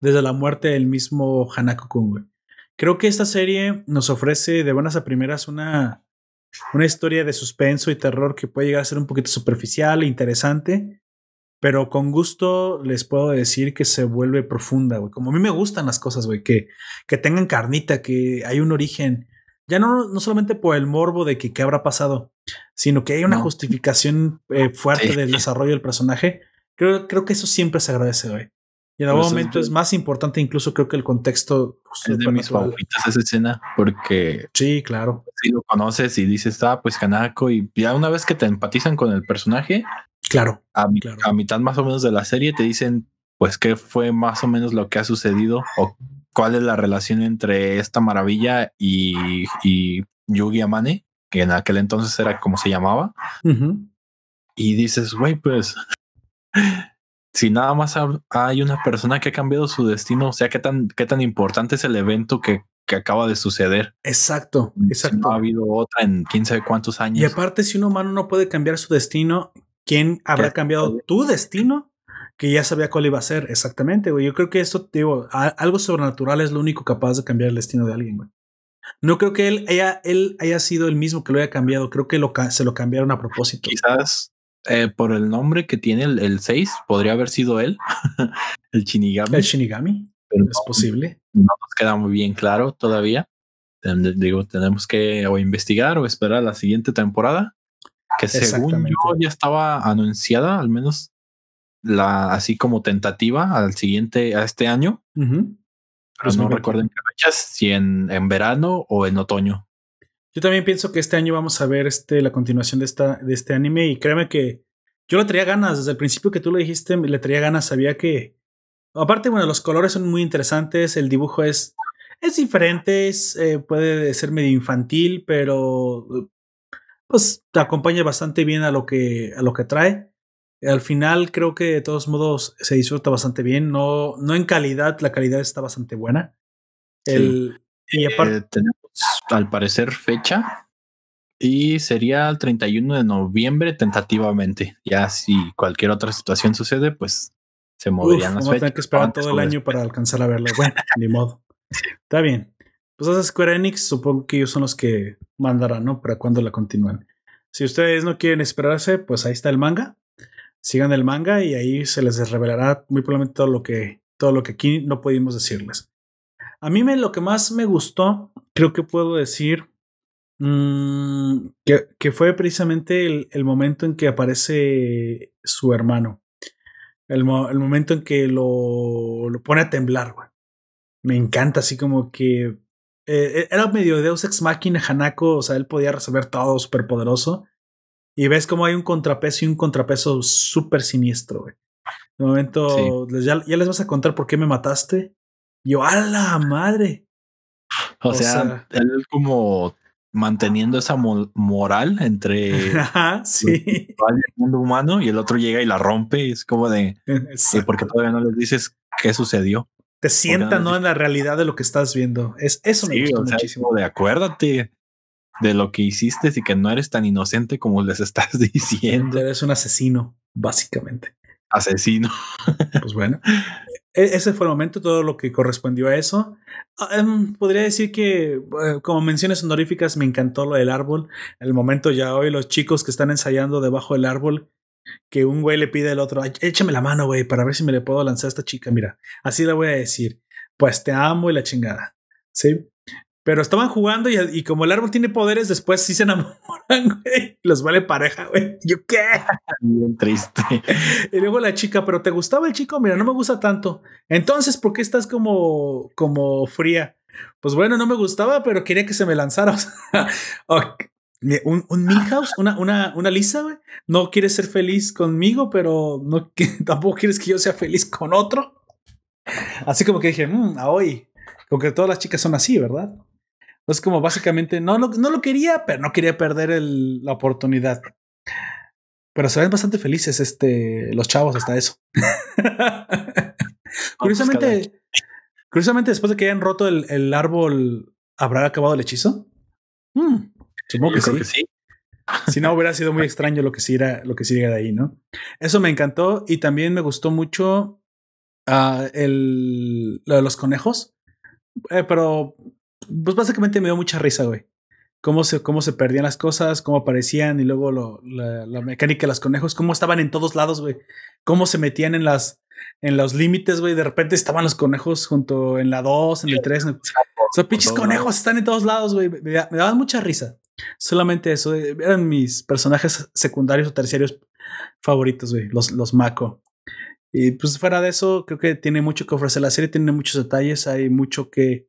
desde la muerte del mismo Hanako Kun, Creo que esta serie nos ofrece de buenas a primeras una, una historia de suspenso y terror que puede llegar a ser un poquito superficial e interesante, pero con gusto les puedo decir que se vuelve profunda, güey. Como a mí me gustan las cosas, güey, que, que tengan carnita, que hay un origen ya no, no solamente por el morbo de que qué habrá pasado, sino que hay una justificación eh, fuerte del desarrollo del personaje. Creo, creo que eso siempre se agradece hoy. Y en algún momento es, más importante, incluso creo que el contexto. Es de mis favoritas esa escena, porque. Sí, claro. Si lo conoces y dices, ah, pues Kanako, y ya una vez que te empatizan con el personaje. Claro a, a mitad más o menos de la serie te dicen, pues, qué fue más o menos lo que ha sucedido o cuál es la relación entre esta maravilla y, y Yugi Amane, que en aquel entonces era como se llamaba. Y dices, güey, pues si nada más hay una persona que ha cambiado su destino, o sea, qué tan, qué tan importante es el evento que, que acaba de suceder. Exacto, exacto. no ha habido otra en quién sabe cuántos años. Y aparte, si un humano no puede cambiar su destino, ¿quién habrá cambiado tu destino? que ya sabía cuál iba a ser, exactamente, güey. Yo creo que esto, digo, algo sobrenatural es lo único capaz de cambiar el destino de alguien, güey. No creo que él haya, él haya sido el mismo que lo haya cambiado, creo que lo, se lo cambiaron a propósito. Quizás eh, por el nombre que tiene el 6, podría haber sido él, el Shinigami. El Shinigami, es posible. No nos queda muy bien claro todavía. Digo, tenemos que o investigar o esperar la siguiente temporada, que según yo ya estaba anunciada, al menos la así como tentativa al siguiente, a este año. Pero no recuerdo en qué fechas, si en, en, verano o en otoño. Yo también pienso que este año vamos a ver este, la continuación de, esta, de este anime y créeme que yo le traía ganas, desde el principio que tú lo dijiste, le traía ganas, sabía que... Aparte, bueno, los colores son muy interesantes, el dibujo es, es diferente, eh, puede ser medio infantil, pero pues te acompaña bastante bien a lo que, a lo que trae. Al final creo que de todos modos se disfruta bastante bien. No, no en calidad, la calidad está bastante buena. El, y aparte, eh, tenemos al parecer fecha y sería el 31 de noviembre tentativamente. Ya si cualquier otra situación sucede, pues se moverían las vamos fechas. a tener que esperar todo el año para alcanzar a verlo. Bueno, ni modo. Está bien. Pues a Square Enix supongo que ellos son los que mandarán, ¿no? Para cuando la continúen. Si ustedes no quieren esperarse, pues ahí está el manga sigan el manga y ahí se les revelará muy probablemente todo lo que, todo lo que aquí no pudimos decirles. A mí me, lo que más me gustó, creo que puedo decir, mm, que, que, fue precisamente el, el, momento en que aparece su hermano. El, el momento en que lo, lo, pone a temblar, güey. Me encanta, así como que eh, era medio Deus Ex Machina Hanako, o sea, él podía resolver todo súper poderoso. Y ves como hay un contrapeso y un contrapeso súper siniestro, güey. De momento, ya, les vas a contar por qué me mataste. yo, a la madre. O, sea, él como manteniendo esa moral entre sí. el mundo humano y el otro llega y la rompe y es como de porque todavía no les dices qué sucedió. Te sienta no, en la realidad de lo que estás viendo. Es eso me gusta muchísimo. De acuérdate de lo que hiciste y que no eres tan inocente como les estás diciendo. Eres un asesino, básicamente. Asesino. Pues bueno, e-, ese fue el momento, todo lo que correspondió a eso. Ah, em, podría decir que, eh, como menciones honoríficas, me encantó lo del árbol. El momento ya hoy, los chicos que están ensayando debajo del árbol, que un güey le pide al otro, échame la mano, güey, para ver si me le puedo lanzar a esta chica. Mira, así le voy a decir, pues te amo y la chingada. Sí. Pero estaban jugando y, como el árbol tiene poderes, después sí se enamoran, güey. Los vale pareja, güey. ¿Yo qué? Bien triste. Y luego la chica, pero ¿te gustaba el chico? Mira, no me gusta tanto. Entonces, ¿por qué estás como, como fría? Pues bueno, no me gustaba, pero quería que se me lanzara. un, un Milhouse, una, una, una Lisa, güey. No quieres ser feliz conmigo, pero no, tampoco quieres que yo sea feliz con otro. Así como que dije, mmm, a hoy. Como que todas las chicas son así, ¿verdad? Es como básicamente, no, no, no lo quería, pero no quería perder el, la oportunidad. Pero se ven bastante felices este, los chavos hasta eso. curiosamente, curiosamente, después de que hayan roto el, el árbol, ¿habrá acabado el hechizo? Hmm, supongo que sí. Si no, hubiera sido muy extraño lo que sigue, lo que sigue de ahí, ¿no? Eso me encantó y también me gustó mucho uh, el, lo de los conejos. Eh, pero pues básicamente me dio mucha risa, güey. Cómo se, cómo se perdían las cosas, cómo aparecían y luego lo, la, la, mecánica de los conejos, cómo estaban en todos lados, güey. Cómo se metían en las en los límites, güey. De repente estaban los conejos junto en la 2, en el 3. O sea, pinches conejos están en todos lados, güey. Me, me, daban mucha risa. Solamente eso. Eh, eran mis personajes secundarios o terciarios favoritos, güey. Los, los Mako. Y pues fuera de eso, creo que tiene mucho que ofrecer la serie, tiene muchos detalles, hay mucho que,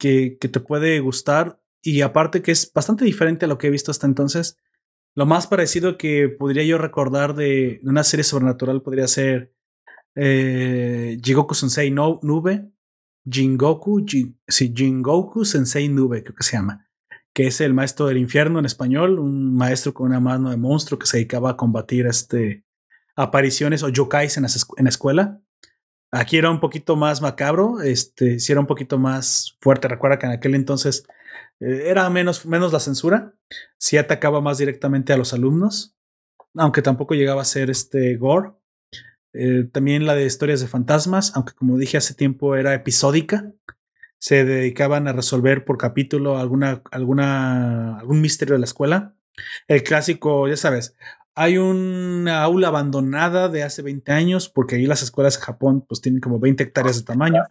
que, que, te puede gustar y aparte que es bastante diferente a lo que he visto hasta entonces. Lo más parecido que podría yo recordar de una serie sobrenatural podría ser eh, Jigoku Sensei no, Nube, Jingoku, Jingoku Sensei Nube, creo que se llama, que es el maestro del infierno en español, un maestro con una mano de monstruo que se dedicaba a combatir este, apariciones o yokais en en la escuela. Aquí era un poquito más macabro, este, era un poquito más fuerte. Recuerda que en aquel entonces eh, era menos, menos la censura, sí atacaba más directamente a los alumnos, aunque tampoco llegaba a ser este gore. Eh, también la de historias de fantasmas, aunque como dije hace tiempo era episódica, se dedicaban a resolver por capítulo alguna, alguna, algún misterio de la escuela. El clásico, ya sabes, hay una aula abandonada de hace 20 años, porque ahí las escuelas de Japón pues tienen como 20 hectáreas de tamaño.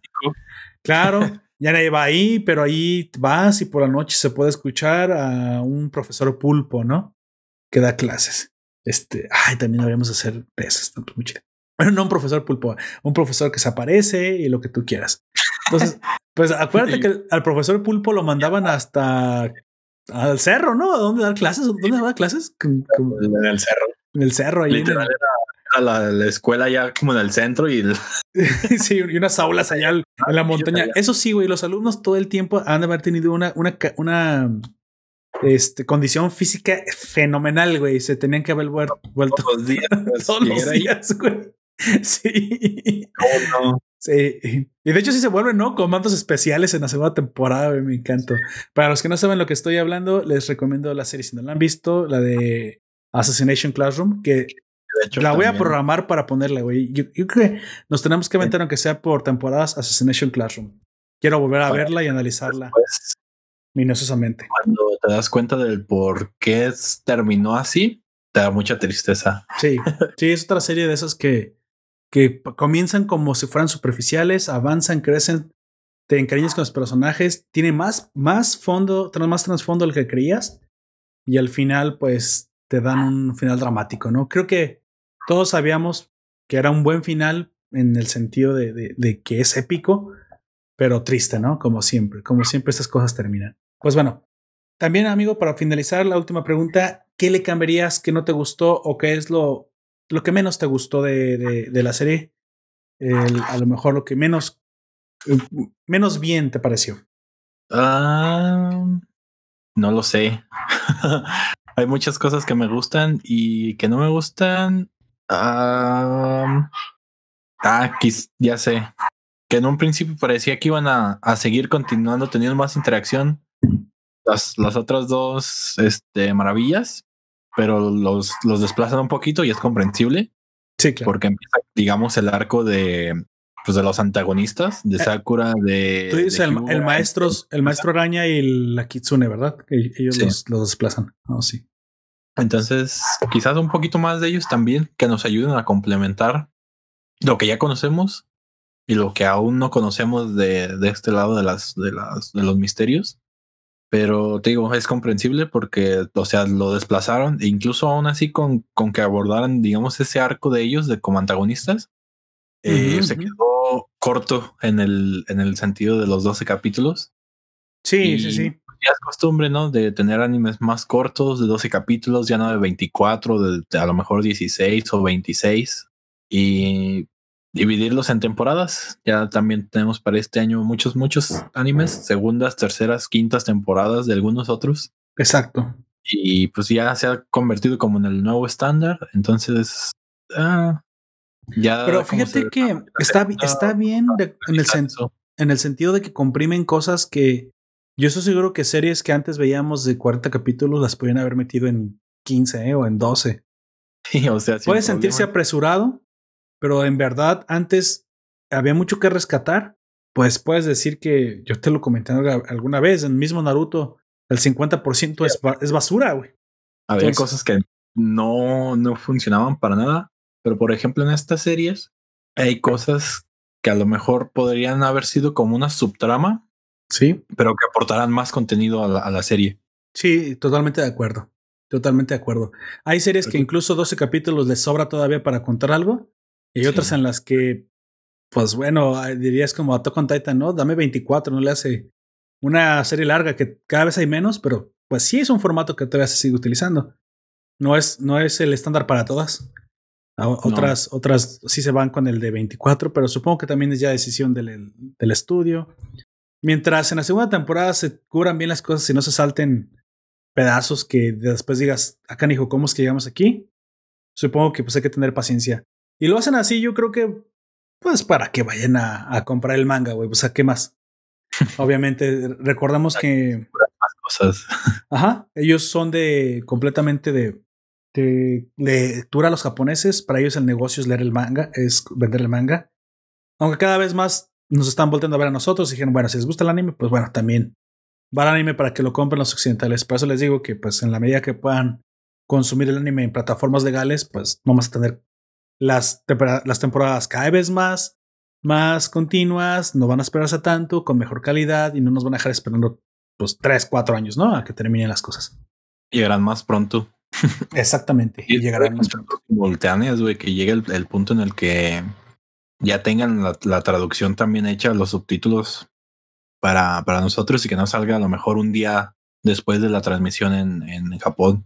Claro, ya nadie va ahí, pero ahí vas y por la noche se puede escuchar a un profesor pulpo, ¿no? Que da clases. Este, ay, también deberíamos hacer esas, pues, Bueno, no un profesor pulpo, un profesor que se aparece y lo que tú quieras. Entonces, pues acuérdate que al profesor pulpo lo mandaban hasta al cerro, ¿no? ¿A dónde dar clases? ¿Dónde daba clases? En el cerro. En el cerro, ahí. Literal era, la, escuela ya como en el centro y sí, y unas aulas allá en la montaña. Eso sí, güey, los alumnos todo el tiempo han de haber tenido una, una, una este, condición física fenomenal, güey. Se tenían que haber vuelto todos los días. todos los días, güey. Sí. ¿Cómo no? Sí. Y de hecho sí se vuelven, ¿no? Comandos especiales en la segunda temporada, me encanta. Para los que no saben lo que estoy hablando, les recomiendo la serie si no la han visto, la de Assassination Classroom, que la voy a programar para ponerla, güey. Yo, creo que nos tenemos que aventar, aunque sea por temporadas, Assassination Classroom. Quiero volver a verla y analizarla minuciosamente. Cuando te das cuenta del por qué terminó así, te da mucha tristeza. Sí, sí, es otra serie de esas que que comienzan como si fueran superficiales, avanzan, crecen, te encariñas con los personajes, tiene más, más fondo, más trasfondo del que creías y al final pues te dan un final dramático, ¿no? Creo que todos sabíamos que era un buen final en el sentido de, de, que es épico, pero triste, ¿no? Como siempre, como siempre estas cosas terminan. Pues bueno, también amigo, para finalizar la última pregunta, ¿qué le cambiarías que no te gustó o qué es lo lo que menos te gustó de, de, la serie, a lo mejor lo que menos, menos bien te pareció. Ah, no lo sé. Hay muchas cosas que me gustan y que no me gustan. ah, ya sé. Que en un principio parecía que iban a, a seguir continuando teniendo más interacción. Las, las otras dos este, maravillas, pero los, los desplazan un poquito y es comprensible. Sí, claro. Porque empieza, digamos, el arco de, pues, de los antagonistas, de Sakura, de. Tú dices de el, Hyuga, el maestro, el maestro araña y la Kitsune, ¿verdad? Que ellos Sí. los, los desplazan. Oh, sí. Entonces, quizás un poquito más de ellos también que nos ayuden a complementar lo que ya conocemos y lo que aún no conocemos de, de este lado de las, de las, de los misterios. Pero te digo, es comprensible porque, o sea, lo desplazaron e incluso aún así con, con que abordaran, digamos, ese arco de ellos de como antagonistas, eh, se quedó corto en el, en el sentido de los 12 capítulos. Sí, Y- sí, sí. Ya es costumbre, ¿no? De tener animes más cortos, de 12 capítulos, ya no de 24, de, de a lo mejor 16 o 26. Y dividirlos en temporadas. Ya también tenemos para este año muchos, muchos animes, segundas, terceras, quintas temporadas de algunos otros. Exacto. Y pues ya se ha convertido como en el nuevo estándar. Entonces, ah, ya. Pero fíjate se- que está, está bien de- en, el sen- en el sentido de que comprimen cosas que yo estoy seguro que series que antes veíamos de 40 capítulos las podían haber metido en 15 ¿eh? o en 12. Sí, o sea, Puede sentirse apresurado, pero en verdad antes había mucho que rescatar. Pues puedes decir que yo te lo comenté alguna vez, en el mismo Naruto, el 50% es, ba- es basura, güey. Había Entonces- cosas que no, no funcionaban para nada, pero por ejemplo en estas series hay cosas que a lo mejor podrían haber sido como una subtrama, Sí. pero que aportarán más contenido a la, a la serie. Sí, totalmente de acuerdo. Totalmente de acuerdo. Hay series que incluso 12 capítulos les sobra todavía para contar algo. Y Sí. otras en las que, pues bueno, ah, dirías como Attack on Titan, ¿no? Dame 24, no le hace una serie larga que cada vez hay menos, pero pues sí es un formato que todavía se sigue utilizando. No es, no es el estándar para todas. A- Otras, otras sí se van con el de 24, pero supongo que también es ya decisión del, del estudio. Mientras en la segunda temporada se cubran bien las cosas y no se salten pedazos que después digas, acá hijo, ¿cómo es que llegamos aquí? Supongo que pues hay que tener paciencia. Y lo hacen así, yo creo que, pues para que vayan a, a comprar el manga, güey, pues a qué más. Obviamente, recordamos que, Más cosas. ajá, ellos son de completamente de, de lectura a los japoneses. Para ellos el negocio es leer el manga, es vender el manga. Aunque cada vez más nos están volteando a ver a nosotros y dijeron, bueno, si les gusta el anime, pues bueno, también va el anime para que lo compren los occidentales. Por eso les digo que, pues, en la medida que puedan consumir el anime en plataformas legales, pues vamos a tener las, las temporadas cada vez más, más continuas, no van a esperarse tanto, con mejor calidad y no nos van a dejar esperando, pues, tres, cuatro años, ¿no? A que terminen las cosas. Llegarán más pronto. Exactamente. Y llegarán más pronto. simultáneas, güey, que llegue el, el punto en el que ya tengan la, la traducción también hecha, los subtítulos para, para nosotros y que no salga a lo mejor un día después de la transmisión en, en Japón.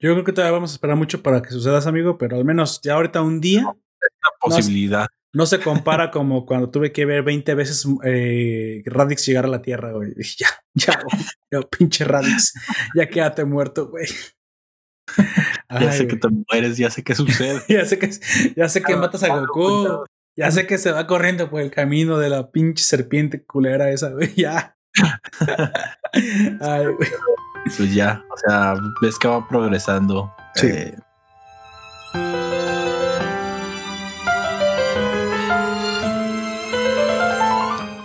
Yo creo que todavía vamos a esperar mucho para que sucedas, amigo, pero al menos ya ahorita un día Una posibilidad. no se compara como cuando tuve que ver 20 veces eh, Radix llegar a la Tierra, güey. Ya, ya, ya, pinche Radix, ya quédate muerto, güey. ya sé que te mueres, ya sé qué sucede. ya sé que, ya sé que Ah, matas a Goku. Ya sé que se va corriendo por el camino de la pinche serpiente culera esa, güey. Ya. Ay, güey. Pues ya, o sea, ves que va progresando. Sí. Eh,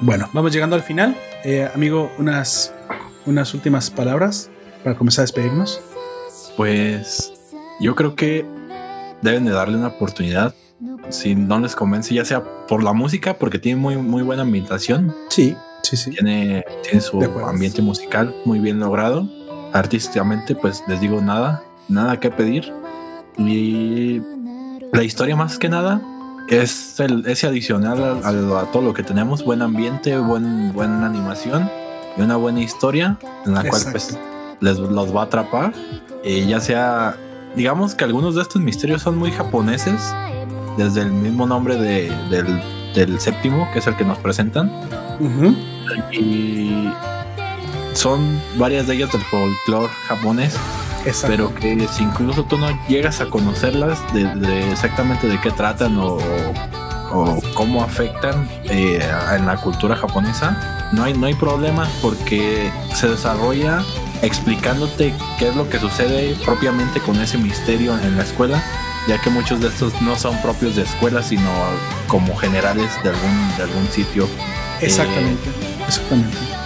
Bueno, vamos llegando al final. Eh, amigo, unas, unas últimas palabras para comenzar a despedirnos. pues yo creo que deben de darle una oportunidad. Si no les convence, ya sea por la música, porque tiene muy, muy buena ambientación, Sí, sí, sí. tiene, tiene su ambiente musical muy bien logrado. Artísticamente, pues les digo nada, nada que pedir. Y la historia más que nada es el, ese adicional a, a- a todo lo que tenemos, buen ambiente, buen, buena animación y una buena historia en la cual pues les los va a atrapar. Y ya sea, digamos que algunos de estos misterios son muy japoneses, desde el mismo nombre de- del, del séptimo, que es el que nos presentan. Y son varias de ellas del folclore japonés, pero que si incluso tú no llegas a conocerlas de, exactamente de qué tratan o, cómo afectan eh, en la cultura japonesa, no hay, no hay problema porque se desarrolla explicándote qué es lo que sucede propiamente con ese misterio en la escuela, ya que muchos de estos no son propios de escuela, sino como generales de algún, de algún sitio. Exactamente, exactamente.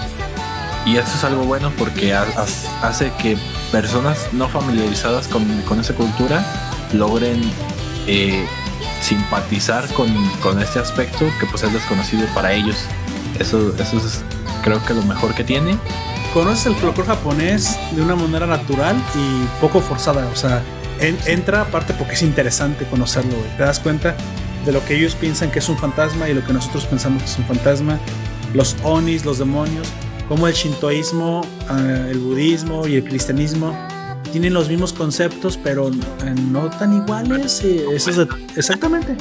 Y esto es algo bueno porque hace que personas no familiarizadas con, esa cultura logren eh, simpatizar con, este aspecto que pues es desconocido para ellos. Eso, eso es creo que lo mejor que tiene. Conoces el folclore japonés de una manera natural y poco forzada. O sea, entra aparte porque es interesante conocerlo. Te das cuenta de lo que ellos piensan que es un fantasma y lo que nosotros pensamos que es un fantasma. Los onis, los demonios como el shintoísmo, ah, el budismo y el cristianismo tienen los mismos conceptos, pero eh, no tan iguales. Eh, exactamente.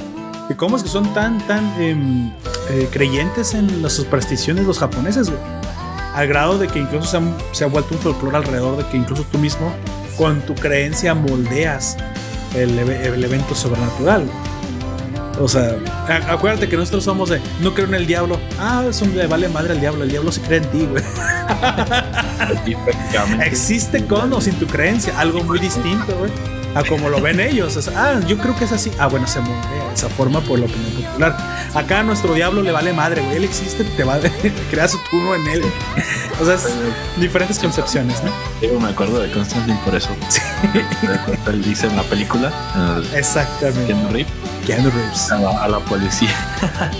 ¿Y cómo es que son tan, tan em, eh, creyentes en las supersticiones los japoneses, Al grado de que incluso se, ha vuelto un folclore alrededor de que incluso tú mismo, con tu creencia, moldeas el, el evento sobrenatural. O sea, acuérdate que nosotros somos de no creo en el diablo. Ah, es un le vale madre al diablo. El diablo se cree en ti, güey. Existe con o sin tu creencia, algo muy distinto, güey. A como lo ven ellos. ah, yo creo que es así. Ah, bueno, se moldea de esa forma por la opinión popular. Acá a nuestro diablo le vale madre, güey. Él existe, te va a crear su turno en él. O sea, diferentes concepciones, ¿no? Yo me acuerdo de Constantine por eso. Sí. Él dice en la película. Exactamente. Keanu Reeves. A la, policía.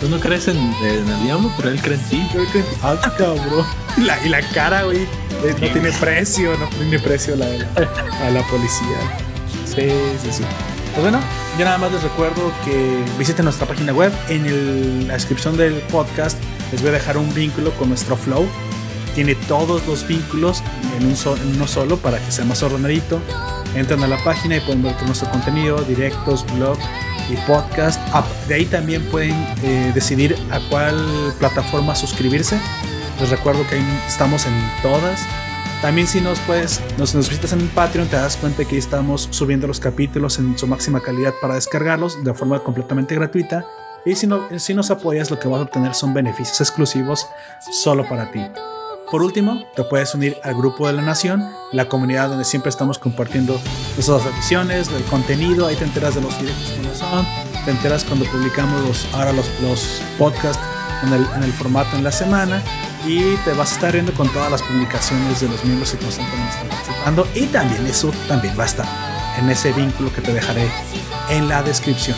Tú no crees en, el diablo, pero él cree en ti. Yo creo Ah, cabrón. Y la, y la cara, güey. Eh, no tiene precio, no tiene precio la, a la policía. Sí, sí, sí. Pues bueno, yo nada más les recuerdo que visiten nuestra página web. En la descripción del podcast les voy a dejar un vínculo con nuestro flow. Tiene todos los vínculos en, un en uno solo para que sea más ordenadito entran a la página y pueden ver todo nuestro contenido, directos, blog y podcast. De ahí también pueden eh, decidir a cuál plataforma suscribirse. Les recuerdo que estamos en todas. También si nos puedes, nos visitas en Patreon, te das cuenta que estamos subiendo los capítulos en su máxima calidad para descargarlos de forma completamente gratuita. Y si, no, si nos apoyas, lo que vas a obtener son beneficios exclusivos solo para ti. Por último, te puedes unir al grupo de la Nación, la comunidad donde siempre estamos compartiendo nuestras aficiones, el contenido, ahí te enteras de los directos que son, te enteras cuando publicamos los, ahora los, los podcasts en el, en el, formato en la semana y te vas a estar viendo con todas las publicaciones de los miembros que constantemente están participando y también eso también va a estar en ese vínculo que te dejaré en la descripción.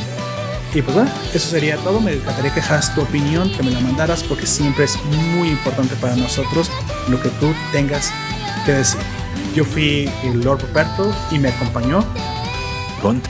Y pues bueno, eso sería todo. Me encantaría que dejaras tu opinión, que me la mandaras, porque siempre es muy importante para nosotros lo que tú tengas que decir. Yo fui el Lord Roberto y me acompañó. Ponte.